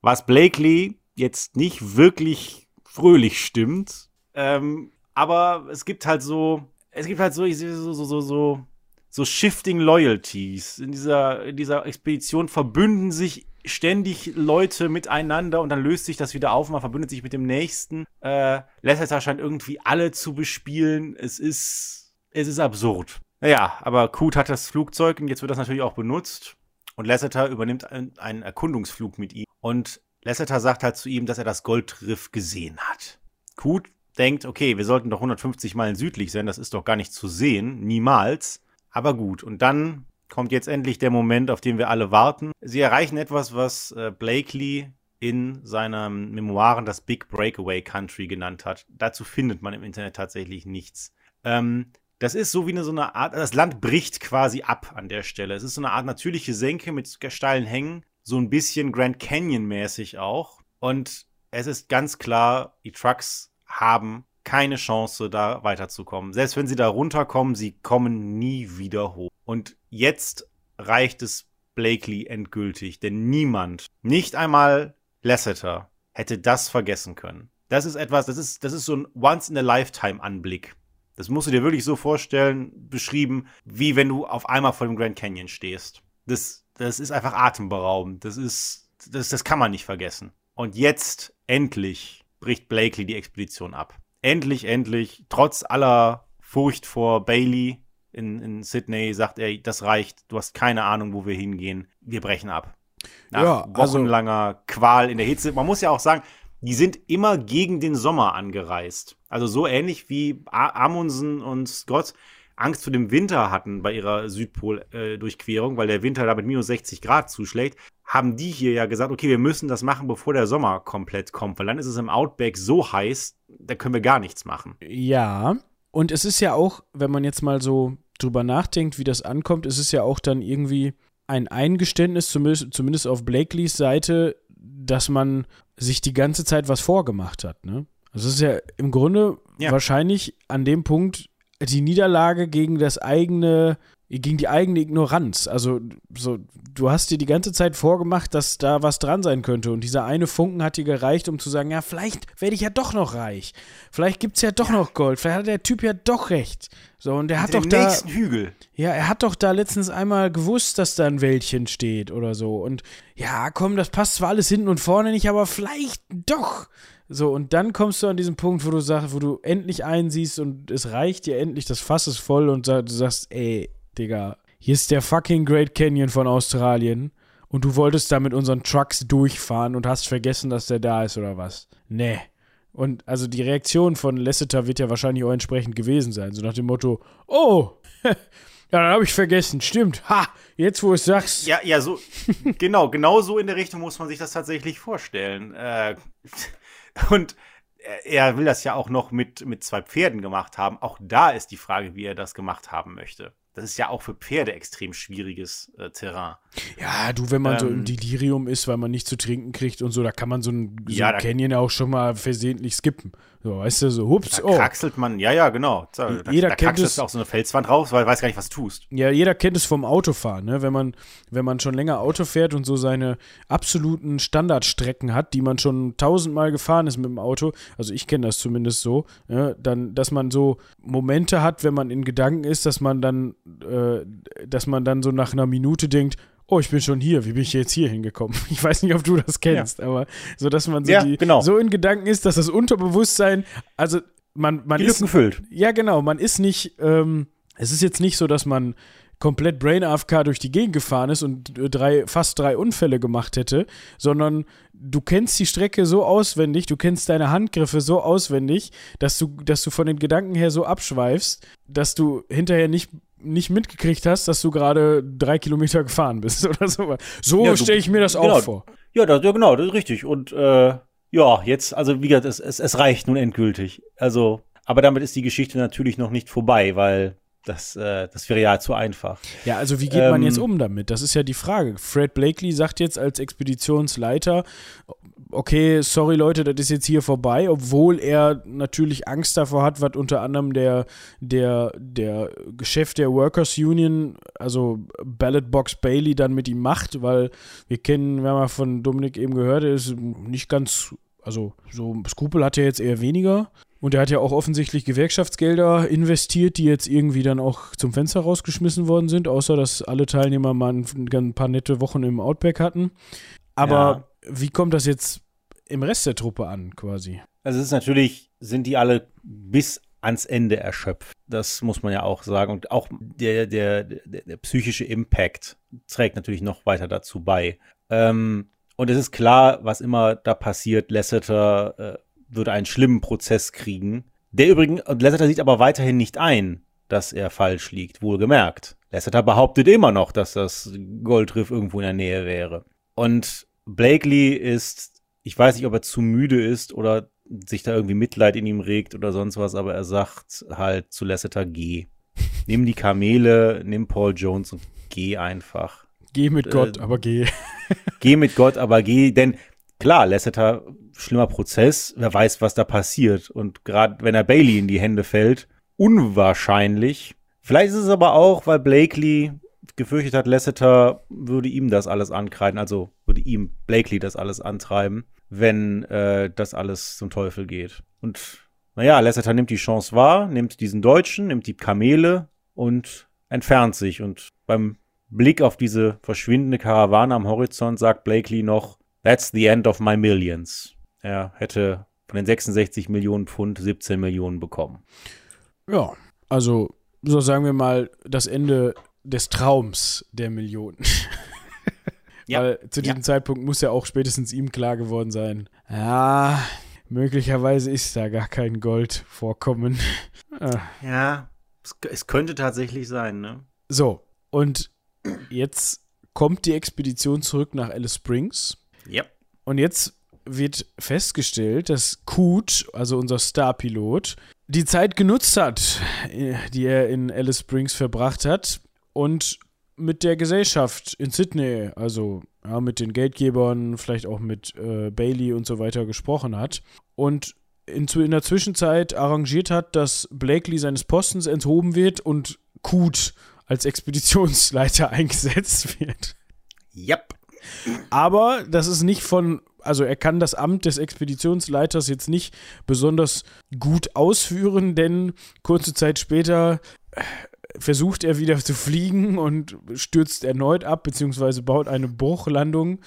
Was Blakely jetzt nicht wirklich fröhlich stimmt. Ähm, aber es gibt halt so, es gibt halt so, so, so, so, so Shifting Loyalties. In dieser, in dieser Expedition verbünden sich ständig Leute miteinander und dann löst sich das wieder auf, man verbündet sich mit dem nächsten. Äh, Lasseter scheint irgendwie alle zu bespielen. Es ist, es ist absurd. Naja, aber Kut hat das Flugzeug und jetzt wird das natürlich auch benutzt. Und Lasseter übernimmt einen Erkundungsflug mit ihm. Und Lasseter sagt halt zu ihm, dass er das Goldriff gesehen hat. Kut denkt, okay, wir sollten doch 150 Meilen südlich sein, das ist doch gar nicht zu sehen, niemals. Aber gut, und dann kommt jetzt endlich der Moment, auf den wir alle warten. Sie erreichen etwas, was äh, Blakely in seinen Memoiren das Big Breakaway Country genannt hat. Dazu findet man im Internet tatsächlich nichts. Ähm, das ist so wie eine, so eine Art, das Land bricht quasi ab an der Stelle. Es ist so eine Art natürliche Senke mit steilen Hängen so ein bisschen Grand Canyon-mäßig auch. Und es ist ganz klar, die Trucks haben keine Chance, da weiterzukommen. Selbst wenn sie da runterkommen, sie kommen nie wieder hoch. Und jetzt reicht es Blakely endgültig, denn niemand, nicht einmal Lasseter, hätte das vergessen können. Das ist etwas, das ist, das ist so ein Once-in-a-Lifetime-Anblick. Das musst du dir wirklich so vorstellen, beschrieben, wie wenn du auf einmal vor dem Grand Canyon stehst. Das das ist einfach atemberaubend. Das ist, das, das kann man nicht vergessen. Und jetzt, endlich, bricht Blakely die Expedition ab. Endlich, endlich, trotz aller Furcht vor Bailey in, in Sydney, sagt er, das reicht, du hast keine Ahnung, wo wir hingehen, wir brechen ab. Nach ja, also, wochenlanger Qual in der Hitze. Man muss ja auch sagen, die sind immer gegen den Sommer angereist. Also so ähnlich wie Amundsen und Scott Angst vor dem Winter hatten bei ihrer Südpol-Durchquerung, weil der Winter da mit minus 60 Grad zuschlägt, haben die hier ja gesagt, okay, wir müssen das machen, bevor der Sommer komplett kommt, weil dann ist es im Outback so heiß, da können wir gar nichts machen. Ja, und es ist ja auch, wenn man jetzt mal so drüber nachdenkt, wie das ankommt, ist es ja auch dann irgendwie ein Eingeständnis, zumindest, zumindest auf Blakeleys Seite, dass man sich die ganze Zeit was vorgemacht hat. Ne? Also es ist ja im Grunde ja. wahrscheinlich an dem Punkt die Niederlage gegen das eigene gegen die eigene Ignoranz. Also, so, du hast dir die ganze Zeit vorgemacht, dass da was dran sein könnte. Und dieser eine Funken hat dir gereicht, um zu sagen: Ja, vielleicht werde ich ja doch noch reich. Vielleicht gibt es ja doch ja. noch Gold. Vielleicht hat der Typ ja doch recht. So, und der hat doch da. nächsten Hügel. Ja, er hat doch da letztens einmal gewusst, dass da ein Wäldchen steht oder so. Und ja, komm, das passt zwar alles hinten und vorne nicht, aber vielleicht doch. So, und dann kommst du an diesen Punkt, wo du sagst, wo du endlich einsiehst und es reicht dir endlich, das Fass ist voll und du sagst, ey, Digga, hier ist der fucking Great Canyon von Australien und du wolltest da mit unseren Trucks durchfahren und hast vergessen, dass der da ist oder was? Nee. Und also die Reaktion von Lasseter wird ja wahrscheinlich auch entsprechend gewesen sein. So nach dem Motto, oh, (laughs) ja, dann habe ich vergessen. Stimmt. Ha, jetzt wo es sagst. Ja, ja, so, genau, genau so in der Richtung muss man sich das tatsächlich vorstellen. Äh, und er will das ja auch noch mit, mit zwei Pferden gemacht haben. Auch da ist die Frage, wie er das gemacht haben möchte das ist ja auch für Pferde extrem schwieriges äh, Terrain. Ja, du, wenn man ähm, so im ähm, Delirium ist, weil man nicht zu trinken kriegt und so, da kann man so ein, so ja, ein Canyon auch schon mal versehentlich skippen. So, weißt du, so, hups, da oh. kraxelt man, ja, ja, genau. Da, jeder da kennt es. auch so eine Felswand raus, weil du weißt gar nicht, was du tust. Ja, jeder kennt es vom Autofahren, ne? Wenn man, wenn man schon länger Auto fährt und so seine absoluten Standardstrecken hat, die man schon tausendmal gefahren ist mit dem Auto, also ich kenne das zumindest so, ja, dann, dass man so Momente hat, wenn man in Gedanken ist, dass man dann, äh, dass man dann so nach einer Minute denkt, oh, ich bin schon hier, wie bin ich jetzt hier hingekommen? (laughs) Ich weiß nicht, ob du das kennst, ja. aber so, dass man so, ja, die, genau. so in Gedanken ist, dass das Unterbewusstsein, also man, man ist. gefüllt. Ja, genau, man ist nicht, ähm, es ist jetzt nicht so, dass man komplett Brain AFK durch die Gegend gefahren ist und drei, fast drei Unfälle gemacht hätte, sondern du kennst die Strecke so auswendig, du kennst deine Handgriffe so auswendig, dass du, dass du von den Gedanken her so abschweifst, dass du hinterher nicht nicht mitgekriegt hast, dass du gerade drei Kilometer gefahren bist (laughs) oder so. So ja, stelle ich mir das genau, auch vor. Ja, das, ja, genau, das ist richtig. Und äh, ja, jetzt, also wie gesagt, es, es, es reicht nun endgültig. Also, aber damit ist die Geschichte natürlich noch nicht vorbei, weil das, äh, das wäre ja zu einfach. Ja, also wie geht ähm, man jetzt um damit? Das ist ja die Frage. Fred Blakely sagt jetzt als Expeditionsleiter, okay, sorry Leute, das ist jetzt hier vorbei, obwohl er natürlich Angst davor hat, was unter anderem der, der, der Chef der Workers Union, also Ballot Box Bailey, dann mit ihm macht, weil wir kennen, wir haben ja von Dominik eben gehört, er ist nicht ganz, also so Skrupel hat er jetzt eher weniger. Und er hat ja auch offensichtlich Gewerkschaftsgelder investiert, die jetzt irgendwie dann auch zum Fenster rausgeschmissen worden sind, außer dass alle Teilnehmer mal ein, ein paar nette Wochen im Outback hatten. Aber ja. wie kommt das jetzt im Rest der Truppe an, quasi? Also es ist natürlich, sind die alle bis ans Ende erschöpft. Das muss man ja auch sagen. Und auch der, der, der, der psychische Impact trägt natürlich noch weiter dazu bei. Ähm, und es ist klar, was immer da passiert, Lasseter äh, würde einen schlimmen Prozess kriegen. Der übrigens, Lasseter sieht aber weiterhin nicht ein, dass er falsch liegt, wohlgemerkt. Lasseter behauptet immer noch, dass das Goldriff irgendwo in der Nähe wäre. Und Blakely ist, ich weiß nicht, ob er zu müde ist oder sich da irgendwie Mitleid in ihm regt oder sonst was, aber er sagt halt zu Lasseter, geh. Nimm die Kamele, nimm Paul Jones und geh einfach. Geh mit Gott, äh, aber geh. (laughs) geh mit Gott, aber geh, denn klar, Lasseter, schlimmer Prozess, wer weiß, was da passiert. Und gerade wenn er Bailey in die Hände fällt, unwahrscheinlich. Vielleicht ist es aber auch, weil Blakely gefürchtet hat, Lasseter würde ihm das alles ankreiden, also würde ihm Blakely das alles antreiben, wenn äh, das alles zum Teufel geht. Und naja, Lasseter nimmt die Chance wahr, nimmt diesen Deutschen, nimmt die Kamele und entfernt sich. Und beim Blick auf diese verschwindende Karawane am Horizont sagt Blakely noch, That's the end of my millions. Er hätte von den 66 Millionen Pfund 17 Millionen bekommen. Ja, also so sagen wir mal das Ende des Traums der Millionen. (laughs) ja. Weil zu diesem ja. Zeitpunkt muss ja auch spätestens ihm klar geworden sein. Ja, möglicherweise ist da gar kein Gold vorkommen. (laughs) Ah. ja, es, es könnte tatsächlich sein, ne? So, und jetzt kommt die Expedition zurück nach Alice Springs. Ja. Und jetzt wird festgestellt, dass Coot, also unser Starpilot, die Zeit genutzt hat, die er in Alice Springs verbracht hat und mit der Gesellschaft in Sydney, also ja, mit den Geldgebern, vielleicht auch mit äh, Bailey und so weiter gesprochen hat und in, in der Zwischenzeit arrangiert hat, dass Blakely seines Postens enthoben wird und Kut als Expeditionsleiter (laughs) eingesetzt wird. Yep. Aber das ist nicht von, also er kann das Amt des Expeditionsleiters jetzt nicht besonders gut ausführen, denn kurze Zeit später äh, versucht er wieder zu fliegen und stürzt erneut ab, beziehungsweise baut eine Bruchlandung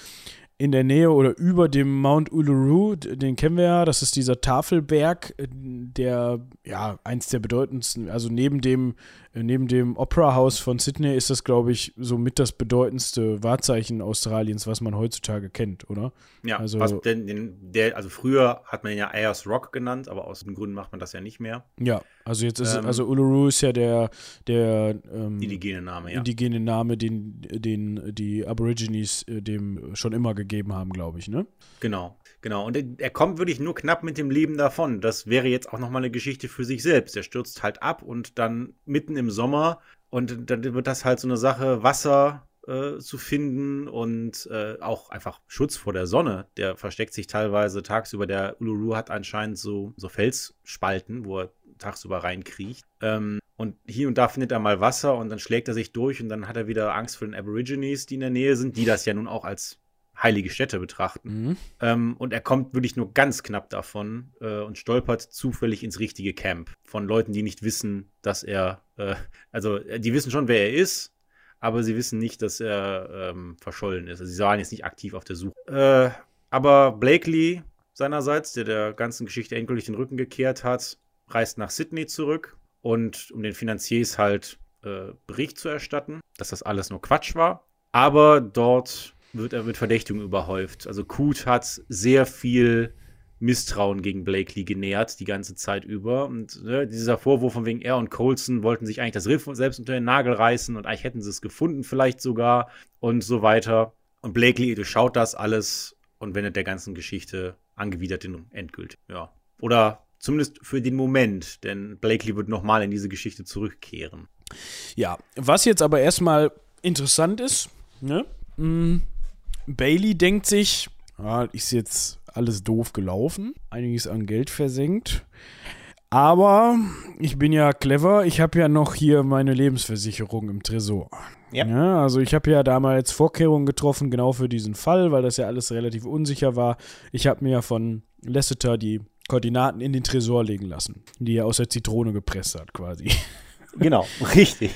in der Nähe oder über dem Mount Uluru, den kennen wir ja, das ist dieser Tafelberg, äh, der ja eins der bedeutendsten, also neben dem neben dem Opera House von Sydney ist das, glaube ich, somit das bedeutendste Wahrzeichen Australiens, was man heutzutage kennt, oder? Ja, also, was denn, den, der, also früher hat man ihn ja Ayers Rock genannt, aber aus den Gründen macht man das ja nicht mehr. Ja, also jetzt ist ähm, also Uluru ist ja der, der ähm, indigene Name, ja. Indigene Name, den, den die Aborigines äh, dem schon immer gegeben haben, glaube ich, ne? Genau. Genau, und er kommt wirklich nur knapp mit dem Leben davon. Das wäre jetzt auch nochmal eine Geschichte für sich selbst. Er stürzt halt ab und dann mitten im Sommer und dann wird das halt so eine Sache, Wasser äh, zu finden und äh, auch einfach Schutz vor der Sonne. Der versteckt sich teilweise tagsüber. Der Uluru hat anscheinend so, so Felsspalten, wo er tagsüber reinkriecht. Ähm, und hier und da findet er mal Wasser und dann schlägt er sich durch und dann hat er wieder Angst vor den Aborigines, die in der Nähe sind, die das ja nun auch als heilige Städte betrachten. Mhm. Ähm, und er kommt wirklich nur ganz knapp davon äh, und stolpert zufällig ins richtige Camp von Leuten, die nicht wissen, dass er, äh, also äh, die wissen schon, wer er ist, aber sie wissen nicht, dass er ähm, verschollen ist. Also sie waren jetzt nicht aktiv auf der Suche. Äh, aber Blakely seinerseits, der der ganzen Geschichte endgültig den Rücken gekehrt hat, reist nach Sydney zurück und um den Finanziers halt äh, Bericht zu erstatten, dass das alles nur Quatsch war. Aber dort wird er mit Verdächtigungen überhäuft. Also Kut hat sehr viel Misstrauen gegen Blakely genährt die ganze Zeit über. Und ne, dieser Vorwurf von wegen er und Colson wollten sich eigentlich das Riff selbst unter den Nagel reißen und eigentlich hätten sie es gefunden, vielleicht sogar und so weiter. Und Blakely durchschaut das alles und wendet der ganzen Geschichte angewidert den endgültig. Ja. Oder zumindest für den Moment, denn Blakely wird nochmal in diese Geschichte zurückkehren. Ja, was jetzt aber erstmal interessant ist, ne? Hm, Bailey denkt sich, ja, ist jetzt alles doof gelaufen, einiges an Geld versenkt. Aber ich bin ja clever, ich habe ja noch hier meine Lebensversicherung im Tresor. Ja. ja also ich habe ja damals Vorkehrungen getroffen, genau für diesen Fall, weil das ja alles relativ unsicher war. Ich habe mir ja von Lasseter die Koordinaten in den Tresor legen lassen, die er aus der Zitrone gepresst hat, quasi. Genau, richtig.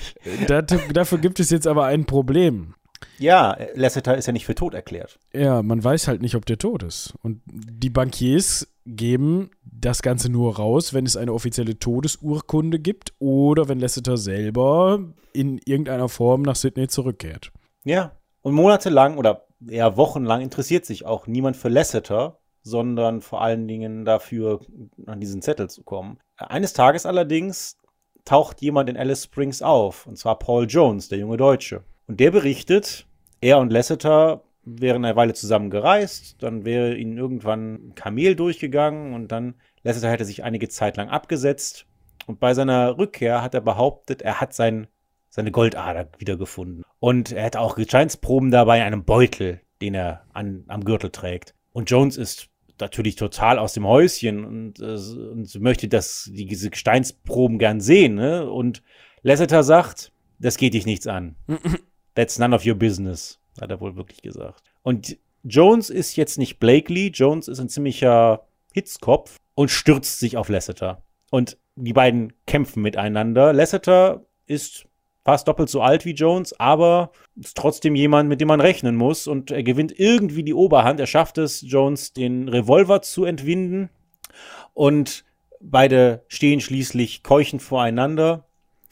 Das, dafür gibt es jetzt aber ein Problem. Ja, Lasseter ist ja nicht für tot erklärt. Ja, man weiß halt nicht, ob der tot ist. Und die Bankiers geben das Ganze nur raus, wenn es eine offizielle Todesurkunde gibt oder wenn Lasseter selber in irgendeiner Form nach Sydney zurückkehrt. Ja, und monatelang oder eher wochenlang interessiert sich auch niemand für Lasseter, sondern vor allen Dingen dafür, an diesen Zettel zu kommen. Eines Tages allerdings taucht jemand in Alice Springs auf, und zwar Paul Jones, der junge Deutsche. Und der berichtet, er und Lasseter wären eine Weile zusammen gereist, dann wäre ihnen irgendwann ein Kamel durchgegangen und dann Lasseter hätte sich einige Zeit lang abgesetzt. Und bei seiner Rückkehr hat er behauptet, er hat sein, seine Goldader wiedergefunden. Und er hätte auch Gesteinsproben dabei in einem Beutel, den er an, am Gürtel trägt. Und Jones ist natürlich total aus dem Häuschen und, äh, und möchte das, diese Gesteinsproben gern sehen. Ne? Und Lasseter sagt, das geht dich nichts an. (laughs) That's none of your business, hat er wohl wirklich gesagt. Und Jones ist jetzt nicht Blakely, Jones ist ein ziemlicher Hitzkopf und stürzt sich auf Lasseter. Und die beiden kämpfen miteinander. Lasseter ist fast doppelt so alt wie Jones, aber ist trotzdem jemand, mit dem man rechnen muss. Und er gewinnt irgendwie die Oberhand. Er schafft es, Jones den Revolver zu entwinden. Und beide stehen schließlich keuchend voreinander.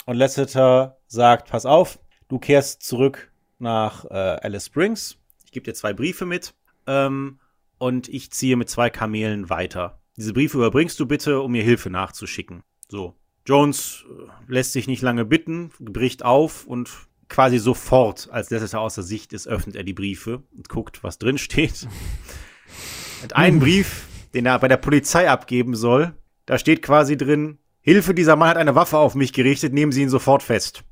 Und Lasseter sagt, pass auf, Du kehrst zurück nach äh, Alice Springs. Ich gebe dir zwei Briefe mit ähm, und ich ziehe mit zwei Kamelen weiter. Diese Briefe überbringst du bitte, um mir Hilfe nachzuschicken. So. Jones äh, lässt sich nicht lange bitten, bricht auf und quasi sofort, als das außer Sicht ist, öffnet er die Briefe und guckt, was drin steht. (laughs) und einen Brief, den er bei der Polizei abgeben soll, da steht quasi drin, Hilfe, dieser Mann hat eine Waffe auf mich gerichtet, nehmen Sie ihn sofort fest.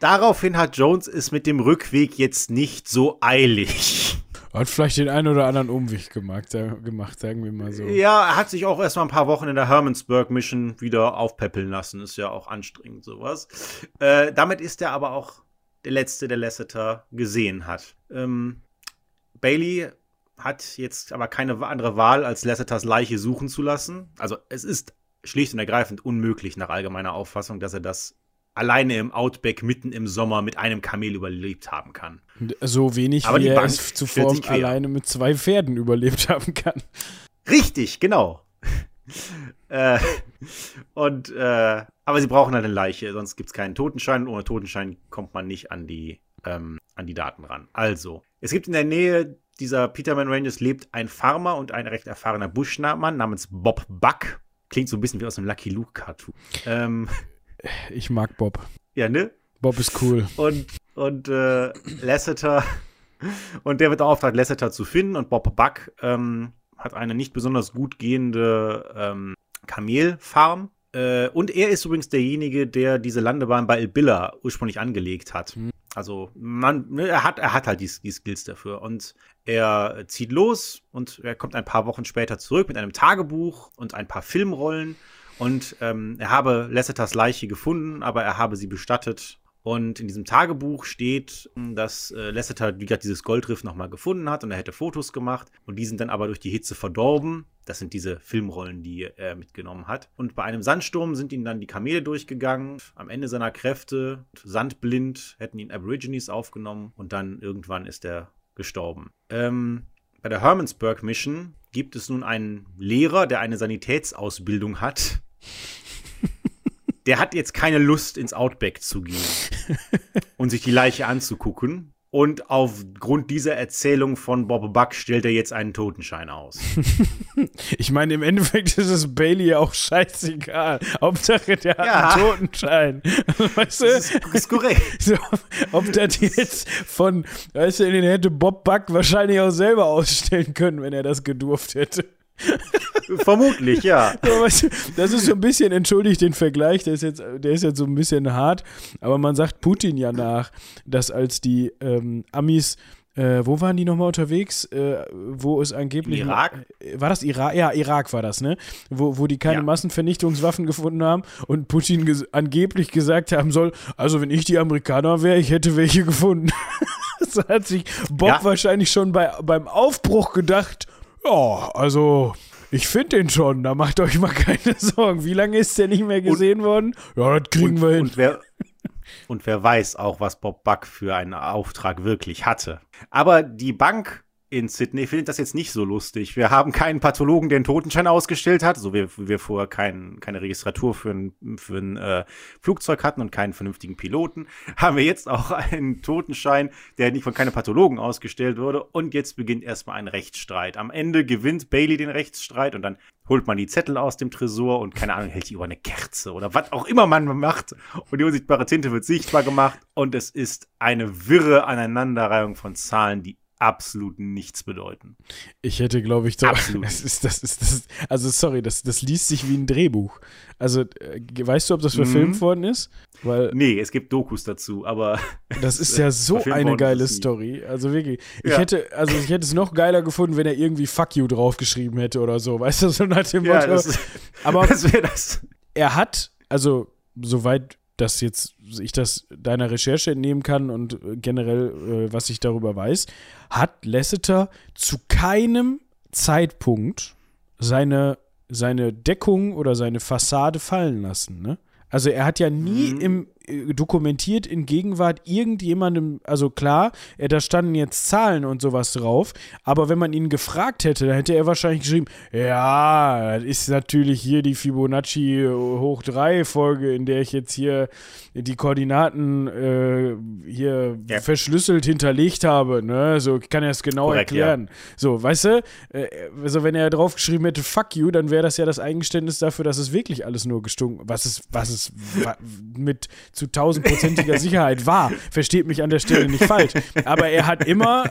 Daraufhin hat Jones es mit dem Rückweg jetzt nicht so eilig. Hat vielleicht den einen oder anderen Umweg gemacht, gemacht, sagen wir mal so. Ja, er hat sich auch erstmal ein paar Wochen in der Hermansburg Mission wieder aufpäppeln lassen. Ist ja auch anstrengend, sowas. Äh, damit ist er aber auch der Letzte, der Lasseter gesehen hat. Ähm, Bailey hat jetzt aber keine andere Wahl, als Lasseters Leiche suchen zu lassen. Also es ist schlicht und ergreifend unmöglich nach allgemeiner Auffassung, dass er das alleine im Outback mitten im Sommer mit einem Kamel überlebt haben kann. So wenig, Aber wie er es zuvor alleine mit zwei Pferden überlebt haben kann. Richtig, genau. (laughs) äh, und äh, aber sie brauchen eine Leiche, sonst gibt es keinen Totenschein. Ohne Totenschein kommt man nicht an die, ähm, an die Daten ran. Also, es gibt in der Nähe dieser Peterman Ranges lebt ein Farmer und ein recht erfahrener Buschmann namens Bob Buck. Klingt so ein bisschen wie aus einem Lucky Luke Cartoon. Ähm, ich mag Bob. Ja, ne? Bob ist cool. Und, und äh, Lasseter, und der wird beauftragt, Lasseter zu finden. Und Bob Buck ähm, hat eine nicht besonders gut gehende ähm, Kamelfarm. Äh, und er ist übrigens derjenige, der diese Landebahn bei Ilbilla ursprünglich angelegt hat. Mhm. Also man, ne, er hat, er hat halt die, die Skills dafür. Und er zieht los und er kommt ein paar Wochen später zurück mit einem Tagebuch und ein paar Filmrollen und ähm, er habe Lasseters Leiche gefunden, aber er habe sie bestattet. Und in diesem Tagebuch steht, dass äh, Lasseter, wie gesagt, dieses Goldriff nochmal gefunden hat und er hätte Fotos gemacht. Und die sind dann aber durch die Hitze verdorben. Das sind diese Filmrollen, die er mitgenommen hat. Und bei einem Sandsturm sind ihm dann die Kamele durchgegangen. Am Ende seiner Kräfte, sandblind, hätten ihn Aborigines aufgenommen. Und dann irgendwann ist er gestorben. Ähm, bei der Hermansburg Mission gibt es nun einen Lehrer, der eine Sanitätsausbildung hat (laughs) der hat jetzt keine Lust, ins Outback zu gehen und sich die Leiche anzugucken. Und aufgrund dieser Erzählung von Bob Buck stellt er jetzt einen Totenschein aus. (laughs) ich meine, im Endeffekt ist es Bailey auch scheißegal. Hauptsache, der hat ja. einen Totenschein. (laughs) weißt du? Das ist, ist korrekt. So, ob das jetzt von, weißt du, den hätte Bob Buck wahrscheinlich auch selber ausstellen können, wenn er das gedurft hätte. (laughs) Vermutlich, ja. (laughs) Das ist so ein bisschen, entschuldigt den Vergleich, der ist, jetzt, der ist jetzt so ein bisschen hart, aber man sagt Putin ja nach, dass als die ähm, Amis äh, wo waren die nochmal unterwegs? Äh, wo es angeblich. Irak? War das Irak? Ja, Irak war das, ne? Wo, wo die keine ja. Massenvernichtungswaffen gefunden haben und Putin ges angeblich gesagt haben soll: Also, wenn ich die Amerikaner wäre, ich hätte welche gefunden. (laughs) das hat sich Bob ja. wahrscheinlich schon bei, beim Aufbruch gedacht. Ja, also ich finde den schon, da macht euch mal keine (laughs) Sorgen. Wie lange ist der nicht mehr gesehen und, worden? Ja, das kriegen und, wir hin. Und wer, und wer weiß auch, was Bob Buck für einen Auftrag wirklich hatte. Aber die Bank in Sydney findet das jetzt nicht so lustig. Wir haben keinen Pathologen, der einen Totenschein ausgestellt hat, so wie wir vorher kein, keine Registratur für ein, für ein äh, Flugzeug hatten und keinen vernünftigen Piloten. Haben wir jetzt auch einen Totenschein, der nicht von keinem Pathologen ausgestellt wurde. Und jetzt beginnt erstmal ein Rechtsstreit. Am Ende gewinnt Bailey den Rechtsstreit und dann holt man die Zettel aus dem Tresor und keine Ahnung, hält die über eine Kerze oder was auch immer man macht. Und die unsichtbare Tinte wird sichtbar gemacht und es ist eine wirre Aneinanderreihung von Zahlen, die absolut nichts bedeuten. Ich hätte, glaube ich, doch, absolut. (laughs) Das ist, das ist, das also sorry, das, das liest sich wie ein Drehbuch. Also, äh, weißt du, ob das verfilmt mhm. worden ist? Weil, nee, es gibt Dokus dazu, aber. (laughs) Das ist (laughs) ja so eine geile Story. Also wirklich. Ich ja. hätte, also ich hätte es noch geiler gefunden, wenn er irgendwie Fuck you draufgeschrieben hätte oder so. Weißt du, so nach dem Motto. Ja, das, aber das das. er hat, also, soweit dass jetzt ich das deiner Recherche entnehmen kann und generell, äh, was ich darüber weiß, hat Lasseter zu keinem Zeitpunkt seine, seine Deckung oder seine Fassade fallen lassen. Ne? Also er hat ja nie mhm. im, äh, dokumentiert in Gegenwart irgendjemandem, also klar, er, da standen jetzt Zahlen und sowas drauf, aber wenn man ihn gefragt hätte, dann hätte er wahrscheinlich geschrieben, ja, das ist natürlich hier die Fibonacci hoch 3 Folge, in der ich jetzt hier die Koordinaten äh, hier ja. verschlüsselt hinterlegt habe, ne, so, ich kann er es genau Korrekt, erklären. Ja. So, weißt du, äh, also wenn er draufgeschrieben hätte, fuck you, dann wäre das ja das Eingeständnis dafür, dass es wirklich alles nur gestunken, was es, was es mit zu tausendprozentiger Sicherheit war. Versteht mich an der Stelle nicht falsch. Aber er hat immer,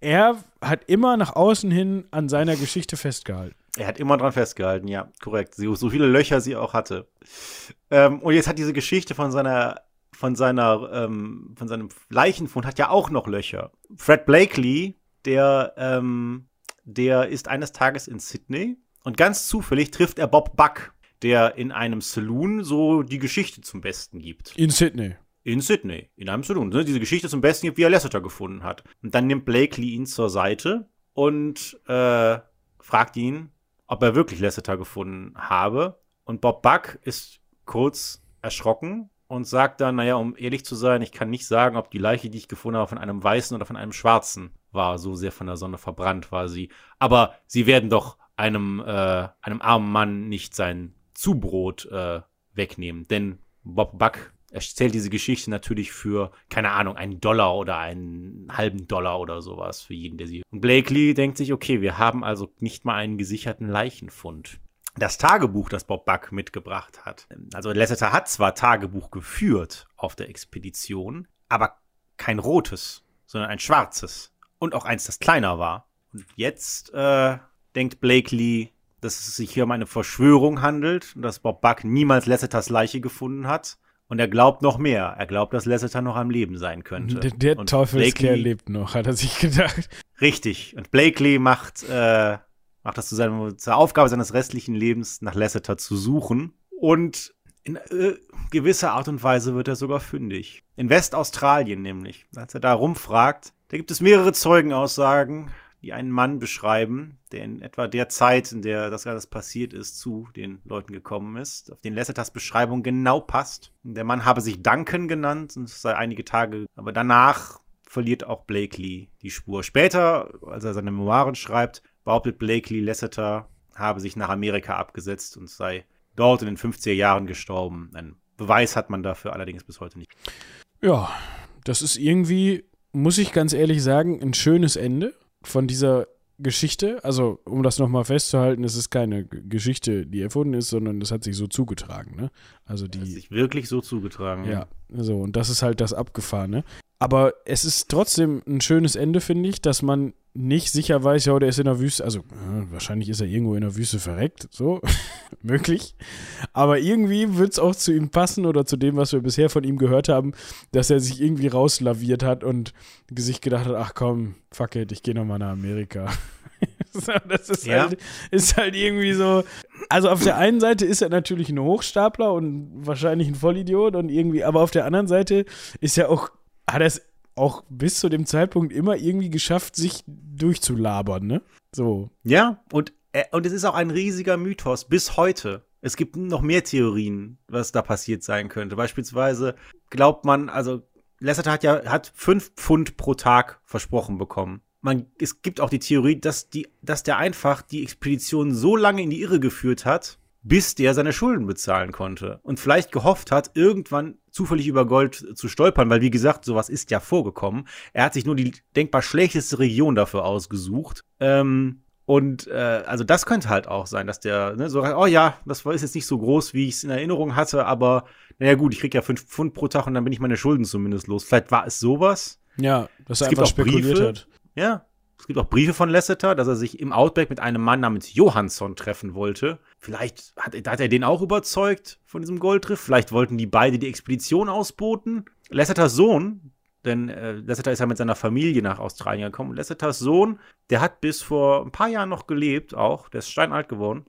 er hat immer nach außen hin an seiner Geschichte festgehalten. Er hat immer dran festgehalten, ja, korrekt. So, viele Löcher sie auch hatte. Ähm, und jetzt hat diese Geschichte von seiner, von seiner, ähm, von seinem Leichenfund hat ja auch noch Löcher. Fred Blakely, der, ähm, der ist eines Tages in Sydney und ganz zufällig trifft er Bob Buck, der in einem Saloon so die Geschichte zum Besten gibt. In Sydney. In Sydney, in einem Saloon. Ne, diese Geschichte zum Besten gibt, wie er Lasseter gefunden hat. Und dann nimmt Blakely ihn zur Seite und äh, fragt ihn, ob er wirklich Lasseter gefunden habe. Und Bob Buck ist kurz erschrocken und sagt dann, naja, um ehrlich zu sein, ich kann nicht sagen, ob die Leiche, die ich gefunden habe, von einem Weißen oder von einem Schwarzen war. So sehr von der Sonne verbrannt war sie. Aber sie werden doch einem, äh, einem armen Mann nicht sein Zubrot äh, wegnehmen. Denn Bob Buck erzählt diese Geschichte natürlich für, keine Ahnung, einen Dollar oder einen halben Dollar oder sowas für jeden, der sie. Und Blakely denkt sich, okay, wir haben also nicht mal einen gesicherten Leichenfund. Das Tagebuch, das Bob Buck mitgebracht hat. Also Lasseter hat zwar Tagebuch geführt auf der Expedition, aber kein rotes, sondern ein schwarzes. Und auch eins, das kleiner war. Und jetzt äh, denkt Blakely, dass es sich hier um eine Verschwörung handelt und dass Bob Buck niemals Lasseters Leiche gefunden hat und er glaubt noch mehr. Er glaubt, dass Lasseter noch am Leben sein könnte. Der, der und Teufelskerl lebt noch, hat er sich (laughs) gedacht. Richtig. Und Blakely macht, äh, macht das zu seinem, zur Aufgabe seines restlichen Lebens, nach Lasseter zu suchen. Und in äh, gewisser Art und Weise wird er sogar fündig. In Westaustralien nämlich. Als er da rumfragt, da gibt es mehrere Zeugenaussagen, die einen Mann beschreiben, der in etwa der Zeit, in der das alles passiert ist, zu den Leuten gekommen ist, auf den Lasseters Beschreibung genau passt. Der Mann habe sich Duncan genannt und es sei einige Tage, aber danach verliert auch Blakely die Spur. Später, als er seine Memoiren schreibt, behauptet Blakely, Lasseter habe sich nach Amerika abgesetzt und sei dort in den 50er Jahren gestorben. Ein Beweis hat man dafür allerdings bis heute nicht. Ja, das ist irgendwie, muss ich ganz ehrlich sagen, ein schönes Ende von dieser Geschichte, also um das nochmal festzuhalten, es ist keine Geschichte, die erfunden ist, sondern es hat sich so zugetragen, ne? Also die. Hat sich wirklich so zugetragen. Ja, so, und das ist halt das Abgefahrene. Aber es ist trotzdem ein schönes Ende, finde ich, dass man nicht sicher weiß, ja, der ist in der Wüste, also äh, wahrscheinlich ist er irgendwo in der Wüste verreckt, so, (laughs) möglich. Aber irgendwie wird es auch zu ihm passen oder zu dem, was wir bisher von ihm gehört haben, dass er sich irgendwie rauslaviert hat und sich gedacht hat, ach komm, fuck it, ich gehe nochmal nach Amerika. (laughs) das ist, ja. halt, ist halt irgendwie so. Also auf der einen Seite ist er natürlich ein Hochstapler und wahrscheinlich ein Vollidiot und irgendwie, aber auf der anderen Seite ist er auch, hat er es auch bis zu dem Zeitpunkt immer irgendwie geschafft, sich durchzulabern, ne? So. Ja, und, äh, und es ist auch ein riesiger Mythos bis heute. Es gibt noch mehr Theorien, was da passiert sein könnte. Beispielsweise glaubt man, also Lasseter hat ja hat fünf Pfund pro Tag versprochen bekommen. Man, es gibt auch die Theorie, dass, die, dass der einfach die Expedition so lange in die Irre geführt hat, bis der seine Schulden bezahlen konnte und vielleicht gehofft hat, irgendwann zufällig über Gold zu stolpern, weil wie gesagt, sowas ist ja vorgekommen. Er hat sich nur die denkbar schlechteste Region dafür ausgesucht. Ähm, und äh, also das könnte halt auch sein, dass der ne, so, oh ja, das ist jetzt nicht so groß, wie ich es in Erinnerung hatte, aber naja gut, ich krieg ja fünf Pfund pro Tag und dann bin ich meine Schulden zumindest los. Vielleicht war es sowas. Ja, dass er es einfach spekuliert Briefe, hat. Ja, es gibt auch Briefe von Lasseter, dass er sich im Outback mit einem Mann namens Johansson treffen wollte. Vielleicht hat, hat er den auch überzeugt von diesem Goldriff. Vielleicht wollten die beide die Expedition ausboten. Lasseters Sohn, denn äh, Lasseter ist ja mit seiner Familie nach Australien gekommen. Lasseters Sohn, der hat bis vor ein paar Jahren noch gelebt, auch, der ist steinalt geworden.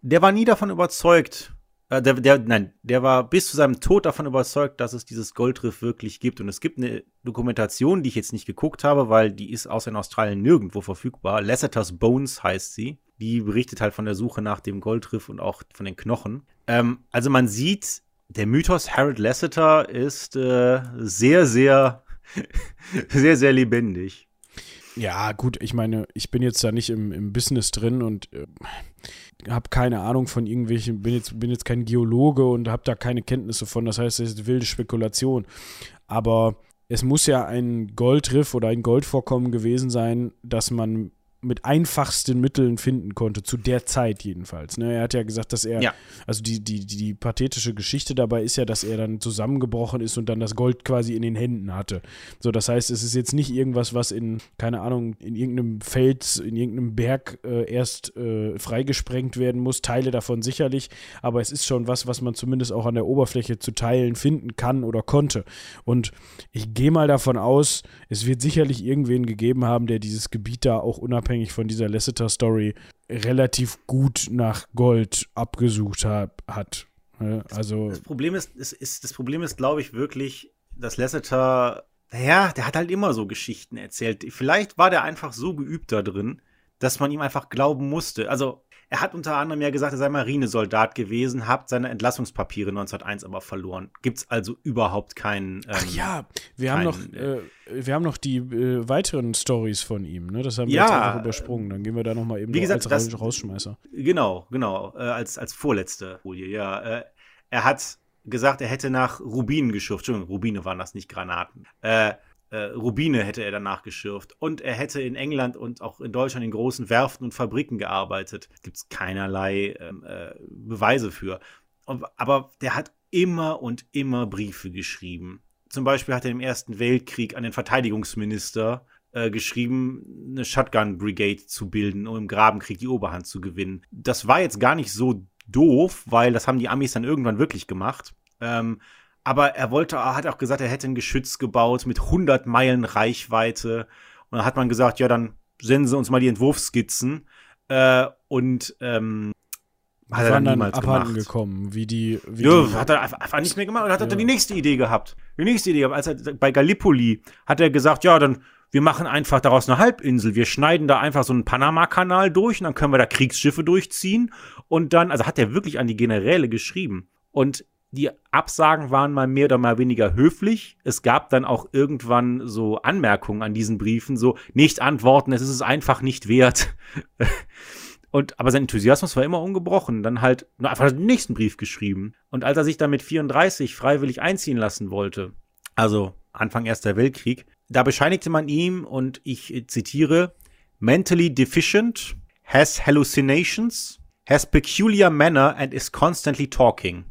Der war nie davon überzeugt, äh, der, der, nein, der war bis zu seinem Tod davon überzeugt, dass es dieses Goldriff wirklich gibt. Und es gibt eine Dokumentation, die ich jetzt nicht geguckt habe, weil die ist außer in Australien nirgendwo verfügbar. Lasseter's Bones heißt sie. Die berichtet halt von der Suche nach dem Goldriff und auch von den Knochen. Ähm, also man sieht, der Mythos Harold Lasseter ist äh, sehr, sehr, (laughs) sehr, sehr lebendig. Ja, gut, ich meine, ich bin jetzt da nicht im, im Business drin und äh, habe keine Ahnung von irgendwelchen, bin jetzt, bin jetzt kein Geologe und habe da keine Kenntnisse von. Das heißt, es ist wilde Spekulation. Aber es muss ja ein Goldriff oder ein Goldvorkommen gewesen sein, dass man mit einfachsten Mitteln finden konnte, zu der Zeit jedenfalls. Ne? Er hat ja gesagt, dass er, ja. also die, die, die pathetische Geschichte dabei ist ja, dass er dann zusammengebrochen ist und dann das Gold quasi in den Händen hatte. So, das heißt, es ist jetzt nicht irgendwas, was in, keine Ahnung, in irgendeinem Feld, in irgendeinem Berg äh, erst äh, freigesprengt werden muss. Teile davon sicherlich, aber es ist schon was, was man zumindest auch an der Oberfläche zu Teilen finden kann oder konnte. Und ich gehe mal davon aus, es wird sicherlich irgendwen gegeben haben, der dieses Gebiet da auch unabhängig unabhängig von dieser Lasseter-Story relativ gut nach Gold abgesucht hab, hat. Also das Problem ist, ist, ist das Problem ist, glaube ich, wirklich, dass Lasseter, naja, der hat halt immer so Geschichten erzählt. Vielleicht war der einfach so geübt da drin, dass man ihm einfach glauben musste. Also er hat unter anderem ja gesagt, er sei Marinesoldat gewesen, hat seine Entlassungspapiere 1901 aber verloren. Gibt es also überhaupt keinen. Ähm, Ach ja, wir keinen, haben noch, äh, wir haben noch die äh, weiteren Stories von ihm. Ne? Das haben wir ja, jetzt einfach übersprungen. Dann gehen wir da noch mal eben wie gesagt, als das, Rausschmeißer. Genau, genau, äh, als als vorletzte Folie. Ja, äh, er hat gesagt, er hätte nach Rubinen geschürft. Entschuldigung, Rubine waren das, nicht Granaten. Äh, äh, Rubine hätte er danach geschürft. Und er hätte in England und auch in Deutschland in großen Werften und Fabriken gearbeitet. Gibt es keinerlei ähm, äh, Beweise für. Aber der hat immer und immer Briefe geschrieben. Zum Beispiel hat er im Ersten Weltkrieg an den Verteidigungsminister äh, geschrieben, eine Shotgun Brigade zu bilden, um im Grabenkrieg die Oberhand zu gewinnen. Das war jetzt gar nicht so doof, weil das haben die Amis dann irgendwann wirklich gemacht. Ähm, aber er wollte, er hat auch gesagt, er hätte ein Geschütz gebaut mit 100 Meilen Reichweite. Und dann hat man gesagt, ja, dann senden Sie uns mal die Entwurfsskizzen. Äh, und ähm, hat er dann niemals gemacht. gekommen, wie die. Wie ja, die, hat er einfach nicht mehr gemacht und hat ja. dann die nächste Idee gehabt. Die nächste Idee, als er bei Gallipoli hat er gesagt, ja, dann wir machen einfach daraus eine Halbinsel. Wir schneiden da einfach so einen Panama-Kanal durch und dann können wir da Kriegsschiffe durchziehen. Und dann, also hat er wirklich an die Generäle geschrieben. Und die Absagen waren mal mehr oder mal weniger höflich. Es gab dann auch irgendwann so Anmerkungen an diesen Briefen, so nicht antworten, es ist es einfach nicht wert. (laughs) Und, aber sein Enthusiasmus war immer ungebrochen. Dann halt nur einfach den nächsten Brief geschrieben. Und als er sich dann mit 34 freiwillig einziehen lassen wollte, also Anfang Erster Weltkrieg, da bescheinigte man ihm, und ich zitiere, mentally deficient, has hallucinations, has peculiar manner and is constantly talking.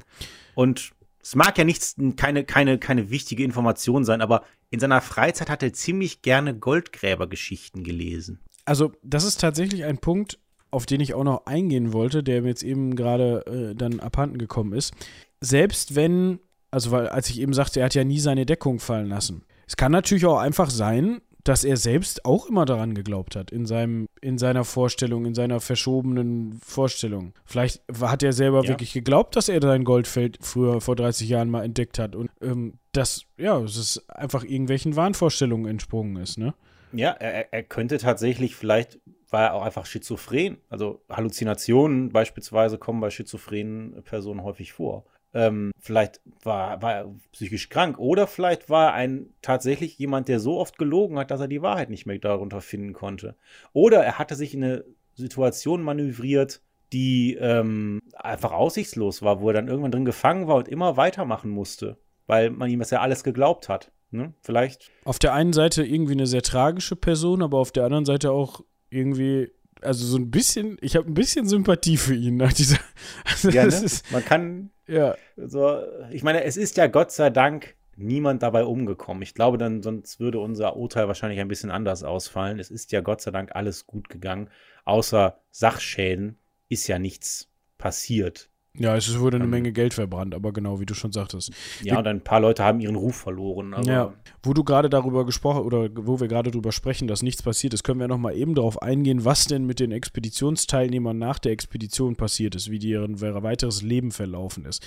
Und es mag ja nichts, keine, keine, keine wichtige Information sein, aber in seiner Freizeit hat er ziemlich gerne Goldgräbergeschichten gelesen. Also, das ist tatsächlich ein Punkt, auf den ich auch noch eingehen wollte, der mir jetzt eben gerade äh, dann abhanden gekommen ist. Selbst wenn, also weil, als ich eben sagte, er hat ja nie seine Deckung fallen lassen. Es kann natürlich auch einfach sein, dass er selbst auch immer daran geglaubt hat, in, seinem, in seiner Vorstellung, in seiner verschobenen Vorstellung. Vielleicht hat er selber ja. wirklich geglaubt, dass er sein Goldfeld früher vor 30 Jahren mal entdeckt hat und ähm, dass, ja, es ist einfach irgendwelchen Wahnvorstellungen entsprungen ist, ne? Ja, er, er könnte tatsächlich, vielleicht war er auch einfach schizophren. Also Halluzinationen beispielsweise kommen bei schizophrenen Personen häufig vor. Ähm, vielleicht war, war er psychisch krank oder vielleicht war er ein, tatsächlich jemand, der so oft gelogen hat, dass er die Wahrheit nicht mehr darunter finden konnte. Oder er hatte sich in eine Situation manövriert, die ähm, einfach aussichtslos war, wo er dann irgendwann drin gefangen war und immer weitermachen musste, weil man ihm das ja alles geglaubt hat. Ne? Vielleicht. Auf der einen Seite irgendwie eine sehr tragische Person, aber auf der anderen Seite auch irgendwie also so ein bisschen, ich habe ein bisschen Sympathie für ihn nach dieser. Also ja, ne? ist, man kann. Ja. So, ich meine, es ist ja Gott sei Dank niemand dabei umgekommen. Ich glaube, dann sonst würde unser Urteil wahrscheinlich ein bisschen anders ausfallen. Es ist ja Gott sei Dank alles gut gegangen. Außer Sachschäden ist ja nichts passiert. Ja, es wurde eine ähm, Menge Geld verbrannt, aber genau, wie du schon sagtest. Ja, wir, und ein paar Leute haben ihren Ruf verloren. ja, wo du gerade darüber gesprochen oder wo wir gerade darüber sprechen, dass nichts passiert ist, können wir noch mal eben darauf eingehen, was denn mit den Expeditionsteilnehmern nach der Expedition passiert ist, wie deren weiteres Leben verlaufen ist.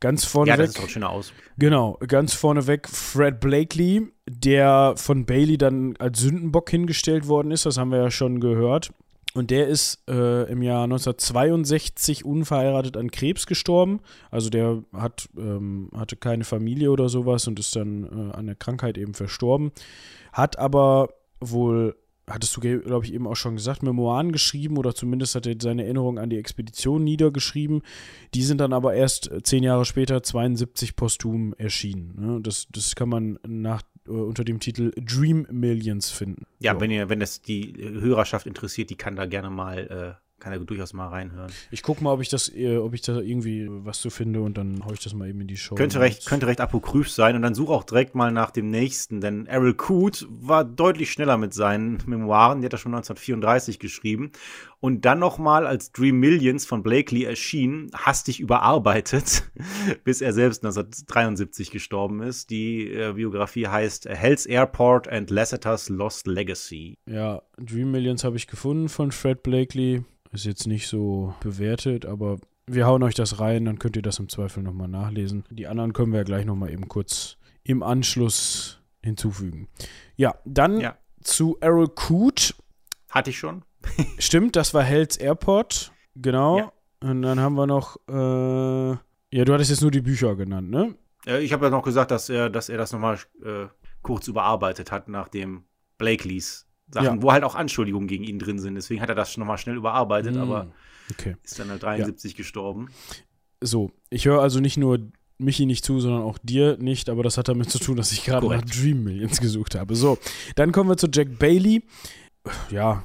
Ganz vorneweg. Ja, das sieht schön aus. Genau, ganz vorneweg Fred Blakely, der von Bailey dann als Sündenbock hingestellt worden ist, das haben wir ja schon gehört. Und der ist äh, im Jahr 1962 unverheiratet an Krebs gestorben. Also der hat, ähm, hatte keine Familie oder sowas und ist dann äh, an der Krankheit eben verstorben. Hat aber wohl, hattest du, glaube ich, eben auch schon gesagt, Memoiren geschrieben oder zumindest hat er seine Erinnerung an die Expedition niedergeschrieben. Die sind dann aber erst zehn Jahre später, 72, posthum erschienen. Ne? Das, das kann man nach äh, unter dem Titel Dream Millions finden. Ja, so. wenn ihr, wenn das die Hörerschaft interessiert, die kann da gerne mal äh, kann er durchaus mal reinhören. Ich gucke mal, ob ich das, äh, ob ich da irgendwie was zu finde und dann haue ich das mal eben in die Show. Könnte recht, könnte recht apokryph sein und dann such auch direkt mal nach dem nächsten, denn Errol Coote war deutlich schneller mit seinen Memoiren, die hat er schon 1934 geschrieben und dann nochmal als Dream Millions von Blakely erschien, hastig überarbeitet, (laughs) bis er selbst 1973 gestorben ist. Die äh, Biografie heißt Hell's Airport and Lasseter's Lost Legacy. Ja, Dream Millions habe ich gefunden von Fred Blakely. Ist jetzt nicht so bewertet, aber wir hauen euch das rein, dann könnt ihr das im Zweifel nochmal nachlesen. Die anderen können wir ja gleich nochmal eben kurz im Anschluss hinzufügen. Ja, dann ja. zu Errol Coote. Hatte ich schon. (laughs) Stimmt, das war Hell's Airport. Genau. Ja. Und dann haben wir noch, äh, ja, du hattest jetzt nur die Bücher genannt, ne? Ich habe ja noch gesagt, dass er, dass er das nochmal äh, kurz überarbeitet hat, nachdem Blakeleys Sachen, ja. wo halt auch Anschuldigungen gegen ihn drin sind. Deswegen hat er das nochmal schnell überarbeitet, mm, aber okay. ist dann halt 73 ja. gestorben. So, ich höre also nicht nur Michi nicht zu, sondern auch dir nicht, aber das hat damit zu tun, dass ich gerade nach Dream Millions gesucht habe. So, dann kommen wir zu Jack Bailey. Ja,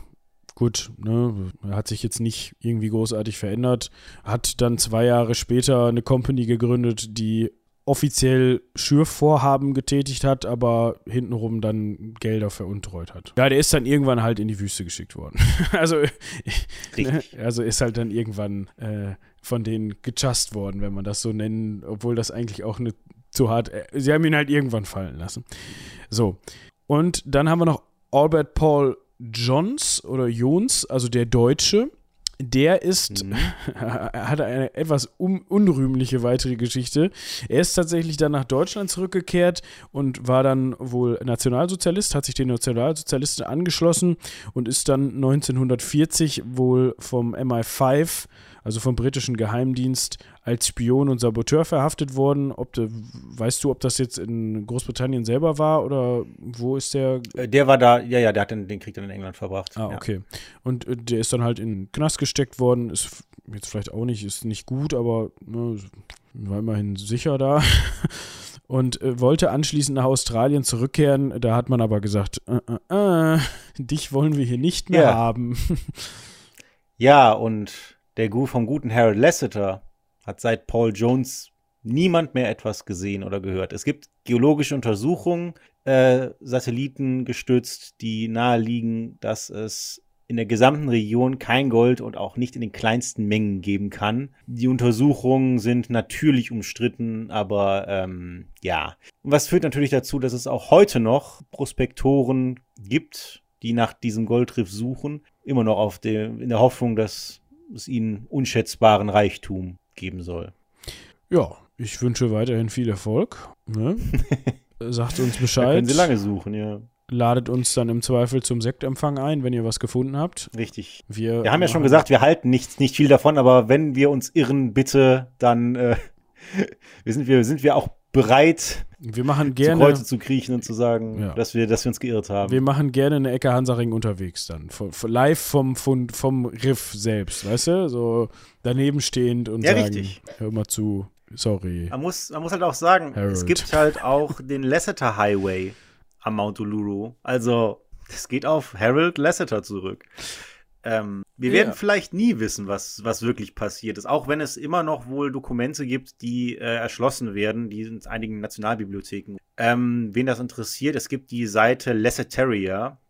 gut, ne, er hat sich jetzt nicht irgendwie großartig verändert, hat dann zwei Jahre später eine Company gegründet, die offiziell Schürvorhaben getätigt hat, aber hintenrum dann Gelder veruntreut hat. Ja, der ist dann irgendwann halt in die Wüste geschickt worden. (laughs) also, ne, also ist halt dann irgendwann äh, von denen gechast worden, wenn man das so nennen, obwohl das eigentlich auch eine zu hart. Äh, sie haben ihn halt irgendwann fallen lassen. So. Und dann haben wir noch Albert Paul Johns oder Jons, also der Deutsche der ist, mhm. (laughs) hat eine etwas un unrühmliche weitere Geschichte. Er ist tatsächlich dann nach Deutschland zurückgekehrt und war dann wohl Nationalsozialist, hat sich den Nationalsozialisten angeschlossen und ist dann 1940 wohl vom MI5 also vom britischen Geheimdienst, als Spion und Saboteur verhaftet worden. Ob de, weißt du, ob das jetzt in Großbritannien selber war oder wo ist der? Äh, der war da, ja, ja, der hat den, den Krieg dann in England verbracht. Ah, okay. Ja. Und äh, der ist dann halt in den Knast gesteckt worden. Ist jetzt vielleicht auch nicht, ist nicht gut, aber ne, war immerhin sicher da. (laughs) und äh, wollte anschließend nach Australien zurückkehren. Da hat man aber gesagt, äh, äh, äh dich wollen wir hier nicht mehr ja. haben. (laughs) ja, und der vom guten Harold Lasseter hat seit Paul Jones niemand mehr etwas gesehen oder gehört. Es gibt geologische Untersuchungen, äh, Satelliten gestützt, die naheliegen, dass es in der gesamten Region kein Gold und auch nicht in den kleinsten Mengen geben kann. Die Untersuchungen sind natürlich umstritten, aber ähm, ja. Was führt natürlich dazu, dass es auch heute noch Prospektoren gibt, die nach diesem Goldriff suchen, immer noch auf dem, in der Hoffnung, dass es ihnen unschätzbaren Reichtum geben soll. Ja, ich wünsche weiterhin viel Erfolg. Ne? (laughs) Sagt uns Bescheid. Können Sie lange suchen, ja. Ladet uns dann im Zweifel zum Sektempfang ein, wenn ihr was gefunden habt. Richtig. Wir, wir haben ja schon gesagt, wir halten nicht, nicht viel davon, aber wenn wir uns irren, bitte, dann äh, (laughs) wir sind, wir, sind wir auch bereit, wir machen gerne, zu Kreuze zu kriechen und zu sagen, ja. dass, wir, dass wir uns geirrt haben. Wir machen gerne eine Ecke Hansaring unterwegs dann. Von, von, live vom, vom, vom Riff selbst, weißt du? So daneben stehend und ja, sagen, richtig. hör mal zu, sorry. Man muss, man muss halt auch sagen, Harold. es gibt halt auch den Lasseter Highway am Mount Uluru. Also, es geht auf Harold Lasseter zurück. Ähm, wir ja. werden vielleicht nie wissen, was, was wirklich passiert ist, auch wenn es immer noch wohl Dokumente gibt, die äh, erschlossen werden, die in einigen Nationalbibliotheken. Ähm, wen das interessiert, es gibt die Seite Lesseteria,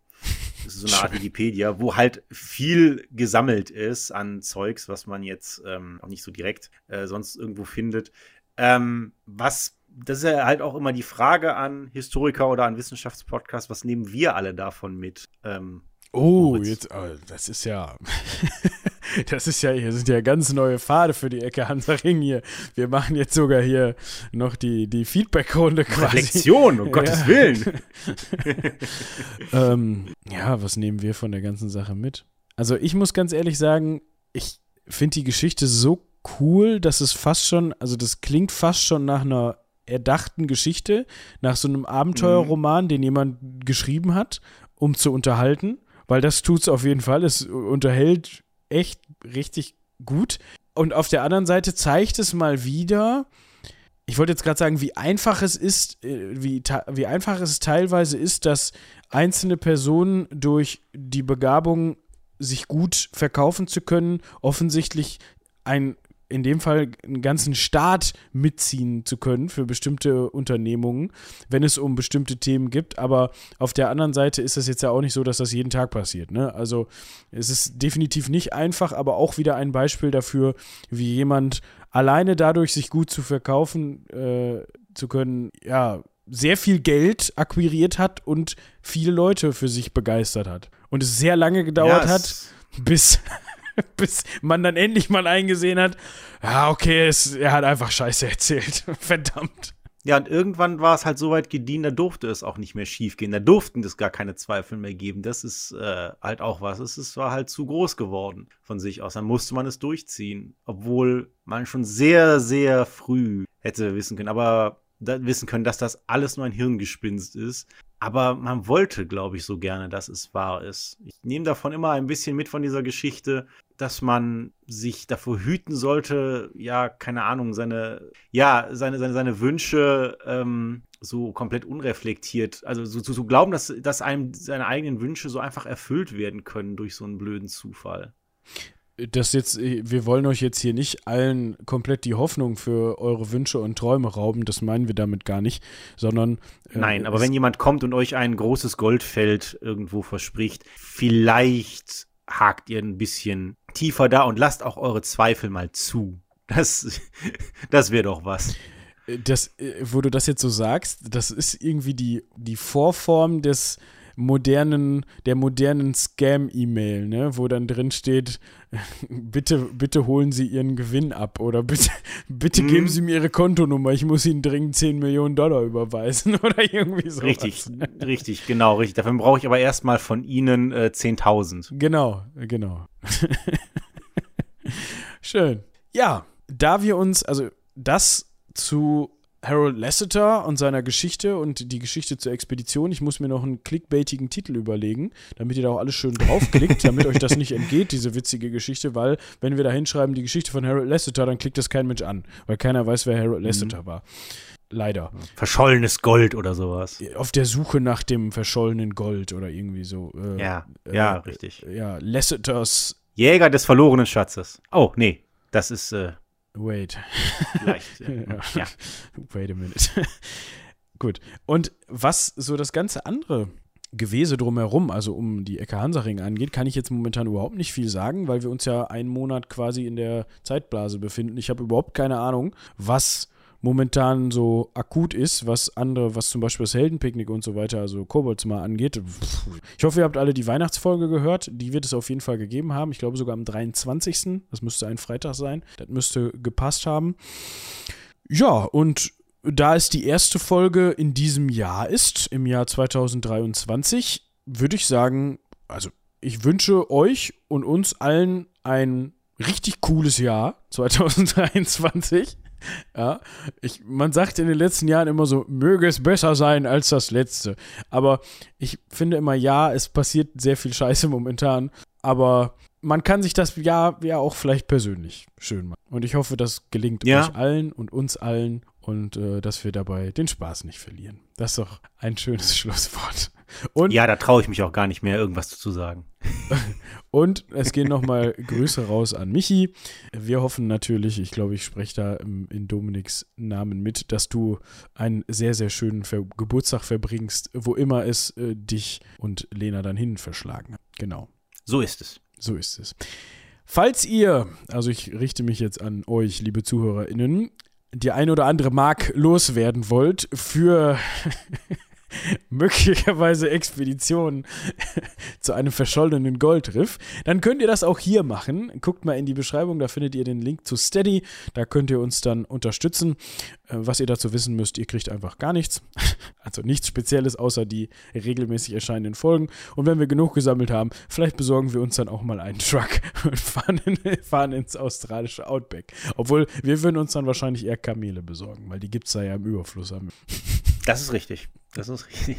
das ist so eine Art Wikipedia, wo halt viel gesammelt ist an Zeugs, was man jetzt ähm, auch nicht so direkt äh, sonst irgendwo findet. Ähm, was das ist ja halt auch immer die Frage an Historiker oder an Wissenschaftspodcasts, was nehmen wir alle davon mit? Ähm, Oh, jetzt, oh, das ist ja, (laughs) das ist ja, hier sind ja ganz neue Pfade für die Ecke Hansaring hier. Wir machen jetzt sogar hier noch die, die Feedback-Runde quasi. Reflexion, um (laughs) ja. Gottes Willen. (laughs) ähm, ja, was nehmen wir von der ganzen Sache mit? Also ich muss ganz ehrlich sagen, ich finde die Geschichte so cool, dass es fast schon, also das klingt fast schon nach einer erdachten Geschichte, nach so einem Abenteuerroman, mhm. den jemand geschrieben hat, um zu unterhalten weil das tut es auf jeden Fall. Es unterhält echt richtig gut. Und auf der anderen Seite zeigt es mal wieder, ich wollte jetzt gerade sagen, wie einfach es ist, äh, wie, wie einfach es teilweise ist, dass einzelne Personen durch die Begabung, sich gut verkaufen zu können, offensichtlich ein in dem Fall einen ganzen Staat mitziehen zu können für bestimmte Unternehmungen, wenn es um bestimmte Themen gibt. Aber auf der anderen Seite ist das jetzt ja auch nicht so, dass das jeden Tag passiert. Ne? Also es ist definitiv nicht einfach, aber auch wieder ein Beispiel dafür, wie jemand alleine dadurch, sich gut zu verkaufen äh, zu können, ja, sehr viel Geld akquiriert hat und viele Leute für sich begeistert hat. Und es sehr lange gedauert ja, hat, bis (laughs) bis man dann endlich mal eingesehen hat, ja, okay, es, er hat einfach Scheiße erzählt. (laughs) Verdammt. Ja, und irgendwann war es halt so weit gediehen, da durfte es auch nicht mehr schiefgehen. Da durften es gar keine Zweifel mehr geben. Das ist äh, halt auch was. Es, es war halt zu groß geworden von sich aus. Dann musste man es durchziehen. Obwohl man schon sehr, sehr früh hätte wissen können. Aber wissen können, dass das alles nur ein Hirngespinst ist. Aber man wollte, glaube ich, so gerne, dass es wahr ist. Ich nehme davon immer ein bisschen mit von dieser Geschichte, dass man sich davor hüten sollte, ja, keine Ahnung, seine, ja, seine, seine, seine Wünsche ähm, so komplett unreflektiert, also so zu so, so glauben, dass, dass einem seine eigenen Wünsche so einfach erfüllt werden können durch so einen blöden Zufall das jetzt, wir wollen euch jetzt hier nicht allen komplett die Hoffnung für eure Wünsche und Träume rauben, das meinen wir damit gar nicht, sondern. Äh, Nein, aber wenn jemand kommt und euch ein großes Goldfeld irgendwo verspricht, vielleicht hakt ihr ein bisschen tiefer da und lasst auch eure Zweifel mal zu. Das, (laughs) das wäre doch was. Das, äh, wo du das jetzt so sagst, das ist irgendwie die, die Vorform des modernen, der modernen Scam-E-Mail, ne, wo dann drin steht, (laughs) bitte, bitte holen Sie Ihren Gewinn ab oder bitte, (laughs) bitte hm. geben Sie mir Ihre Kontonummer, ich muss Ihnen dringend 10 Millionen Dollar überweisen (laughs) oder irgendwie so. Richtig, richtig, genau, richtig. Dafür brauche ich aber erstmal von Ihnen äh, 10.000. Genau, genau. Schön. Ja, da wir uns, also das zu Harold Lasseter und seiner Geschichte und die Geschichte zur Expedition. Ich muss mir noch einen clickbaitigen Titel überlegen, damit ihr da auch alles schön draufklickt, damit euch das nicht entgeht, diese witzige Geschichte, weil wenn wir da hinschreiben, die Geschichte von Harold Lasseter, dann klickt das kein Mensch an, weil keiner weiß, wer Harold mhm. Lasseter war. Leider. Verschollenes Gold oder sowas. Auf der Suche nach dem verschollenen Gold oder irgendwie so. Äh, ja, ja, äh, richtig. Ja, Lasseters. Jäger des verlorenen Schatzes. Oh, nee, das ist. Äh Wait. Vielleicht. (laughs) ja. ja. Wait a minute. (laughs) Gut. Und was so das ganze andere Gewese drumherum, also um die Ecke Hansaring angeht, kann ich jetzt momentan überhaupt nicht viel sagen, weil wir uns ja einen Monat quasi in der Zeitblase befinden. Ich habe überhaupt keine Ahnung, was momentan so akut ist, was andere, was zum Beispiel das Heldenpicknick und so weiter, also Kobolds mal angeht. Ich hoffe, ihr habt alle die Weihnachtsfolge gehört. Die wird es auf jeden Fall gegeben haben. Ich glaube sogar am 23. Das müsste ein Freitag sein. Das müsste gepasst haben. Ja, und da es die erste Folge in diesem Jahr ist, im Jahr 2023, würde ich sagen, also ich wünsche euch und uns allen ein richtig cooles Jahr (laughs) 2023. Ja, ich, man sagt in den letzten Jahren immer so, möge es besser sein als das letzte. Aber ich finde immer, ja, es passiert sehr viel Scheiße (laughs) momentan. Aber man kann sich das Jahr ja auch vielleicht persönlich schön machen. Und ich hoffe, das gelingt ja. euch allen und uns allen und äh, dass wir dabei den Spaß nicht verlieren. Das ist doch ein schönes (laughs) Schlusswort. Und, ja, da traue ich mich auch gar nicht mehr, irgendwas zu sagen. (laughs) und es gehen nochmal (laughs) Grüße raus an Michi. Wir hoffen natürlich, ich glaube, ich spreche da in Dominiks Namen mit, dass du einen sehr, sehr schönen Ver Geburtstag verbringst, wo immer es äh, dich und Lena dann hin verschlagen hat. Genau. So ist es. So ist es. Falls ihr, also ich richte mich jetzt an euch, liebe ZuhörerInnen, die ein oder andere Mark loswerden wollt für (laughs) (laughs) möglicherweise Expeditionen (laughs) zu einem verschollenen Goldriff, dann könnt ihr das auch hier machen. Guckt mal in die Beschreibung, da findet ihr den Link zu Steady. Da könnt ihr uns dann unterstützen. Äh, was ihr dazu wissen müsst, ihr kriegt einfach gar nichts. (laughs) Also nichts Spezielles außer die regelmäßig erscheinenden Folgen. Und wenn wir genug gesammelt haben, vielleicht besorgen wir uns dann auch mal einen Truck und fahren, in, fahren ins australische Outback. Obwohl wir würden uns dann wahrscheinlich eher Kamele besorgen, weil die gibt es da ja im Überfluss. Das ist richtig. Das ist richtig.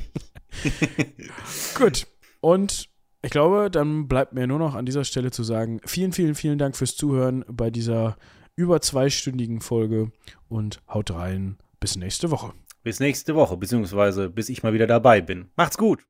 (laughs) Gut. Und ich glaube, dann bleibt mir nur noch an dieser Stelle zu sagen, vielen, vielen, vielen Dank fürs Zuhören bei dieser über zweistündigen Folge und haut rein. Bis nächste Woche. Bis nächste Woche, beziehungsweise bis ich mal wieder dabei bin. Macht's gut.